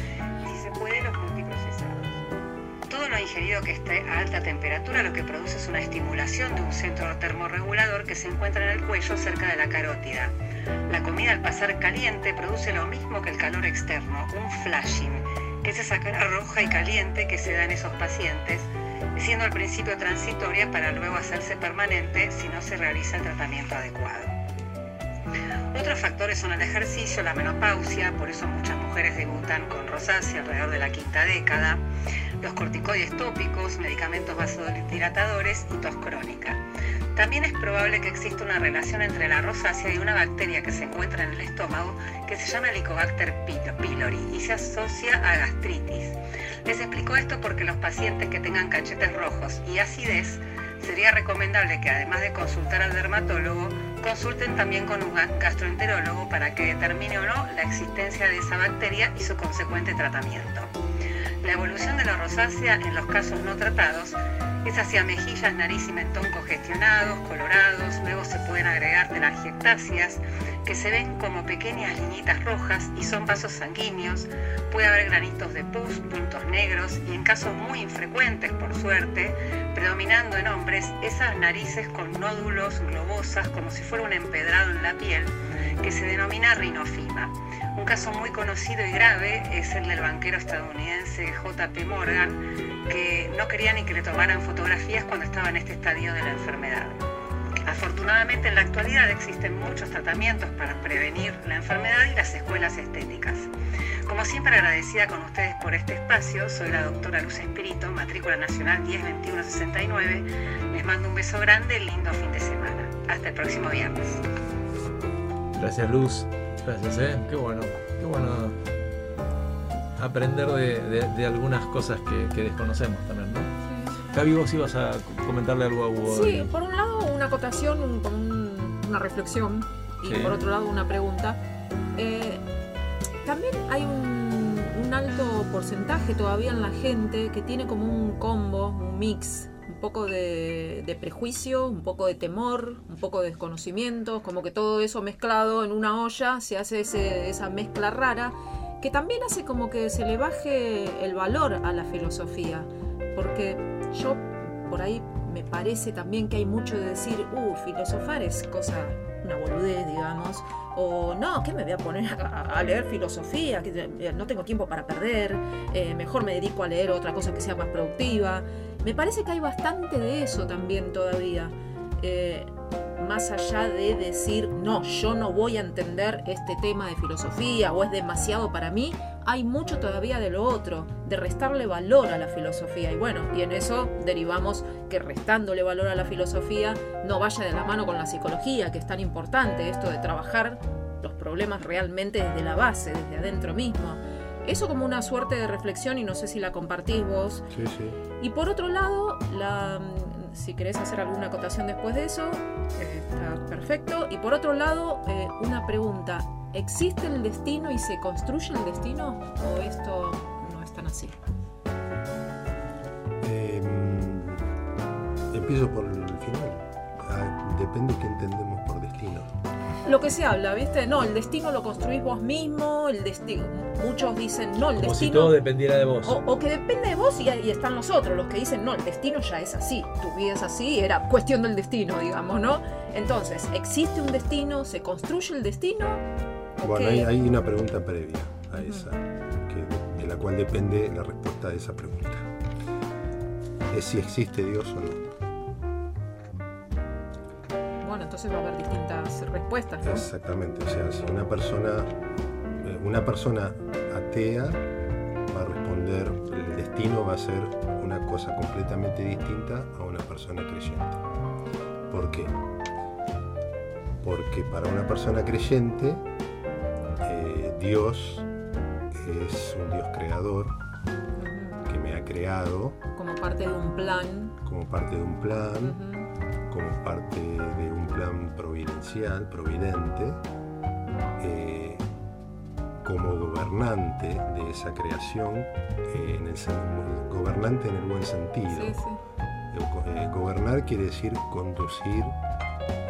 Todo lo ingerido que esté a alta temperatura lo que produce es una estimulación de un centro termorregulador que se encuentra en el cuello cerca de la carótida. La comida al pasar caliente produce lo mismo que el calor externo, un flashing, que es esa cara roja y caliente que se da en esos pacientes, siendo al principio transitoria para luego hacerse permanente si no se realiza el tratamiento adecuado. Otros factores son el ejercicio, la menopausia, por eso muchas mujeres debutan con rosácea alrededor de la quinta década, los corticoides tópicos, medicamentos vasodilatadores y tos crónica. También es probable que exista una relación entre la rosácea y una bacteria que se encuentra en el estómago que se llama Helicobacter pylori y se asocia a gastritis. Les explico esto porque los pacientes que tengan cachetes rojos y acidez sería recomendable que además de consultar al dermatólogo, consulten también con un gastroenterólogo para que determine o no la existencia de esa bacteria y su consecuente tratamiento. La evolución de la rosácea en los casos no tratados es hacia mejillas, nariz y mentón congestionados, colorados, luego se pueden agregar telangiectasias que se ven como pequeñas liñitas rojas y son vasos sanguíneos, puede haber granitos de pus, puntos negros y en casos muy infrecuentes, por suerte, predominando en hombres, esas narices con nódulos globosas como si un empedrado en la piel que se denomina rinofima. Un caso muy conocido y grave es el del banquero estadounidense JP Morgan, que no quería ni que le tomaran fotografías cuando estaba en este estadio de la enfermedad. Afortunadamente en la actualidad existen muchos tratamientos para prevenir la enfermedad y las escuelas estéticas. Como siempre agradecida con ustedes por este espacio, soy la doctora Luz Espíritu, matrícula nacional 102169. Les mando un beso grande, lindo fin de semana. Hasta el próximo viernes. Gracias Luz, gracias, ¿eh? Qué bueno, qué bueno aprender de, algunas cosas que, que, desconocemos también, ¿no? Gaby, vos ibas a comentarle algo a Hugo. Sí, por un lado una acotación, un, un, una reflexión y sí. por otro lado una pregunta. Eh, también hay un, un, alto porcentaje todavía en la gente que tiene como un combo, un mix un poco de, de, prejuicio, un poco de temor, un poco de desconocimiento, como que todo eso mezclado en una olla se hace ese, esa mezcla rara, que también hace como que se le baje el valor a la filosofía, porque yo por ahí me parece también que hay mucho de decir, uh, filosofar es cosa, una boludez, digamos, o no, ¿qué me voy a poner a, leer filosofía? Que no tengo tiempo para perder, eh, mejor me dedico a leer otra cosa que sea más productiva. Me parece que hay bastante de eso también todavía. Eh, más allá de decir, no, yo no voy a entender este tema de filosofía o es demasiado para mí, hay mucho todavía de lo otro, de restarle valor a la filosofía. Y bueno, y en eso derivamos que restándole valor a la filosofía no vaya de la mano con la psicología, que es tan importante esto de trabajar los problemas realmente desde la base, desde adentro mismo. Eso como una suerte de reflexión y no sé si la compartís vos. Sí, sí. Y por otro lado, la, si querés hacer alguna acotación después de eso, está perfecto. Y por otro lado, eh, una pregunta. ¿Existe el destino y se construye el destino o esto no es tan así? Eh, empiezo por el final. Ah, depende qué entendemos por destino. Lo que se habla, ¿viste? No, el destino lo construís vos mismo, el destino. Muchos dicen, no, el Como destino. si todo dependiera de vos. O, o, que depende de vos y ahí están los otros, los que dicen, no, el destino ya es así, tu vida es así, era cuestión del destino, digamos, ¿no? Entonces, ¿existe un destino? ¿Se construye el destino? Bueno, hay, hay, una pregunta previa a esa, que, de la cual depende la respuesta de esa pregunta. Es si existe Dios o no. Bueno, entonces va a haber distintas respuestas, ¿no? Exactamente, o sea, si una persona, eh, una persona atea va a responder, el destino va a ser una cosa completamente distinta a una persona creyente. ¿Por qué? Porque para una persona creyente, Dios es un Dios creador que me ha creado. Como parte de un plan. Como parte de un plan. Uh -huh como parte de un plan providencial, providente, eh, como gobernante de esa creación, eh, en el, gobernante en el buen sentido. Sí, sí. Eh, gobernar quiere decir conducir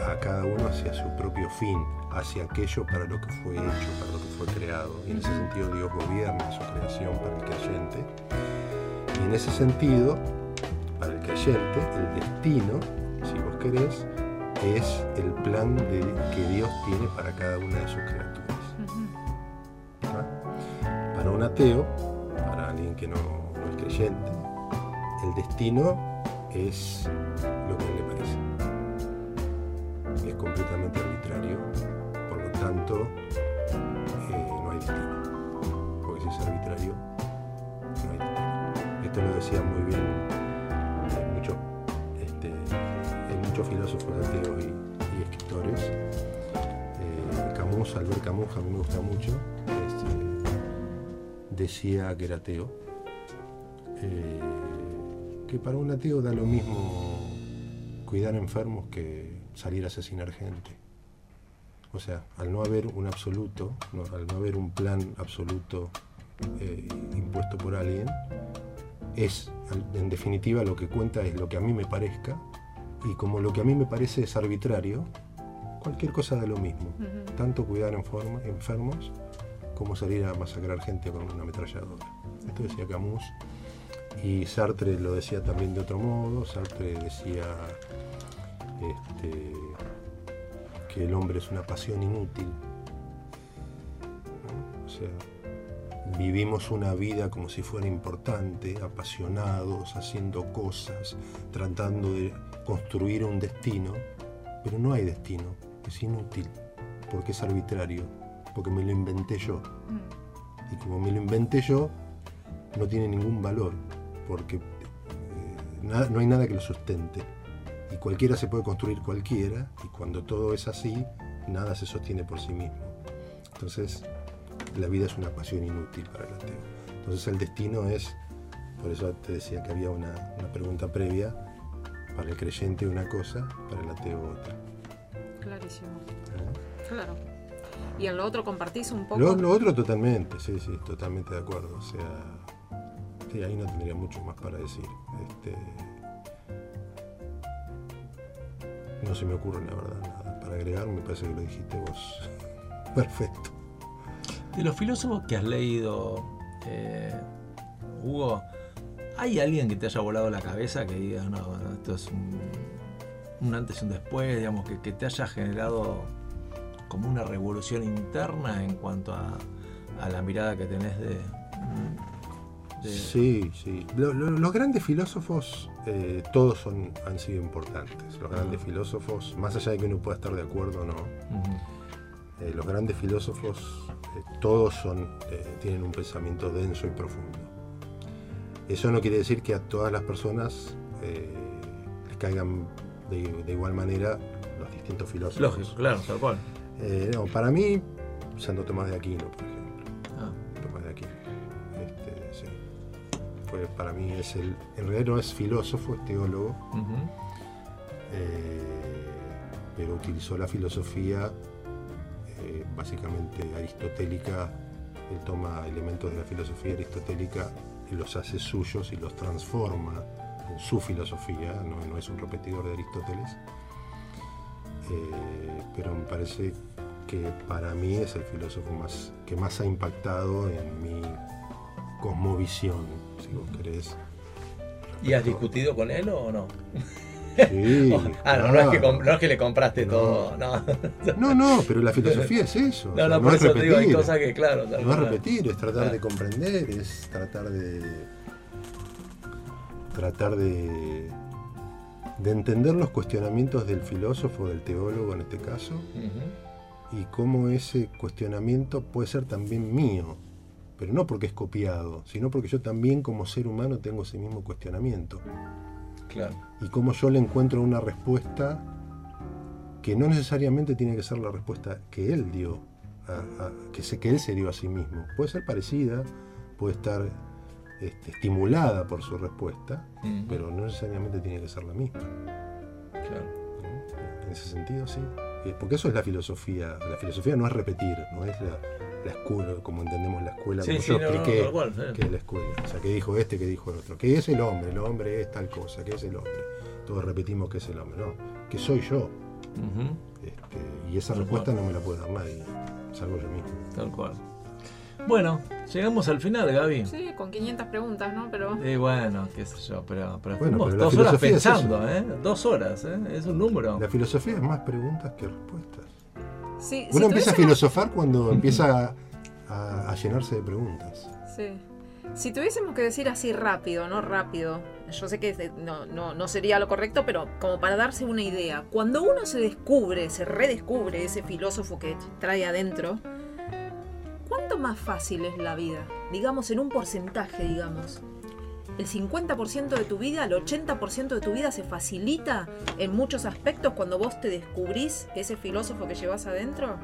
a cada uno hacia su propio fin, hacia aquello para lo que fue hecho, para lo que fue creado. Y en ese sentido Dios gobierna su creación para el creyente. Y en ese sentido, para el creyente, el destino, si vos querés, es el plan de- que Dios tiene para cada una de sus criaturas. Para un ateo, para alguien que no, no es creyente, el destino es lo que le parece. Es completamente arbitrario, por lo tanto, eh, no hay destino. Porque si es arbitrario, no hay destino. Esto lo decía muy bien eh, muchos este, hay muchos filósofos ateos y, escritores. Eh, Camus, Albert Camus, a mí me gusta mucho, este, decía que era ateo. eh, que para un ateo da lo mismo cuidar enfermos que salir a asesinar gente. O sea, al no haber un absoluto, no- al no haber un plan absoluto eh, impuesto por alguien, es, en definitiva, lo que cuenta es lo que a mí me parezca, y como lo que a mí me parece es arbitrario, cualquier cosa da lo mismo. Tanto cuidar enfermo- enfermos como salir a masacrar gente con una ametralladora. Esto decía Camus. Y Sartre lo decía también de otro modo. Sartre decía este, que el hombre es una pasión inútil. ¿no? O sea, vivimos una vida como si fuera importante, apasionados, haciendo cosas, tratando de construir un destino, pero no hay destino, es inútil, porque es arbitrario, porque me lo inventé yo. Mm. Y como me lo inventé yo, no tiene ningún valor, porque eh, nada- no hay nada que lo sustente. Y cualquiera se puede construir cualquiera, y cuando todo es así, nada se sostiene por sí mismo. Entonces, la vida es una pasión inútil para el ateo. Entonces, el destino es, por eso te decía que había una, una pregunta previa, para el creyente una cosa, para el ateo otra. Clarísimo. ¿eh? Claro. Y en lo otro compartís un poco. Lo, lo otro totalmente, sí, sí, totalmente de acuerdo. O sea, sí, ahí no tendría mucho más para decir. Este, no se me ocurre la verdad nada para agregar, me parece que lo dijiste vos. Perfecto. De los filósofos que has leído, eh, Hugo, ¿hay alguien que te haya volado la cabeza que diga, no, esto es un, antes y un después, digamos, que, que te haya generado como una revolución interna en cuanto a, a la mirada que tenés de... de- Sí, sí. Lo- lo- los grandes filósofos, eh, todos son, han sido importantes. Los grandes filósofos, más allá de que uno pueda estar de acuerdo o no. Eh, los grandes filósofos, eh, todos son, tienen un pensamiento denso y profundo. Eso no quiere decir que a todas las personas les caigan de, de igual manera los distintos filósofos. Lógico, claro, tal cual. No, para mí, Santo Tomás de Aquino, por ejemplo. Fue, para mí es el. En realidad no es filósofo, es teólogo. eh, pero utilizó la filosofía eh, básicamente aristotélica, él toma elementos de la filosofía aristotélica y los hace suyos y los transforma en su filosofía, no, no es un repetidor de Aristóteles, Eh, pero me parece que para mí es el filósofo más, que más ha impactado en mi cosmovisión, si vos querés. ¿Y has discutido con él o no? Sí, ah, no, no es, que claro. com- no es que le compraste No. todo, no. No, no, pero la filosofía es eso. o No, sea, no, por es eso te digo, hay repetir, cosas que, claro, No es repetir, es tratar Claro. de comprender, es tratar de. tratar de. de entender los cuestionamientos del filósofo, del teólogo en este caso, y cómo ese cuestionamiento puede ser también mío, pero no porque es copiado, sino porque yo también como ser humano tengo ese mismo cuestionamiento Claro. y cómo yo le encuentro una respuesta que no necesariamente tiene que ser la respuesta que él dio, a- a- que, se, que él se dio a sí mismo. Puede ser parecida, puede estar este, estimulada por su respuesta, pero no necesariamente tiene que ser la misma. Claro. en ese sentido, sí. Eh, Porque eso es la filosofía. La filosofía no es repetir, no es la, la escuela, como entendemos la escuela, Sí, como sí, yo no, no, expliqué cual, que es la escuela. O sea, que dijo este, que dijo el otro. Que es el hombre, el hombre es tal cosa, que es el hombre. Todos repetimos que es el hombre, no. Que soy yo. Este, y esa Tal respuesta cual. no me la puede dar nadie, salvo yo mismo. Tal cual. Bueno, llegamos al final, Gaby. Sí, con 500 preguntas, ¿no? Pero Y bueno, qué sé yo, pero, pero Bueno, pero dos horas es pensando, ¿eh? Dos horas, ¿eh? Es un número. La filosofía es más preguntas que respuestas. Sí, Uno si empieza a filosofar cuando empieza a, a llenarse de preguntas. Sí. Si tuviésemos que decir así rápido, no rápido, yo sé que no, no, no sería lo correcto, pero como para darse una idea, cuando uno se descubre, se redescubre ese filósofo que trae adentro, ¿cuánto más fácil es la vida? Digamos en un porcentaje, digamos. El 50% de tu vida, el 80% de tu vida se facilita en muchos aspectos cuando vos te descubrís ese filósofo que llevas adentro.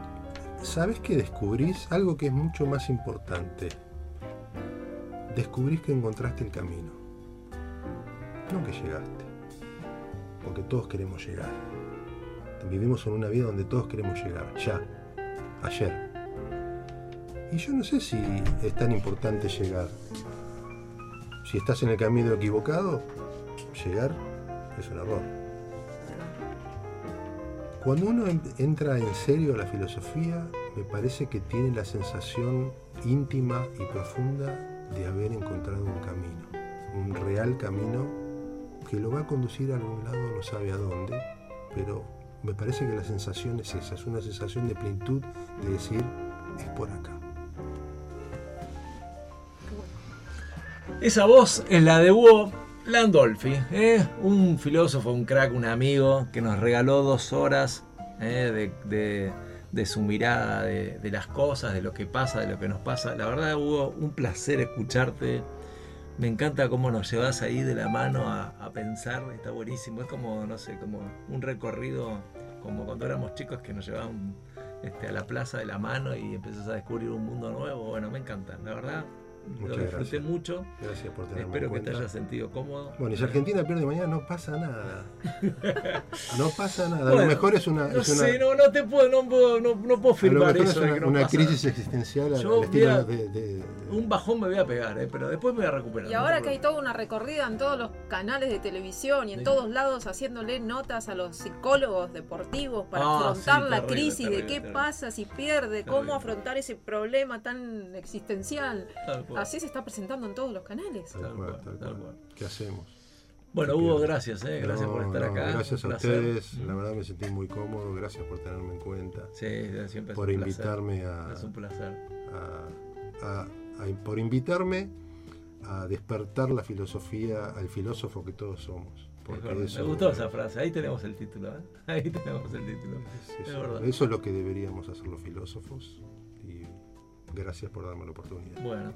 ¿Sabes que descubrís algo que es mucho más importante? Descubrís que encontraste el camino. No que llegaste. Porque todos queremos llegar. Vivimos en una vida donde todos queremos llegar. Ya. Ayer. Y yo no sé si es tan importante llegar. Si estás en el camino equivocado, llegar es un error. Cuando uno en- entra en serio a la filosofía, me parece que tiene la sensación íntima y profunda de haber encontrado un camino, un real camino que lo va a conducir a algún lado, no sabe a dónde, pero me parece que la sensación es esa, es una sensación de plenitud de decir, es por acá. Esa voz es la de Hugo Landolfi, ¿eh? un filósofo, un crack, un amigo que nos regaló dos horas ¿eh? de, de- de su mirada de, las cosas, de lo que pasa, de lo que nos pasa. La verdad, Hugo, un placer escucharte. Me encanta cómo nos llevas ahí de la mano a, a pensar, está buenísimo. Es como, no sé, como un recorrido, como cuando éramos chicos que nos llevaban este, a la plaza de la mano y empezás a descubrir un mundo nuevo. Bueno, me encanta, la verdad. Muchas lo disfruté gracias. mucho. Gracias por tenerme Espero en que te hayas sentido cómodo. Bueno, y si Argentina pierde mañana, no pasa nada. No pasa nada. a lo mejor es una, No es una, sé, no, no te puedo, no puedo, no, no puedo a lo firmar mejor es eso de una, que no una pasa crisis nada. existencial al Yo al estilo voy a- de, de- Un bajón me voy a pegar, eh, pero después me voy a recuperar. Y ahora que hay toda una recorrida en todos los canales de televisión y en Sí. todos lados haciéndole notas a los psicólogos deportivos para Ah, afrontar sí, la terrible, crisis terrible, de qué terrible. pasa si pierde, Terrible. cómo afrontar ese problema tan existencial. Cual. Así se está presentando en todos los canales. Tal Tal cual, cual, tal tal cual. cual. ¿Qué hacemos? Bueno, Hugo, gracias, eh, gracias por estar no, acá. Gracias a ustedes, la verdad me sentí muy cómodo, gracias por tenerme en cuenta, Sí, siempre es por un placer. invitarme a, Es un placer. a- a- a- por invitarme a despertar la filosofía al filósofo que todos somos. Es Porque eso, Me gustó esa frase. Ahí tenemos el título. ¿eh? Ahí tenemos el título. es Es eso, verdad. eso es lo que deberíamos hacer los filósofos gracias por darme la oportunidad. Bueno,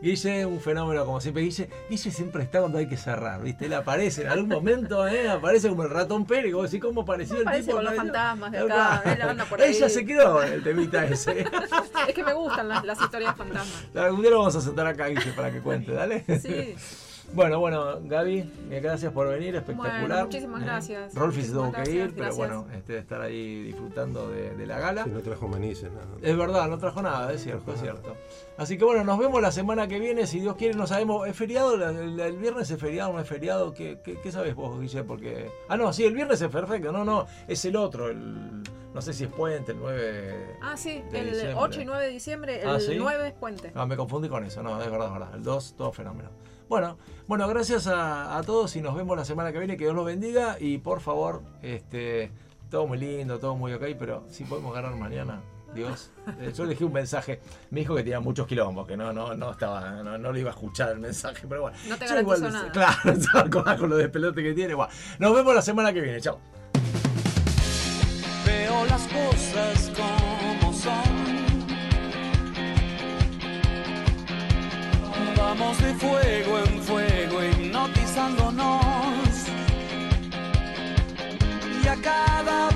Guille, un fenómeno como siempre. Guille, Guille siempre está cuando hay que cerrar, ¿viste? Él aparece en algún momento, ¿eh? Aparece como el ratón Pérez. vos decís, ¿cómo apareció el tipo? con los fantasmas de acá, él anda por ahí. Ella se quedó el temita ese. Es que me gustan las, las historias fantasmas. Algún día lo vamos a sentar acá, Guille, para que cuente, ¿dale? Sí. Bueno, bueno, Gaby, eh, gracias por venir, espectacular. Bueno, muchísimas Eh, gracias. Rolfi se tuvo que ir, gracias, pero bueno, este, estar ahí disfrutando de, de la gala. Si no trajo manices, nada. Es verdad, no trajo nada, es cierto, es cierto. Así que bueno, nos vemos la semana que viene, si Dios quiere, no sabemos. ¿Es feriado? ¿La- El, el viernes es feriado? ¿No es feriado? ¿Qué, qué, qué sabes vos, Guille? Porque... Ah, no, sí, el viernes es perfecto. No, no, es el otro. El... No sé si es puente, el 9... Ah, sí, de el diciembre. 8 y 9 de diciembre, el Ah, ¿sí? 9 es puente. Ah, me confundí con eso, no, es verdad, es verdad. El 2, todo fenómeno. Bueno, bueno, gracias a, a todos y nos vemos la semana que viene. Que Dios los bendiga y por favor, este, todo muy lindo, todo muy ok, pero si podemos ganar mañana, Dios. Eh, Yo dejé un mensaje, me dijo que tenía muchos quilombos, que no, no, no estaba, no, no lo iba a escuchar el mensaje, pero bueno. No te Yo igual, nada. Claro, estaba con, con lo de pelote que tiene. Bueno, nos vemos la semana que viene, chao. Veo las cosas como son. Vamos de fuego en fuego, hipnotizándonos. Y a cada